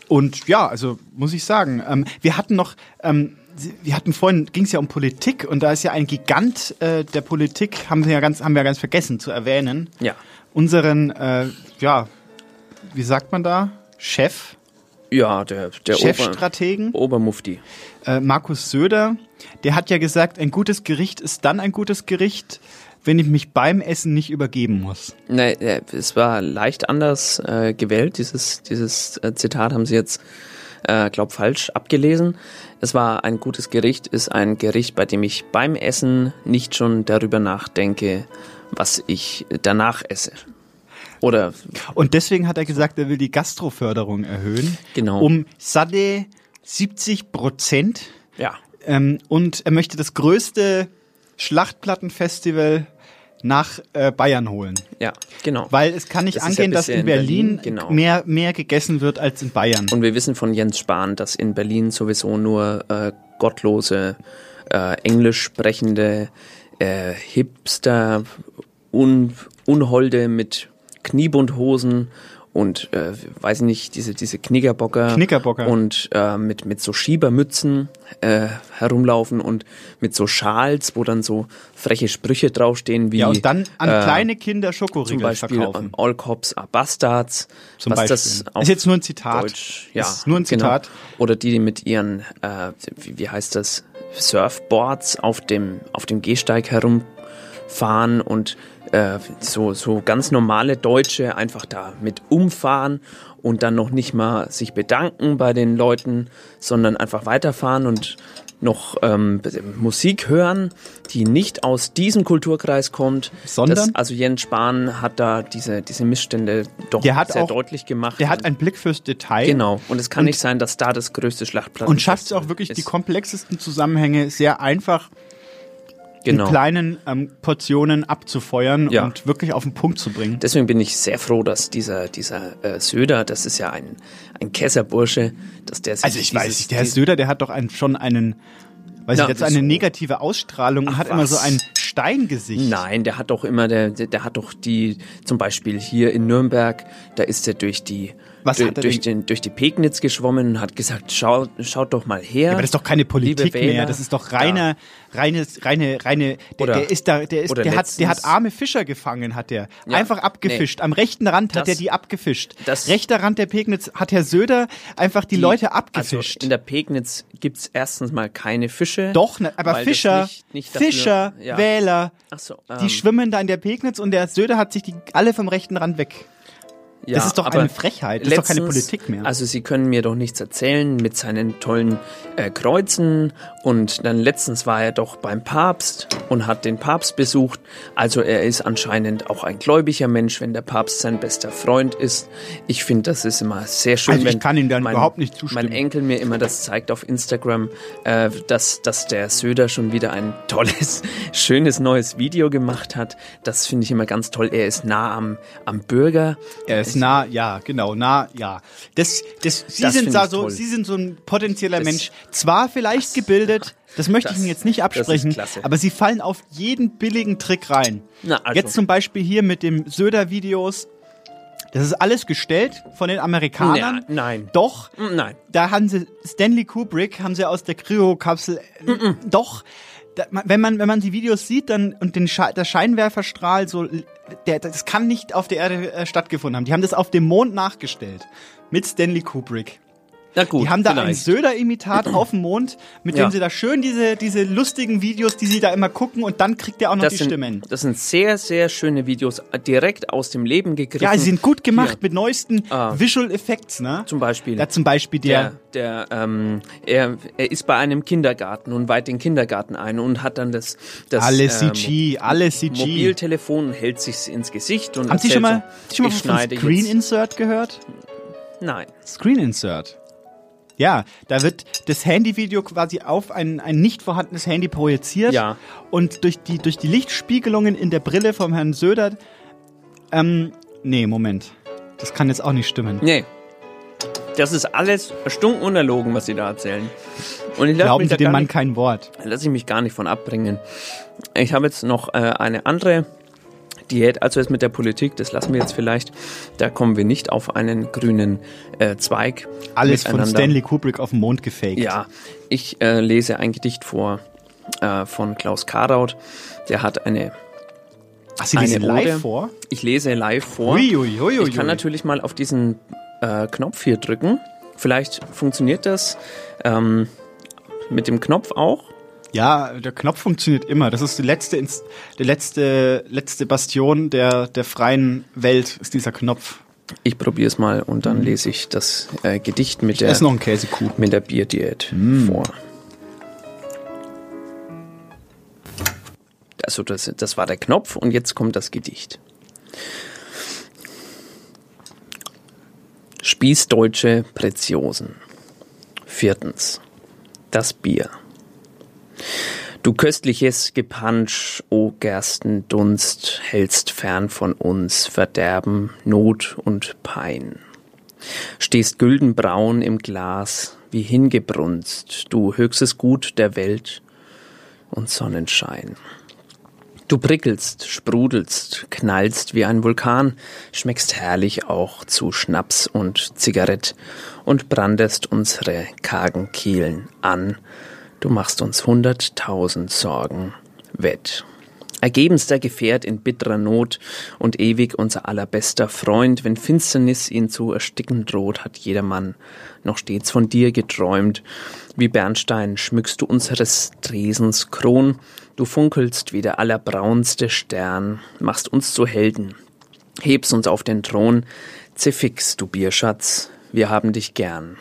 S2: und ja, also muss ich sagen, ähm, wir hatten noch, ähm, wir hatten vorhin, ging es ja um Politik und da ist ja ein Gigant äh, der Politik, haben wir ja ganz, haben wir ja ganz vergessen zu erwähnen.
S1: Ja.
S2: Unseren, äh, ja, wie sagt man da? Chef?
S1: Ja, der, der
S2: Chefstrategen.
S1: Ober, Obermufti.
S2: Äh, Markus Söder, der hat ja gesagt, ein gutes Gericht ist dann ein gutes Gericht, wenn ich mich beim Essen nicht übergeben muss.
S1: Nee, äh, es war leicht anders äh, gewählt. Dieses, dieses äh, Zitat haben Sie jetzt, äh, glaub, falsch abgelesen. Es war ein gutes Gericht, ist ein Gericht, bei dem ich beim Essen nicht schon darüber nachdenke, was ich danach esse. Oder
S2: Und deswegen hat er gesagt, er will die Gastroförderung erhöhen.
S1: Genau.
S2: Um satte 70 Prozent.
S1: Ja.
S2: Ähm, und er möchte das größte Schlachtplattenfestival nach äh, Bayern holen.
S1: Ja, genau.
S2: Weil es kann nicht
S1: Das ist ja
S2: angehen, dass in Berlin,
S1: genau.
S2: mehr, mehr gegessen wird als in Bayern.
S1: Und wir wissen von Jens Spahn, dass in Berlin sowieso nur äh, gottlose, äh, englisch sprechende äh, Hipster, un, Unholde mit Kniebundhosen und äh, weiß nicht, diese, diese Knickerbocker,
S2: Knickerbocker.
S1: und äh, mit, mit so Schiebermützen äh, herumlaufen und mit so Schals, wo dann so freche Sprüche draufstehen wie
S2: ja, und dann an
S1: äh,
S2: kleine Kinder
S1: zum
S2: Schokoriegel
S1: Beispiel
S2: verkaufen.
S1: All Cops are Bastards.
S2: Zum
S1: was
S2: Beispiel.
S1: Das
S2: Ist jetzt nur ein Zitat.
S1: Deutsch, ja,
S2: Ist nur ein Zitat.
S1: Genau. Oder die, die mit ihren, äh, wie, wie heißt das, Surfboards auf dem, auf dem Gehsteig herumfahren und äh, so, so ganz normale Deutsche einfach da mit umfahren und dann noch nicht mal sich bedanken bei den Leuten, sondern einfach weiterfahren und noch ähm, Musik hören, die nicht aus diesem Kulturkreis kommt.
S2: Sondern?
S1: Das, also Jens Spahn hat da diese, diese Missstände doch sehr
S2: auch-
S1: deutlich gemacht.
S2: Der hat einen Blick fürs Detail.
S1: Genau. Und es kann
S2: Und-
S1: nicht sein, dass da das größte Schlachtplatz
S2: Und schafft es auch wirklich, die komplexesten Zusammenhänge sehr einfach
S1: Genau.
S2: in kleinen ähm, Portionen abzufeuern
S1: Ja.
S2: und wirklich auf den Punkt zu bringen.
S1: Deswegen bin ich sehr froh, dass dieser, dieser äh, Söder, das ist ja ein, ein Kesserbursche, dass der sich
S2: Also ich weiß
S1: dieses-
S2: nicht, der Herr Söder, der hat doch einen, schon einen, weiß
S1: Ja,
S2: ich jetzt, eine negative Ausstrahlung und hat immer so
S1: was?
S2: ein Steingesicht.
S1: Nein, der hat doch immer, der der hat doch die, zum Beispiel hier in Nürnberg, da ist er durch die,
S2: Was
S1: durch,
S2: hat er
S1: durch,
S2: denn-
S1: den, durch die Pegnitz geschwommen und hat gesagt, schaut, schaut doch mal her.
S2: Ja, aber das ist doch keine Politik mehr. Das ist doch reiner, reines, reine, reine. Der,
S1: Oder-
S2: der ist da, der ist, der hat, der hat arme Fischer gefangen, hat der.
S1: Ja,
S2: einfach abgefischt. Am rechten Rand hat
S1: Das-
S2: er die abgefischt.
S1: das-
S2: Rechter Rand der Pegnitz hat Herr Söder einfach die, Leute abgefischt.
S1: Also in der Pegnitz gibt's erstens mal keine Fische.
S2: Doch, ne, aber Fischer,
S1: nicht- nicht dafür-
S2: Fischer,
S1: ja.
S2: Wähler,
S1: Ach so,
S2: die
S1: ähm,
S2: schwimmen da in der Pegnitz und der Söder hat sich die alle vom rechten Rand weg.
S1: Ja,
S2: das ist doch
S1: aber
S2: eine Frechheit. Das ist doch keine
S1: letztens-
S2: Politik mehr.
S1: Also Sie können mir doch nichts erzählen mit seinen tollen äh, Kreuzen und dann letztens war er doch beim Papst und hat den Papst besucht. Also er ist anscheinend auch ein gläubiger Mensch, wenn der Papst sein bester Freund ist. Ich finde, das ist immer sehr schön,
S2: Also ich kann Ihnen da
S1: mein,
S2: überhaupt nicht zustimmen.
S1: mein Enkel mir immer das zeigt auf Instagram, äh, dass, dass der Söder schon wieder ein tolles, schönes neues Video gemacht hat. Das finde ich immer ganz toll. Er ist nah am, am Bürger.
S2: Er ist nah, ja, genau, nah, ja. Das, das, Sie
S1: Das
S2: sind da
S1: ich
S2: so,
S1: toll.
S2: Sie sind so ein potenzieller
S1: Das-
S2: Mensch, zwar vielleicht gebildet, das möchte ich
S1: das-
S2: Ihnen jetzt nicht
S1: ist
S2: absprechen, aber Sie fallen auf jeden billigen Trick rein.
S1: Na, also.
S2: Jetzt zum Beispiel hier mit dem Söder-Videos. Das ist alles gestellt von den Amerikanern.
S1: Ja, nein.
S2: Doch.
S1: Nein.
S2: Da haben sie Stanley Kubrick, haben sie aus der Kryokapsel. Doch. Da, wenn man wenn man die Videos sieht, dann und den Sche der Scheinwerferstrahl so, der das kann nicht auf der Erde äh, stattgefunden haben. Die haben das auf dem Mond nachgestellt mit Stanley Kubrick.
S1: Na gut,
S2: Die haben da ein
S1: vielleicht.
S2: Söder-Imitat auf dem Mond, mit
S1: Ja.
S2: dem sie da schön diese, diese lustigen Videos, die sie da immer gucken und dann kriegt er auch noch
S1: Das
S2: die
S1: sind,
S2: Stimmen.
S1: das sind sehr, sehr schöne Videos, direkt aus dem Leben gegriffen.
S2: Ja, sie sind gut gemacht
S1: Hier,
S2: mit neuesten
S1: Ah.
S2: Visual Effects, ne?
S1: zum Beispiel.
S2: Da zum Beispiel der,
S1: der, der ähm, er, er ist bei einem Kindergarten und weiht den Kindergarten ein und hat dann das, das
S2: alle
S1: äh,
S2: CG, alle CG.
S1: Mobiltelefon hält sich ins Gesicht und
S2: Haben Sie schon mal,
S1: so,
S2: schon mal von
S1: schneide
S2: Screen
S1: jetzt.
S2: Insert gehört?
S1: Nein.
S2: Screen Insert. Ja, da wird das Handyvideo quasi auf ein, ein nicht vorhandenes Handy projiziert.
S1: Ja.
S2: Und durch die, durch die Lichtspiegelungen in der Brille vom Herrn Söder. Ähm, nee, Moment. Das kann jetzt auch nicht stimmen.
S1: Nee. Das ist alles stunken unerlogen, was sie da erzählen. Und ich
S2: Glauben Sie dem Mann
S1: nicht,
S2: kein Wort.
S1: lasse ich mich gar nicht von abbringen. Ich habe jetzt noch äh, eine andere Diät, also jetzt mit der Politik, das lassen wir jetzt vielleicht. Da kommen wir nicht auf einen grünen äh, Zweig.
S2: Alles von. Stanley Kubrick auf dem Mond gefaked.
S1: Ja, ich äh, lese ein Gedicht vor äh, von Klaus Karaut. Der hat eine.
S2: Ach, Sie
S1: eine
S2: lesen live vor?
S1: Ich lese live vor.
S2: Ui, ui, ui,
S1: ich kann natürlich mal auf diesen äh, Knopf hier drücken. Vielleicht funktioniert das ähm, mit dem Knopf auch.
S2: Ja, der Knopf funktioniert immer. Das ist die letzte, Inst die letzte, letzte Bastion der, der freien Welt, ist dieser Knopf.
S1: Ich probiere es mal und dann lese ich das äh, Gedicht mit der,
S2: noch Käsekuchen.
S1: mit der Bierdiät vor. Also das, das war der Knopf und jetzt kommt das Gedicht. Spießdeutsche Preziosen. Viertens. Das Bier. Du köstliches Gepansch, o Gerstendunst, hältst fern von uns Verderben, Not und Pein. Stehst güldenbraun im Glas, wie hingebrunst, du höchstes Gut der Welt und Sonnenschein. Du prickelst, sprudelst, knallst wie ein Vulkan, schmeckst herrlich auch zu Schnaps und Zigarett und brandest unsere kargen Kehlen an. Du machst uns hunderttausend Sorgen wett. Ergebenster Gefährt in bitterer Not und ewig unser allerbester Freund, wenn Finsternis ihn zu ersticken droht, hat jedermann noch stets von dir geträumt. Wie Bernstein schmückst du unseres Tresens Kron, du funkelst wie der allerbraunste Stern, machst uns zu Helden, hebst uns auf den Thron, Ziffix, du Bierschatz, wir haben dich gern.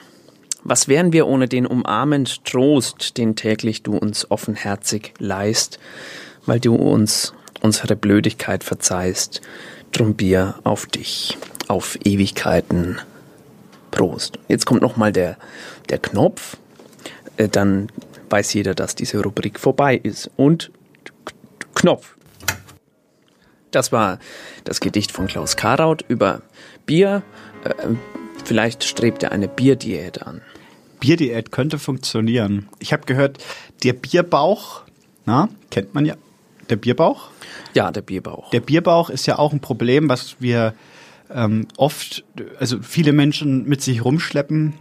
S1: Was wären wir ohne den umarmend Trost, den täglich du uns offenherzig leist, weil du uns unsere Blödigkeit verzeihst, drum Bier auf dich, auf Ewigkeiten. Prost. Jetzt kommt nochmal der, der Knopf, äh, dann weiß jeder, dass diese Rubrik vorbei ist. Und Knopf. Das war das Gedicht von Klaus Karaut über Bier. Äh, vielleicht strebt er eine Bierdiät an.
S2: Bierdiät könnte funktionieren. Ich habe gehört, der Bierbauch, na, kennt man ja, der Bierbauch?
S1: Ja, der Bierbauch.
S2: Der Bierbauch ist ja auch ein Problem, was wir ähm, oft, also viele Menschen mit sich rumschleppen.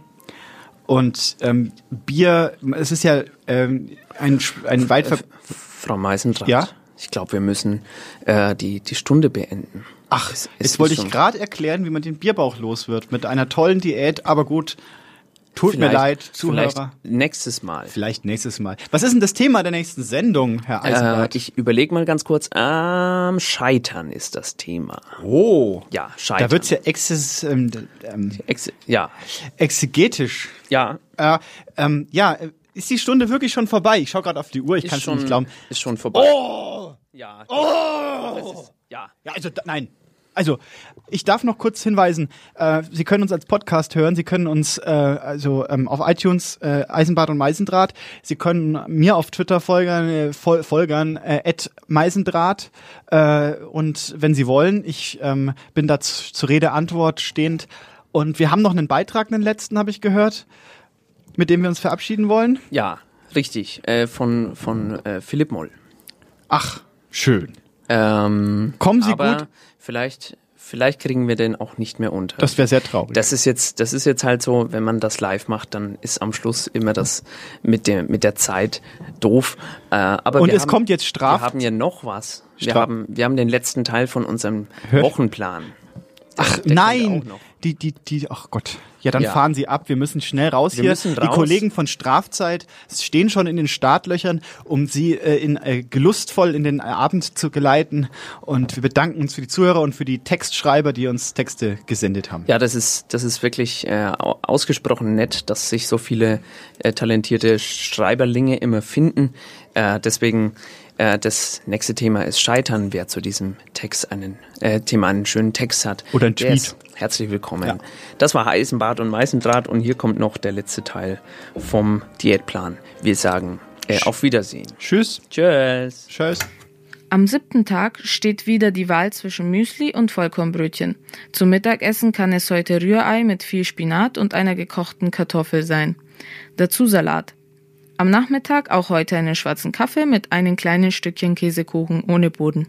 S2: Und ähm, Bier, es ist ja ähm, ein, ein weit ver
S1: Frau Meisendrath,
S2: Ja?
S1: ich glaube, wir müssen äh, die, die Stunde beenden.
S2: Ach,
S1: Es- es
S2: jetzt wollte ich gerade erklären, wie man den Bierbauch los wird. Mit einer tollen Diät, aber gut. Tut mir
S1: Vielleicht-
S2: leid, Zuhörer.
S1: Vielleicht nächstes Mal.
S2: Vielleicht nächstes Mal. Was ist denn das Thema der nächsten Sendung, Herr
S1: Äh,
S2: Eisenbart?
S1: ich überlege mal ganz kurz. Ähm, Scheitern ist das Thema.
S2: oh.
S1: Ja, Scheitern.
S2: Da wird's ja exes, ähm, ähm,
S1: Ex ja,
S2: exegetisch.
S1: ja.
S2: Äh, ähm, ja, äh, ist die Stunde wirklich schon vorbei? Ich schaue gerade auf die Uhr, ich kann es
S1: schon,
S2: nicht glauben.
S1: ist schon vorbei.
S2: Oh!
S1: Ja.
S2: Oh!
S1: Ist, ja.
S2: Ja, also nein. Also, ich darf noch kurz hinweisen, äh, Sie können uns als Podcast hören, Sie können uns äh, also ähm, auf iTunes äh, Eisenbart und Meisendraht, Sie können mir auf Twitter folgern, äh, fol folgern äh, at Meisendraht äh, und wenn Sie wollen, ich ähm, bin da zu, zur Rede Antwort stehend und wir haben noch einen Beitrag, einen letzten, habe ich gehört, mit dem wir uns verabschieden wollen.
S1: Ja, richtig. Äh, von von äh, Philipp Moll.
S2: Ach, schön.
S1: Ähm,
S2: Kommen Sie
S1: aber
S2: gut?
S1: Vielleicht, vielleicht kriegen wir den auch nicht mehr unter.
S2: Das wäre sehr traurig.
S1: Das ist jetzt, das ist jetzt halt so, wenn man das live macht, dann ist am Schluss immer das mit der mit der Zeit doof. Äh, aber
S2: Und
S1: wir
S2: es
S1: haben,
S2: kommt jetzt Straf-
S1: Wir haben ja noch was. Wir haben, wir haben den letzten Teil von unserem
S2: Hört-
S1: Wochenplan.
S2: Ach nein. Die, die, die, ach Gott. Ja, dann
S1: Ja.
S2: fahren Sie ab. Wir müssen schnell raus
S1: Wir
S2: hier.
S1: müssen
S2: Die
S1: raus.
S2: Kollegen von Strafzeit stehen schon in den Startlöchern, um Sie äh, in, äh, gelustvoll in den Abend zu geleiten. Und wir bedanken uns für die Zuhörer und für die Textschreiber, die uns Texte gesendet haben.
S1: Ja, das ist, das ist wirklich äh, au- ausgesprochen nett, dass sich so viele äh, talentierte Schreiberlinge immer finden. Äh, deswegen äh, das nächste Thema ist Scheitern. Wer zu diesem Text einen äh, Thema einen schönen Text hat,
S2: Oder ein Tweet.
S1: ist herzlich willkommen.
S2: Ja.
S1: Das war Eisenbart und Meißendraht und hier kommt noch der letzte Teil vom Diätplan. Wir sagen äh, auf Wiedersehen.
S2: Tschüss.
S1: Tschüss.
S2: Tschüss.
S8: Am siebten Tag steht wieder die Wahl zwischen Müsli und Vollkornbrötchen. Zum Mittagessen kann es heute Rührei mit viel Spinat und einer gekochten Kartoffel sein. Dazu Salat. Am Nachmittag auch heute einen schwarzen Kaffee mit einem kleinen Stückchen Käsekuchen ohne Boden.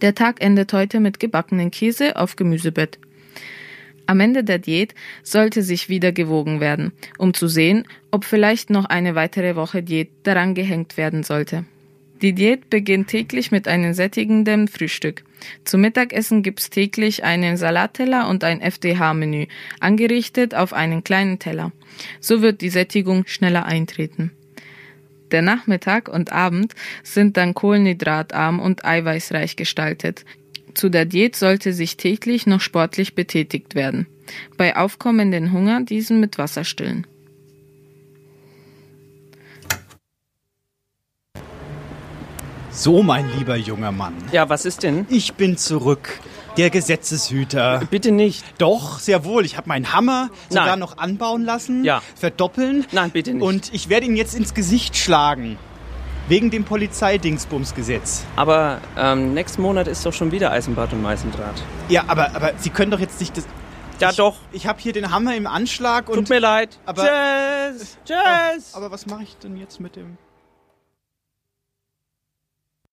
S8: Der Tag endet heute mit gebackenen Käse auf Gemüsebett. Am Ende der Diät sollte sich wieder gewogen werden, um zu sehen, ob vielleicht noch eine weitere Woche Diät daran gehängt werden sollte. Die Diät beginnt täglich mit einem sättigenden Frühstück. Zum Mittagessen gibt's täglich einen Salatteller und ein FDH-Menü, angerichtet auf einen kleinen Teller. So wird die Sättigung schneller eintreten. Der Nachmittag und Abend sind dann kohlenhydratarm und eiweißreich gestaltet. Zu der Diät sollte sich täglich noch sportlich betätigt werden. Bei aufkommenden Hunger diesen mit Wasser stillen.
S2: So, mein lieber junger Mann.
S1: Ja, was ist denn?
S2: Ich bin zurück. Der Gesetzeshüter.
S1: Bitte nicht.
S2: Doch, sehr wohl. Ich habe meinen Hammer sogar
S1: Nein.
S2: noch anbauen lassen.
S1: Ja.
S2: Verdoppeln.
S1: Nein, bitte nicht.
S2: Und ich werde ihn jetzt ins Gesicht schlagen. Wegen dem Polizeidingsbumsgesetz.
S1: Aber ähm, nächsten Monat ist doch schon wieder Eisenbad und Meißendraht.
S2: Ja, aber, aber Sie können doch jetzt nicht das.
S1: Ja,
S2: ich,
S1: doch.
S2: Ich habe hier den Hammer im Anschlag und.
S1: Tut mir leid.
S2: Aber,
S1: Tschüss. Tschüss.
S2: aber was mache ich denn jetzt mit dem